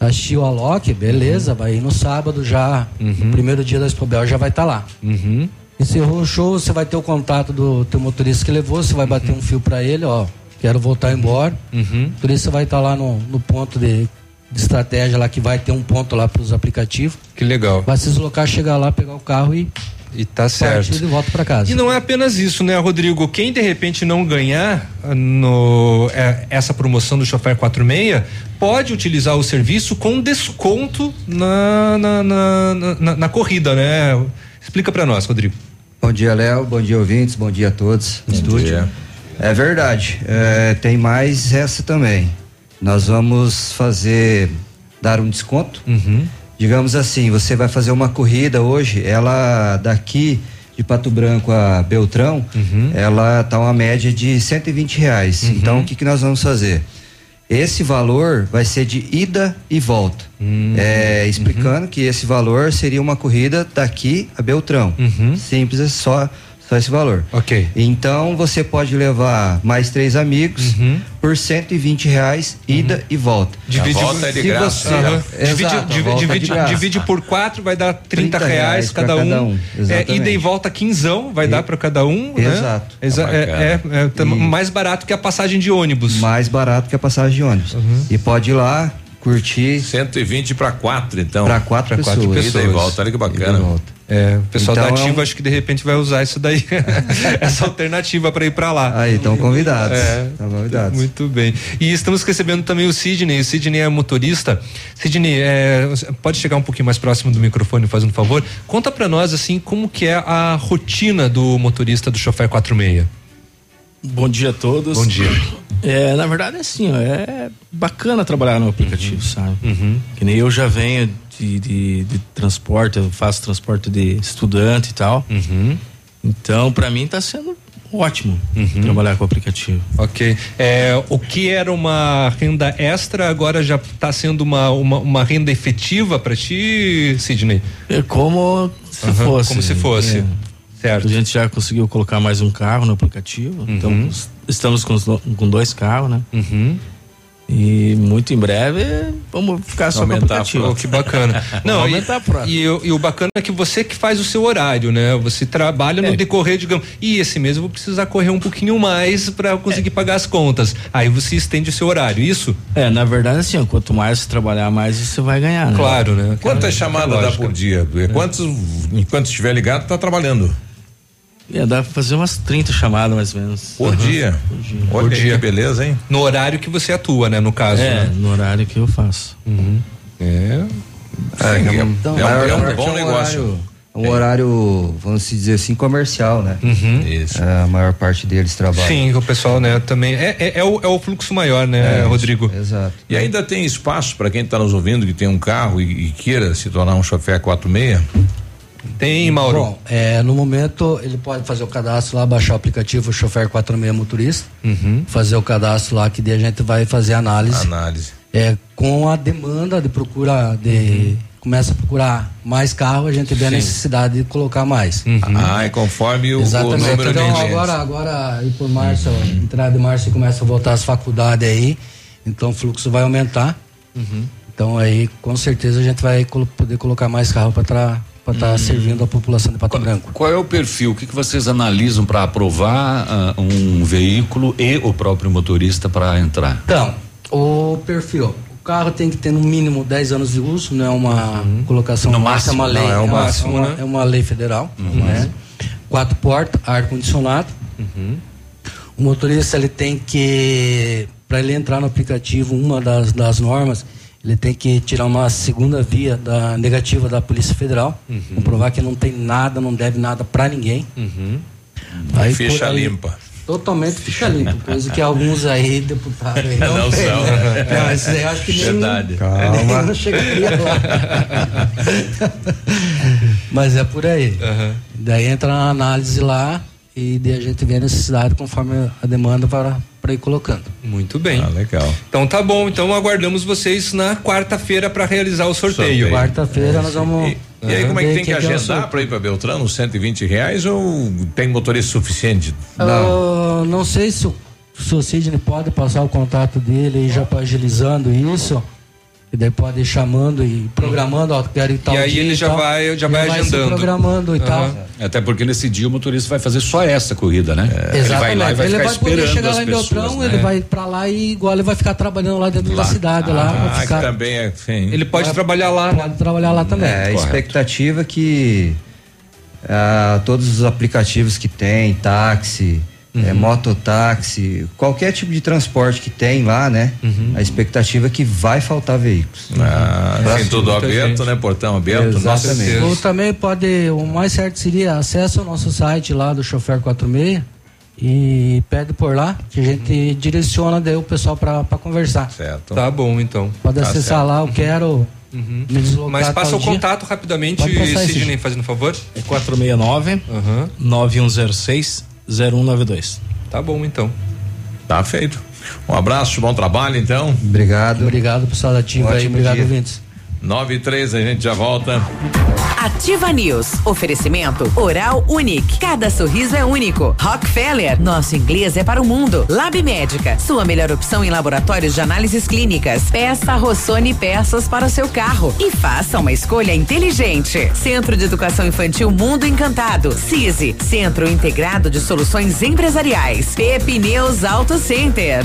assistir o Alok, beleza, vai ir no sábado já, no primeiro dia da Expobel já vai estar lá. Uhum. Encerrou o show, você vai ter o contato do teu motorista que levou, você vai Uhum. bater um fio pra ele, ó, quero voltar embora. Uhum. O motorista vai estar lá no, no ponto de de estratégia lá que vai ter um ponto lá para os aplicativos. Que legal. Vai se deslocar, chegar lá, pegar o carro e e tá certo. de volta para casa. E não é apenas isso, né, Rodrigo? Quem de repente não ganhar ah, no, é, essa promoção do Chofer 46 pode utilizar o serviço com desconto na, na, na, na, na corrida, né? Explica para nós, Rodrigo. Bom dia, Léo. Bom dia, ouvintes. Bom dia a todos no Bom estúdio. dia. É verdade. É, tem mais essa também. Nós vamos fazer dar um desconto. Uhum. Digamos assim, você vai fazer uma corrida hoje, ela daqui de Pato Branco a Beltrão, Uhum. ela tá uma média de 120 reais. Então o que, que nós vamos fazer? Esse valor vai ser de ida e volta. Hum. É, explicando que esse valor seria uma corrida daqui a Beltrão. Simples, é só, só esse valor. Ok. Então você pode levar mais três amigos por 120 reais, ida e volta. Divide, Se divide, você- aham. divide, Exato, a divide, volta é de divide, graça. divide por quatro, vai dar 30, 30 reais cada um. cada um, É, ida e volta quinzão, vai dar para cada um. né? Exato. Exa- Tá é, bacana. é- é tá mais barato que a passagem de ônibus. Mais barato que a passagem de ônibus. E pode ir lá, curtir. 120 para quatro, então. Pra quatro Pra pessoas. Ida e volta, olha que bacana. É, o pessoal Então da é Ativa um- acho que de repente vai usar isso daí, essa alternativa para ir para lá. Aí, estão convidados. É, Estão convidados. Muito bem. E estamos recebendo também o Sidney. O Sidney é motorista. Sidney, é, pode chegar um pouquinho mais próximo do microfone, fazendo um favor? Conta para nós assim como que é a rotina do motorista do chofer 46. Bom dia a todos. Bom dia. É, na verdade é assim, ó, é bacana trabalhar no aplicativo, Uhum. sabe? Que nem eu já venho de, de, de transporte, eu faço transporte de estudante e tal. Uhum. Então, pra mim tá sendo ótimo trabalhar com o aplicativo. Ok. É, o que era uma renda extra agora já está sendo uma, uma, uma renda efetiva para ti, Sidney? É como se Aham, fosse. Como se fosse. É. Certo. A gente já conseguiu colocar mais um carro no aplicativo. Então, estamos com, os do- com dois carros, né? Uhum. E muito em breve vamos ficar só Aumentar com o. Oh, que bacana. Não, e, aumentar e, o- e o bacana é que você que faz o seu horário, né? Você trabalha no É. decorrer, digamos, e esse mês eu vou precisar correr um pouquinho mais para conseguir pagar as contas. Aí você estende o seu horário, isso? É, na verdade, assim, quanto mais você trabalhar, mais você vai ganhar, né? Claro, né? Quantas chamadas dá por dia? Quantos, enquanto estiver ligado, tá trabalhando? É, dá pra fazer umas 30 chamadas mais ou menos. Por dia? Por dia. Olha aí que beleza, hein? No horário que você atua, né? No caso. É, né? no horário que eu faço. É. é, Então, é um- maior é um parte bom negócio. Horário, é um horário, vamos dizer assim, comercial, né? Isso. a maior parte deles trabalha. Sim, o pessoal, né, também. É, é, é o, é o fluxo maior, né, É, Rodrigo? Exato. E ainda tem espaço para quem está nos ouvindo que tem um carro e, e queira se tornar um chofer 46? Tem, Mauro. Bom, é, no momento ele pode fazer o cadastro lá, baixar o aplicativo Chofer 46 Motorista, Uhum. fazer o cadastro lá, que daí a gente vai fazer a análise. Análise. É, com a demanda de procura, de. Começa a procurar mais carro, a gente vê a Sim. necessidade de colocar mais. Ah, é conforme o, o Exatamente. número de então clientes. agora, agora aí por março, entrada de março começa a voltar as faculdades aí, então o fluxo vai aumentar. Então aí com certeza a gente vai poder colocar mais carro para estar Hum. servindo a população de Pato Branco. Qual é o perfil? O que, que vocês analisam para aprovar ah, um veículo e o próprio motorista para entrar? Então, o perfil. O carro tem que ter no mínimo 10 anos de uso, não é uma colocação No nossa, é uma máximo, lei. não, é o uma- máximo, é uma, né? é uma lei federal. Né? Quatro portas, ar-condicionado. O motorista ele tem que, para ele entrar no aplicativo, uma das, das normas, ele tem que tirar uma segunda via da negativa da Polícia Federal, comprovar que não tem nada, não deve nada para ninguém. Aí, Ficha aí- limpa. Totalmente ficha limpa, coisa que alguns aí, deputados aí não, Não tem, são. né? Não, esses aí eu acho que nem, Verdade. nem Calma. não chegaria lá. Mas é por aí. Daí entra na análise lá e a gente vê a necessidade conforme a demanda para, para ir colocando. Muito bem. Ah, legal. Então tá bom, então aguardamos vocês na quarta-feira para realizar o sorteio. Sorteio. Quarta-feira nós vamos. E aí, como é que tem que quem é o agendar para ir para Beltrano? 120 reais ou tem motorista suficiente? Ah, não sei se o, se o Sidney pode passar o contato dele aí já para agilizando isso. E daí pode ir chamando e programando, ó, quero ir tal E aí dia ele e já tal. vai, já vai se agendando. programando e tal. Até porque nesse dia o motorista vai fazer só essa corrida, né? Ele vai lá e vai ele ficar vai poder esperando chegar lá em pessoas. Beltrão, né? ele vai pra lá e igual ele vai ficar trabalhando lá dentro da cidade lá. vai Ah, ficar, que também é. Sim. Ele pode trabalhar lá. Pode trabalhar lá também. É, a expectativa que ah, todos os aplicativos que tem, táxi, Uhum. é, mototáxi, qualquer tipo de transporte que tem lá, né? A expectativa é que vai faltar veículos. Uhum. Ah, tem tudo aberto, gente. né? Portão aberto. nossa. Ou também pode, o mais certo seria acesso ao nosso site lá do Chofer 46 e pede por lá, que a gente direciona daí o pessoal pra conversar. Certo. Tá bom, então. Pode Tá acessar certo. lá, eu quero Uhum. me deslocar. Mas passa o dia. contato rapidamente, Sidney, fazendo favor. É 469 9106 0192. Tá bom, então. Tá feito. Um abraço, bom trabalho, então. Obrigado. Obrigado, pessoal da Ativa aí, obrigado, dia. ouvintes. 9 e 3, a gente já volta. Ativa News. Oferecimento Oral Unique. Cada sorriso é único. Rockefeller. Nosso inglês é para o mundo. Lab Médica. Sua melhor opção em laboratórios de análises clínicas. Peça Rossoni peças para o seu carro. E faça uma escolha inteligente. Centro de Educação Infantil Mundo Encantado. CISI. Centro Integrado de Soluções Empresariais. Pepineus Auto Center.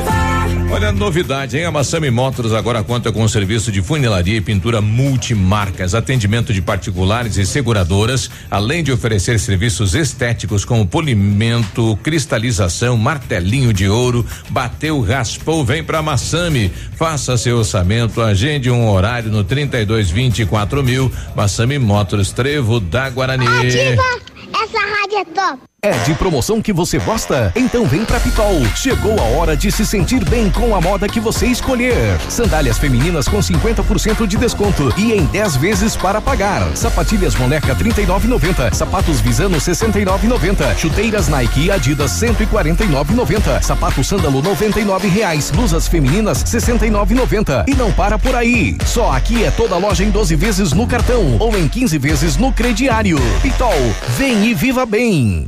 Olha a novidade, hein? A Massami Motors agora conta com um serviço de funilaria e pintura multimarcas, atendimento de particulares e seguradoras, além de oferecer serviços estéticos como polimento, cristalização, martelinho de ouro, bateu, raspou, vem pra Massami. Faça seu orçamento, agende um horário no 3224 mil. Massami Motors, Trevo da Guarani. Essa rádio é top. É de promoção que você gosta? Então vem pra Pitol. Chegou a hora de se sentir bem com a moda que você escolher. Sandálias femininas com 50% de desconto e em 10 vezes para pagar. Sapatilhas Boneca 39,90. Sapatos Visano 69,90. Chuteiras Nike e Adidas 149,90. Sapato Sândalo 99 reais. Blusas femininas 69,90. E não para por aí. Só aqui é toda loja em 12 vezes no cartão ou em 15 vezes no crediário. Pitol, vem e viva bem.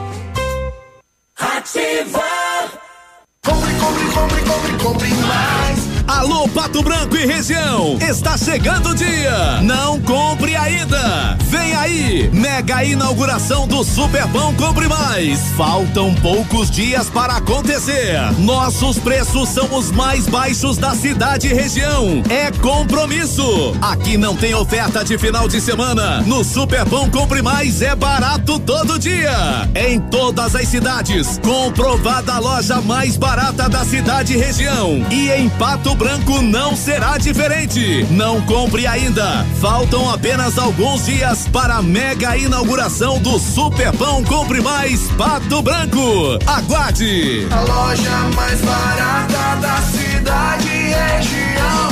E região, está chegando o dia. Não compre ainda. Vem aí, mega inauguração do Superpão Compre Mais. Faltam poucos dias para acontecer. Nossos preços são os mais baixos da cidade e região. É compromisso. Aqui não tem oferta de final de semana. No Superpão Compre Mais é barato todo dia. Em todas as cidades, comprovada a loja mais barata da cidade e região. E em Pato Branco não será diferente. Não compre ainda. Faltam apenas alguns dias para a mega inauguração do Superpão Compre Mais Pato Branco. Aguarde! A loja mais barata da cidade e região.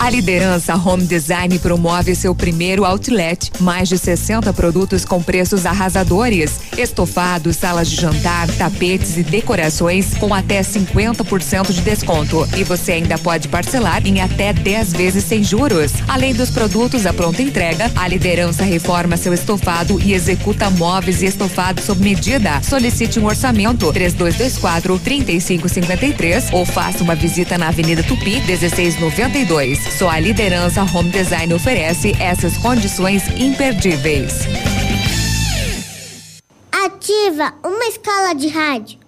A liderança Home Design promove seu primeiro outlet. Mais de 60 produtos com preços arrasadores. Estofados, salas de jantar, tapetes e decorações com até 50% de desconto. E você ainda pode parcelar em até 10 vezes sem juros. Além dos produtos à pronta entrega, a liderança reforma seu estofado e executa móveis e estofados sob medida. Solicite um orçamento 3224 3553 ou faça uma visita na Avenida Tupi 1692. Só a liderança Home Design oferece essas condições imperdíveis. Ativa uma escala de rádio.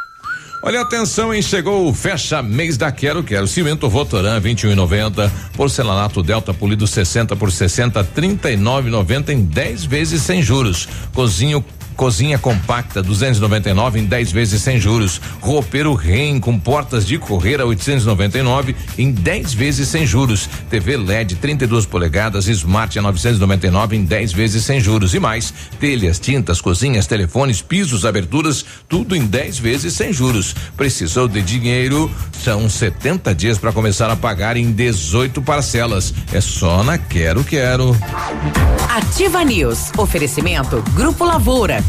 Olha atenção, hein? Chegou o fecha mês da Quero Quero. Cimento Votoran 21,90. Porcelanato Delta Polido 60 por 60, 39,90 em 10 vezes sem juros. Cozinho Cozinha compacta 299 em 10 vezes sem juros. Roupeiro Ren com portas de correr a 899 em 10 vezes sem juros. TV LED 32 polegadas Smart a 999 em 10 vezes sem juros e mais. Telhas, tintas, cozinhas, telefones, pisos, aberturas, tudo em 10 vezes sem juros. Precisou de dinheiro? São 70 dias para começar a pagar em 18 parcelas. É só na Quero Quero. Ativa News. Oferecimento Grupo Lavoura.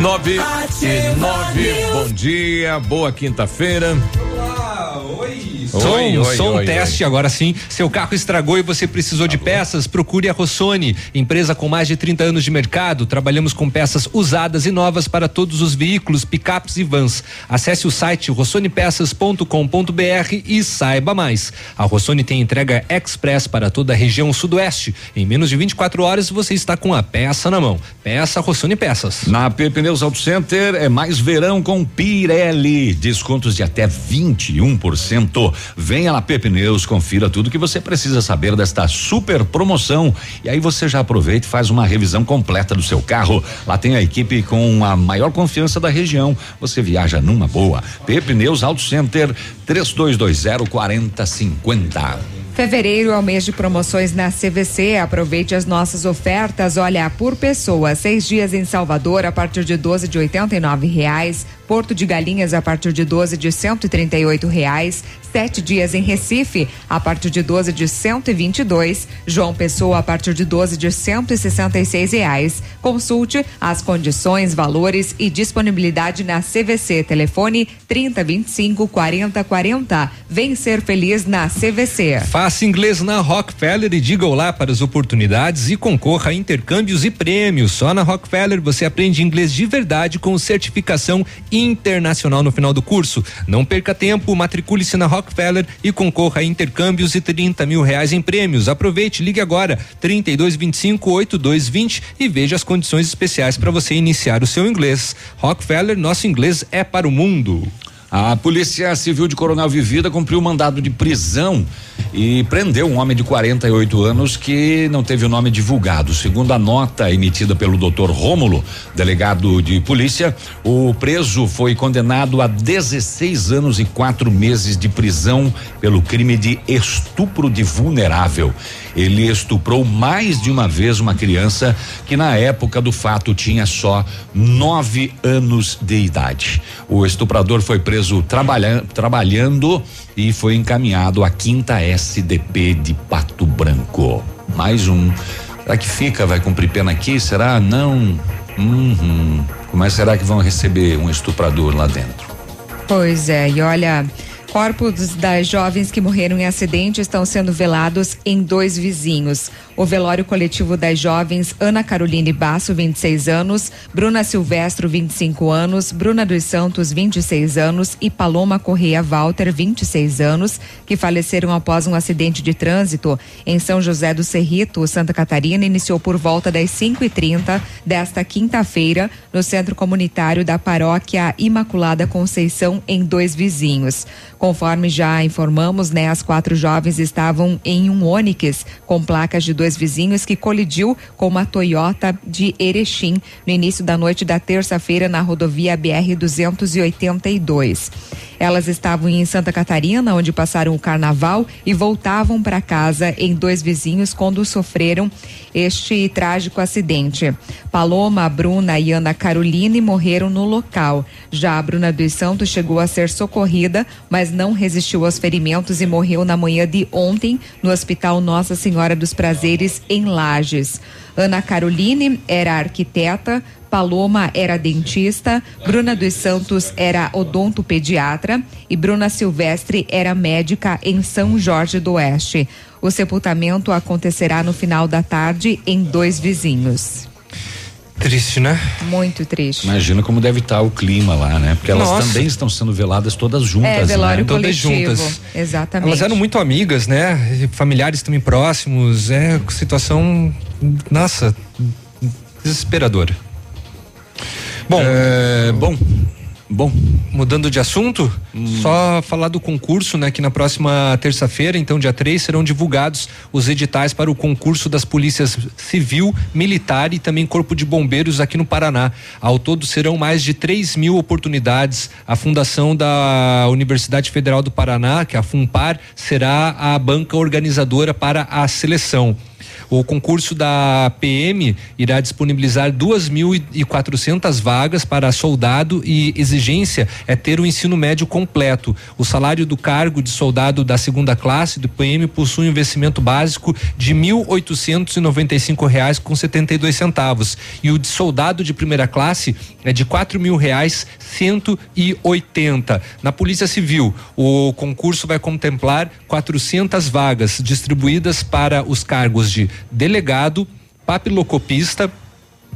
Nove e nove. Bom dia, boa quinta-feira. Som, Oi, oi, som oi, teste agora sim. Seu carro estragou e você precisou de peças? Procure a Rossoni, empresa com mais de 30 anos de mercado. Trabalhamos com peças usadas e novas para todos os veículos, picapes e vans. Acesse o site rossonepeças.com.br e saiba mais. A Rossoni tem entrega express para toda a região sudoeste. Em menos de 24 horas você está com a peça na mão. Peça Rossoni Peças. Na P Pneus Auto Center é mais verão com Pirelli. Descontos de até 21%. Venha lá P Pneus, confira tudo que você precisa saber desta super promoção. E aí você já aproveita e faz uma revisão completa do seu carro. Lá tem a equipe com a maior confiança da região. Você viaja numa boa. P Pneus Auto Center 3220 4050. Fevereiro é o mês de promoções na CVC. Aproveite as nossas ofertas. Olha, por pessoa, seis dias em Salvador a partir de 12 de R$ reais. Porto de Galinhas a partir de 12 de R$ reais. Sete dias em Recife a partir de 12 de 122. João Pessoa a partir de 12 de 166 reais. Consulte as condições, valores e disponibilidade na CVC. Telefone 3025 4040. Vem ser feliz na CVC. Faça inglês na Rockefeller e diga olá para as oportunidades e concorra a intercâmbios e prêmios. Só na Rockefeller você aprende inglês de verdade com certificação internacional no final do curso. Não perca tempo, matricule-se na Rockefeller e concorra a intercâmbios e 30 mil reais em prêmios. Aproveite, ligue agora 3225 8220 e veja as condições especiais para você iniciar o seu inglês. Rockefeller, nosso inglês é para o mundo. A Polícia Civil de Coronel Vivida cumpriu mandado de prisão e prendeu um homem de 48 anos que não teve o nome divulgado. Segundo a nota emitida pelo Dr. Rômulo, delegado de polícia, o preso foi condenado a 16 anos e quatro meses de prisão pelo crime de estupro de vulnerável. Ele estuprou mais de uma vez uma criança que na época do fato tinha só nove anos de idade. O estuprador foi preso trabalha, trabalhando e foi encaminhado à quinta SDP de Pato Branco. Mais um. Será que fica? Vai cumprir pena aqui? Será? Não. Uhum. Como é será que vão receber um estuprador lá dentro? Pois é, e olha. Corpos das jovens que morreram em acidente estão sendo velados em dois vizinhos. O velório coletivo das jovens Ana Caroline Basso, 26 anos, Bruna Silvestro, 25 anos, Bruna dos Santos, 26 anos e Paloma Correia Walter, 26 anos, que faleceram após um acidente de trânsito em São José do Cerrito, Santa Catarina, iniciou por volta das 5h30 desta quinta-feira no centro comunitário da paróquia Imaculada Conceição, em dois vizinhos. Conforme já informamos, né, as quatro jovens estavam em um ônibus com placas de dois vizinhos que colidiu com uma Toyota de Erechim no início da noite da terça-feira na rodovia BR 282. Elas estavam em Santa Catarina, onde passaram o carnaval e voltavam para casa em dois vizinhos quando sofreram este trágico acidente. Paloma, Bruna e Ana Caroline morreram no local. Já a Bruna dos Santos chegou a ser socorrida, mas não resistiu aos ferimentos e morreu na manhã de ontem no Hospital Nossa Senhora dos Prazeres, em Lages. Ana Caroline era arquiteta, Paloma era dentista, Bruna dos Santos era odontopediatra e Bruna Silvestre era médica em São Jorge do Oeste. O sepultamento acontecerá no final da tarde em dois vizinhos. Triste, né? Muito triste. Imagina como deve estar o clima lá, né? Porque elas Nossa. também estão sendo veladas todas juntas, É, velório né? Todas coletivo. juntas. Exatamente. Elas eram muito amigas, né? E Familiares também próximos. É situação, nossa, desesperadora. Bom, é, bom, bom. Mudando de assunto, só falar do concurso, né? Que na próxima terça-feira, então dia 3, serão divulgados os editais para o concurso das polícias civil, militar e também corpo de bombeiros aqui no Paraná. Ao todo serão mais de 3 mil oportunidades. A fundação da Universidade Federal do Paraná, que é a FUNPAR, será a banca organizadora para a seleção. O concurso da PM irá disponibilizar 2.400 vagas para soldado e exigência é ter o ensino médio completo. O salário do cargo de soldado da segunda classe do PM possui um investimento básico de 1.895 reais com 72 centavos e o de soldado de primeira classe é de quatro mil reais 180. Na Polícia Civil, o concurso vai contemplar 400 vagas distribuídas para os cargos de delegado, papilocopista,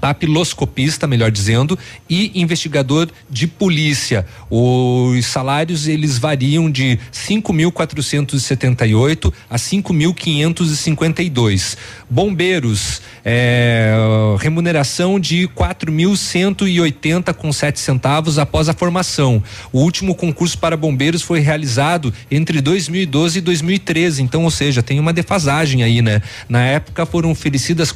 papiloscopista, melhor dizendo, e investigador de polícia. Os salários eles variam de 5.478 a 5.552. Bombeiros, é, remuneração de 4.180 com sete centavos após a formação. O último concurso para bombeiros foi realizado entre 2012 e 2013, então, ou seja, tem uma defasagem aí, né? Na época foram oferecidas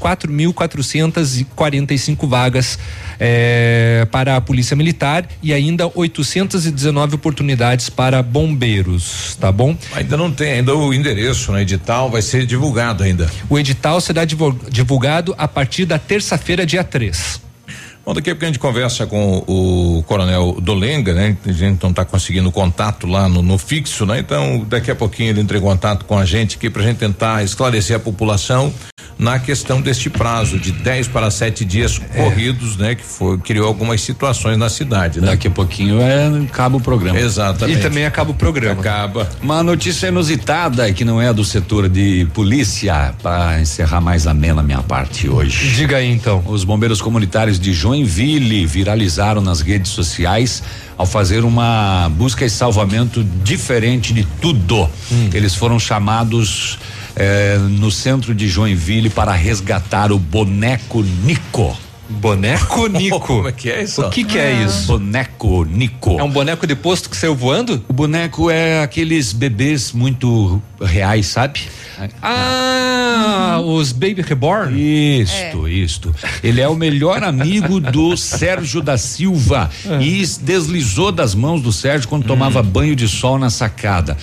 4.445 vagas é, para a Polícia Militar e ainda 819 oportunidades para bombeiros, tá bom? Ainda não tem ainda o endereço no edital, vai ser divulgado ainda. O edital será divul- divulgado a partir da terça-feira, dia 3. Bom, daqui a pouco a gente conversa com o coronel Dolenga, né? A gente não está conseguindo contato lá no, no fixo, né? Então, daqui a pouquinho ele entra em contato com a gente aqui para a gente tentar esclarecer a população na questão deste prazo de 10 para 7 dias corridos, né? Que foi, criou algumas situações na cidade, né? Daqui a pouquinho é, acaba o programa. Exatamente. E também acaba o programa. Acaba. Uma notícia inusitada que não é do setor de polícia, para encerrar mais amena a minha parte hoje. Diga aí então. Os bombeiros comunitários de Joinville viralizaram nas redes sociais ao fazer uma busca e salvamento diferente de tudo. Eles foram chamados eh, no centro de Joinville para resgatar o boneco Nico. Boneco Nico. Como é que é isso? O que que é isso? Boneco Nico. É um boneco de posto que saiu voando? O boneco é aqueles bebês muito reais, sabe? Ah, os Baby Reborn? Isto, isto. Ele é o melhor amigo do Sérgio da Silva e deslizou das mãos do Sérgio quando tomava banho de sol na sacada.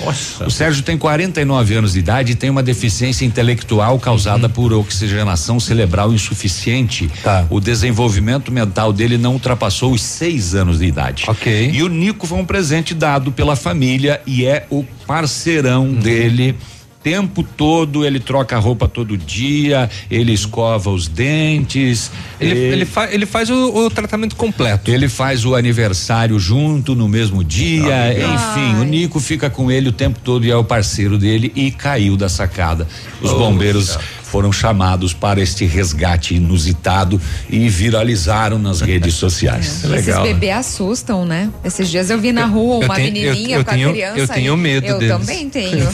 O Sérgio tem 49 anos de idade e tem uma deficiência intelectual causada por oxigenação cerebral insuficiente. O desenvolvimento mental dele não ultrapassou os seis anos de idade. Ok. E o Nico foi um presente dado pela família e é o parceirão dele. Tempo todo ele troca a roupa todo dia, ele escova os dentes. Ele, ele, fa- ele faz o, o tratamento completo. Ele faz o aniversário junto no mesmo dia, enfim, o Nico fica com ele o tempo todo e é o parceiro dele e caiu da sacada. Os Oh, bombeiros. Foram chamados para este resgate inusitado e viralizaram nas redes sociais. É. Esses bebês assustam, né? Esses dias eu vi na rua uma tenho- menininha eu- eu com tenho- a criança. eu tenho medo Eu deles. também tenho.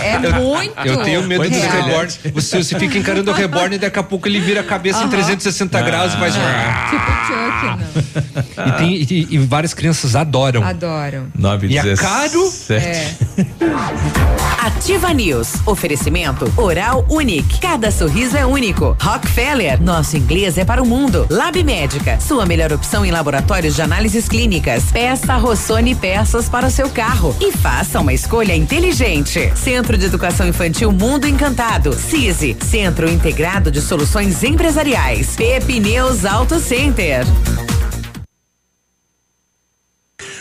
É muito. Eu tenho medo do real. reborn. Você, você fica encarando o reborn e daqui a pouco ele vira a cabeça em Aham. 360 graus e faz. Tipo Chuck, não. E, tem, e, e várias crianças adoram. Adoram. E é caro? É. Ativa News. Oferecimento Oral Unique. Cada sorriso é único. Rockefeller. Nosso inglês é para o mundo. Lab Médica. Sua melhor opção em laboratórios de análises clínicas. Peça Rossoni peças para o seu carro. E faça uma escolha inteligente. Centro de Educação Infantil Mundo Encantado. CISI. Centro Integrado de Soluções Empresariais. Pepineus Auto Center.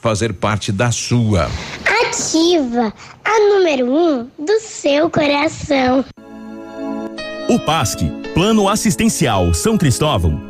fazer parte da sua. Ativa a número 1 um do seu coração. O PASC, Plano Assistencial São Cristóvão,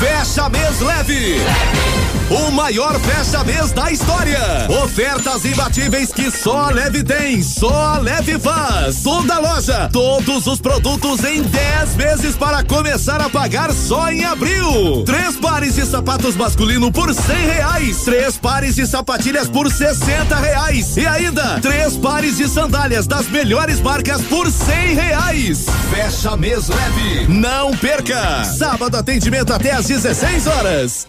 Fecha mês leve. O maior fecha mês da história. Ofertas imbatíveis que só a Leve tem, só a Leve faz. Toda loja, todos os produtos em 10 vezes para começar a pagar só em abril. Três pares de sapatos masculino por cem reais. Três pares de sapatilhas por sessenta reais. E ainda, três pares de sandálias das melhores marcas por cem reais. Fecha mês leve. Não perca. Sábado atendimento até às 16 horas.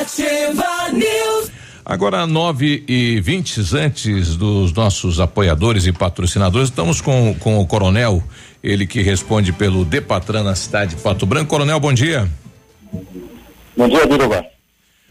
Ativa News. Agora, 9 e 20 antes dos nossos apoiadores e patrocinadores, estamos com, com o Coronel, ele que responde pelo Depatran na cidade de Pato Branco. Coronel, bom dia. Bom dia, Biruba.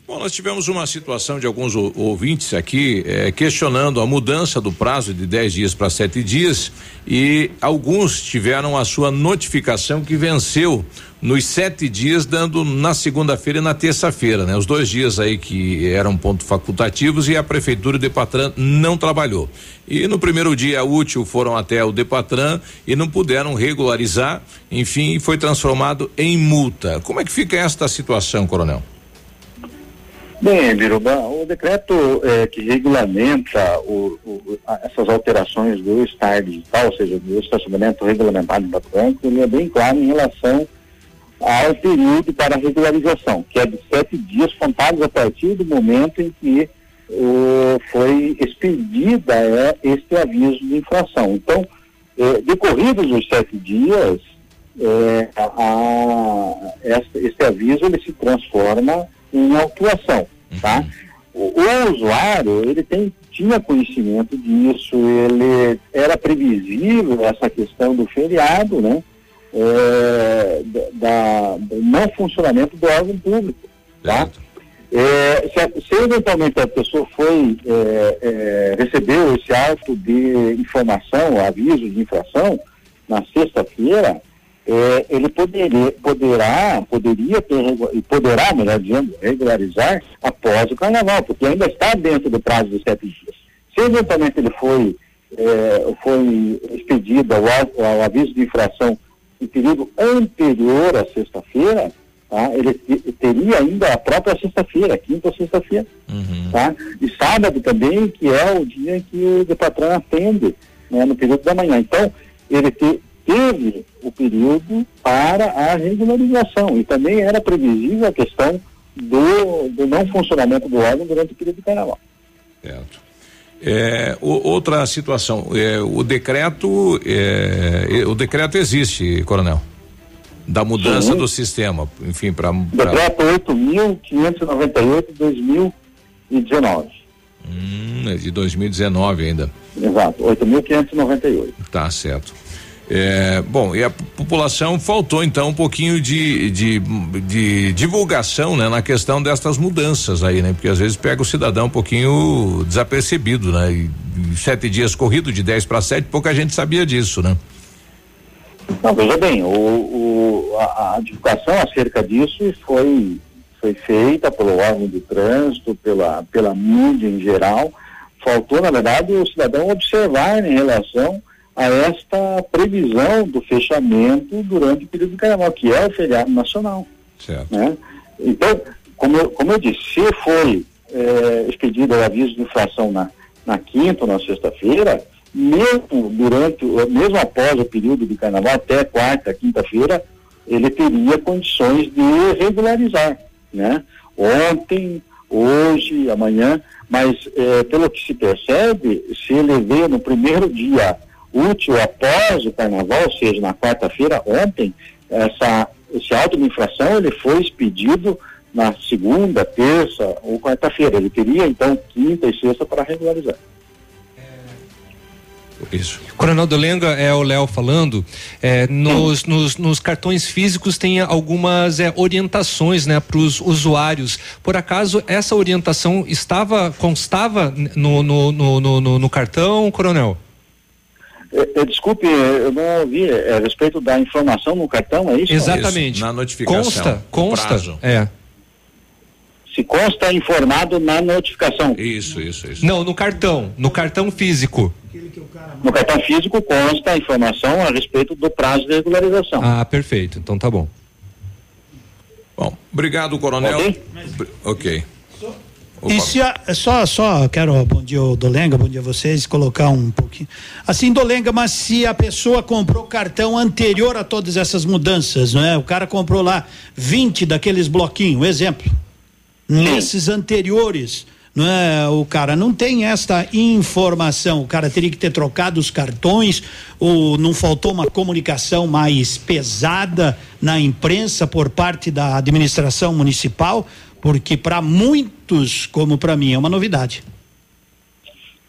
Bom, nós tivemos uma situação de alguns ou- ouvintes aqui eh, questionando a mudança do prazo de 10 dias para sete dias e alguns tiveram a sua notificação que venceu nos sete dias, dando na segunda-feira e na terça-feira, né? Os dois dias aí que eram ponto facultativos e a prefeitura de Depatran não trabalhou. E no primeiro dia útil foram até o Depatran e não puderam regularizar, enfim, foi transformado em multa. Como é que fica esta situação, coronel? Bem, Biruba, o decreto eh, que regulamenta o- o- a- essas alterações do estar digital, ou seja, do estacionamento regulamentado em Pato Branco, ele é bem claro em relação ao período para regularização, que é de sete dias contados a partir do momento em que foi expedida é, este aviso de infração. Então, eh, decorridos os sete dias, eh, a, a, este, este aviso ele se transforma em autuação, tá? O, o usuário, ele tem, tinha conhecimento disso, ele era previsível essa questão do feriado, né? É, da, do não funcionamento do órgão público, tá? É, se, se, eventualmente a pessoa foi, é, é, recebeu esse auto de informação, aviso de infração, na sexta-feira, é, ele poderia, poderá, poderia ter, e poderá, melhor dizendo, regularizar após o carnaval, porque ainda está dentro do prazo de sete dias. Se eventualmente ele foi, é, foi expedido ao, ao aviso de infração em período anterior à sexta-feira, tá? ele teria ainda a própria sexta-feira, quinta ou sexta-feira. Uhum. Tá? E sábado também, que é o dia em que o Depatran atende, né, no período da manhã. Então, ele te, teve o período para a regularização e também era previsível a questão do, do não funcionamento do órgão durante o período de carnaval. Certo. É, o, outra situação, é, o decreto, é, o decreto existe, coronel, da mudança Sim. do sistema, enfim, para. Decreto 8.598 de 2019. Hum, é de 2019 ainda. Exato, 8.598. Tá certo. É, bom, e a população faltou então um pouquinho de, de, de divulgação, né, na questão destas mudanças aí, né? Porque às vezes pega o cidadão um pouquinho desapercebido, né? E, sete dias corrido de 10 para 7, pouca gente sabia disso, né? Não, veja bem, o, o, a, a divulgação acerca disso foi, foi feita pelo órgão de trânsito, pela, pela mídia em geral. Faltou, na verdade, o cidadão observar em relação a esta previsão do fechamento durante o período de carnaval, que é o feriado nacional. Certo. Né? Então, como eu, como eu disse, se foi é, expedido o aviso de infração na, na quinta ou na sexta-feira, mesmo durante, mesmo após o período de carnaval, até quarta, quinta-feira, ele teria condições de regularizar, né? Ontem, hoje, amanhã, mas eh, pelo que se percebe, se ele veio no primeiro dia útil após o carnaval, ou seja, na quarta-feira, ontem, essa, esse auto de infração ele foi expedido na segunda, terça ou quarta-feira. Ele teria então quinta e sexta para regularizar. Isso. Coronel Dolenga, é o Léo falando, é, nos, nos, nos, cartões físicos tem algumas é, orientações né, para os usuários. Por acaso essa orientação estava, constava no, no, no, no, no cartão, Coronel? É, desculpe, eu não ouvi é, a respeito da informação no cartão, é isso? Exatamente. Isso, na notificação. Consta, consta. Prazo. É. Se consta informado na notificação. Isso, isso, isso. Não, no cartão, no cartão físico. No cartão físico consta a informação a respeito do prazo de regularização. Ah, perfeito. Então tá bom. Bom, obrigado, coronel. Ok. okay. E se a, só, só quero, bom dia Dolenga, bom dia a vocês, colocar um pouquinho. Assim, Dolenga, mas se a pessoa comprou cartão anterior a todas essas mudanças, não é? O cara comprou lá 20 daqueles bloquinhos, exemplo. Nesses anteriores, não é? O cara não tem esta informação. O cara teria que ter trocado os cartões, ou não faltou uma comunicação mais pesada na imprensa por parte da administração municipal porque para muitos, como para mim, é uma novidade.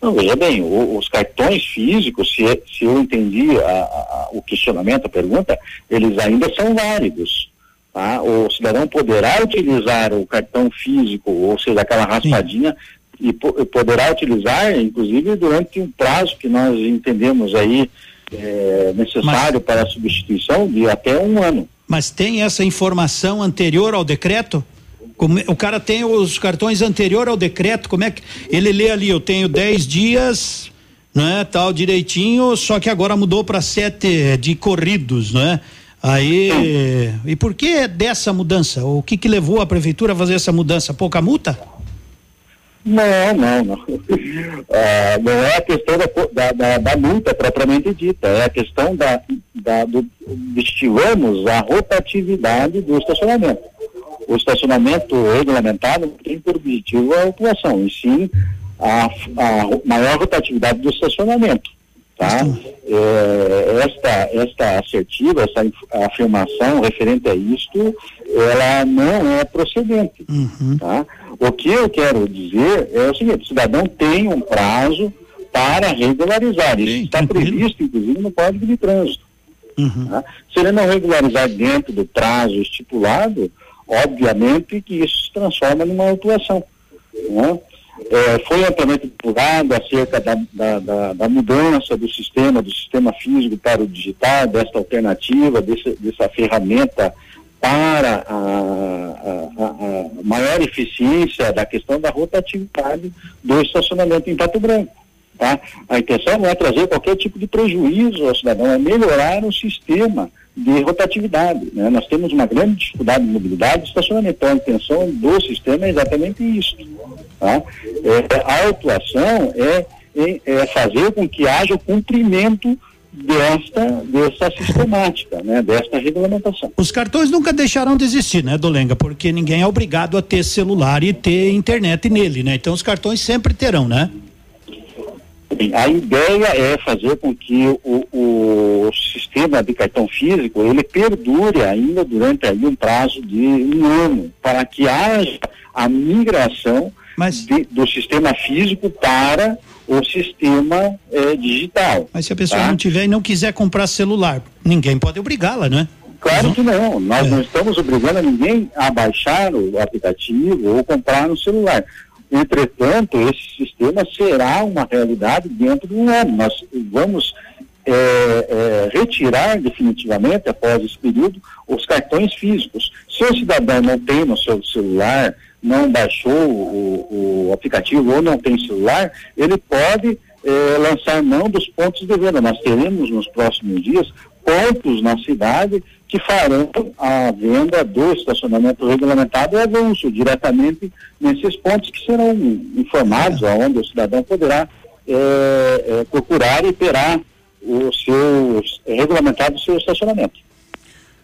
Não, veja bem, o, os cartões físicos, se, se eu entendi a, a, o questionamento, a pergunta, eles ainda são válidos. Tá? O cidadão poderá utilizar o cartão físico, ou seja, aquela raspadinha, Sim. e po poderá utilizar, inclusive, durante um prazo que nós entendemos aí é, necessário Mas... para a substituição de até um ano. Mas tem essa informação anterior ao decreto? O cara tem os cartões anterior ao decreto, como é que ele lê ali, eu tenho 10 dias, né, tal direitinho, só que agora mudou para sete de corridos, né? Aí, e por que dessa mudança? O que que levou a prefeitura a fazer essa mudança? Pouca multa? Não, não, não. Ah, não é a questão da, da, da, da, multa propriamente dita, é a questão da, da do, estimulamos a rotatividade do estacionamento. O estacionamento regulamentado tem por objetivo a ocupação, e sim a, a maior rotatividade do estacionamento. Tá? É, esta, esta assertiva, essa afirmação referente a isto, ela não é procedente. Uhum. Tá? O que eu quero dizer é o seguinte, o cidadão tem um prazo para regularizar. Isso está previsto, inclusive, no Código de Trânsito. Uhum. Tá? Se ele não regularizar dentro do prazo estipulado, obviamente que isso se transforma numa autuação. Né? É, foi amplamente divulgado acerca da, da, da, da, mudança do sistema, do sistema físico para o digital, desta alternativa, desse, dessa ferramenta para a, a, a, maior eficiência da questão da rotatividade do estacionamento em Pato Branco. Tá? A intenção não é trazer qualquer tipo de prejuízo ao cidadão, é melhorar o sistema de rotatividade. Né? Nós temos uma grande dificuldade de mobilidade estacionamento. Então, a intenção do sistema é exatamente isso. Tá? É, a autuação é, é, é fazer com que haja o cumprimento desta, dessa sistemática, né, desta regulamentação. Os cartões nunca deixarão de existir, né, Dolenga? Porque ninguém é obrigado a ter celular e ter internet nele, né? Então os cartões sempre terão, né? Bem, a ideia é fazer com que o, o sistema de cartão físico ele perdure ainda durante aí um prazo de um ano, para que haja a migração Mas... de, do sistema físico para o sistema eh, digital. Mas se a pessoa tá? não tiver e não quiser comprar celular, ninguém pode obrigá-la, né? Claro que não. Nós é. não estamos obrigando ninguém a baixar o aplicativo ou comprar no celular. Entretanto, esse sistema será uma realidade dentro de um ano. Nós vamos é, é, retirar definitivamente, após esse período, os cartões físicos. Se o cidadão não tem no seu celular não baixou o, o aplicativo ou não tem celular, ele pode eh, lançar mão dos pontos de venda. Nós teremos nos próximos dias pontos na cidade que farão a venda do estacionamento regulamentado e avulso diretamente nesses pontos que serão informados, é. onde o cidadão poderá eh, eh, procurar e terá o seu regulamentado o seu estacionamento.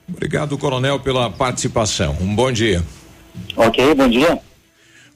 Obrigado, coronel, pela participação. Um bom dia. Ok, bom dia.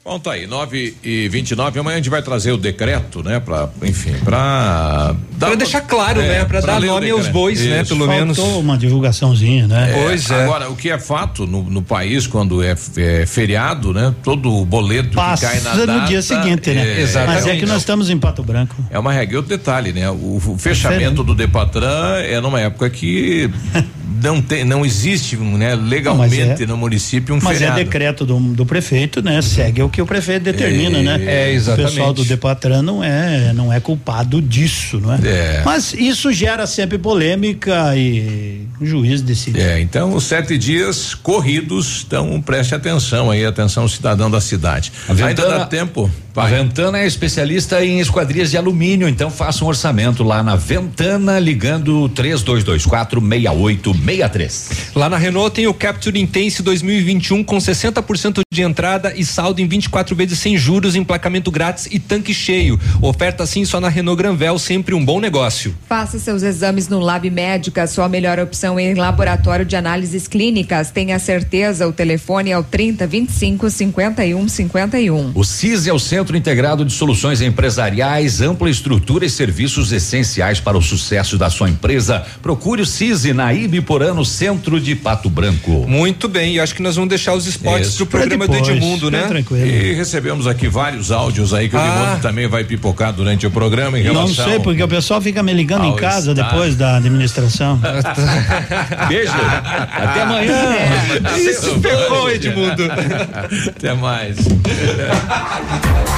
Bom, tá aí, 9 e 29 amanhã a gente vai trazer o decreto, né? Pra, enfim, pra. Pra deixar claro, é, né? Pra, pra dar nome aos bois, né? Pelo Faltou menos. uma divulgaçãozinha, né? É, pois é. Agora, o que é fato no, no país, quando é, é, feriado, né? Todo o boleto Passa que cai na data, no dia seguinte, né? Exatamente. Mas é que nós estamos em Pato Branco. É uma regra. E outro detalhe, né? O, o fechamento do Depatran é numa época que não tem, não existe, né? Legalmente é, no município um mas feriado. Mas é decreto do, do prefeito, né? Segue o que o prefeito determina, é, né? É, exatamente. O pessoal do Depatran não é, não é culpado disso, não é? É. Mas isso gera sempre polêmica e o juiz decide. É, então os sete dias corridos, então preste atenção aí, atenção cidadão da cidade. A Ventana, Ainda dá tempo? A Ventana é especialista em esquadrias de alumínio, então faça um orçamento lá na Ventana, ligando 3224 6863. Lá na Renault tem o Capture Intense 2021 com 60% de entrada e saldo em 24 vezes sem juros, emplacamento grátis e tanque cheio. Oferta assim só na Renault Granvel, sempre um bom negócio. Faça seus exames no Lab Médica, sua melhor opção em laboratório de análises clínicas. Tenha certeza, o telefone é o 30 25 51 51. O CIS é o Centro Integrado de Soluções Empresariais, ampla estrutura e serviços essenciais para o sucesso da sua empresa. Procure o CISI na Ibiporã, no centro de Pato Branco. Muito bem, e acho que nós vamos deixar os esportes Isso. pro programa depois, do Edmundo, né? tranquilo. E recebemos aqui vários áudios aí que o Ah. Edmundo também vai pipocar durante o programa em Não relação. sei, porque o pessoal fica me ligando em casa estado. depois da administração. Beijo. Até amanhã. Isso ferrou, Edmundo. Até mais.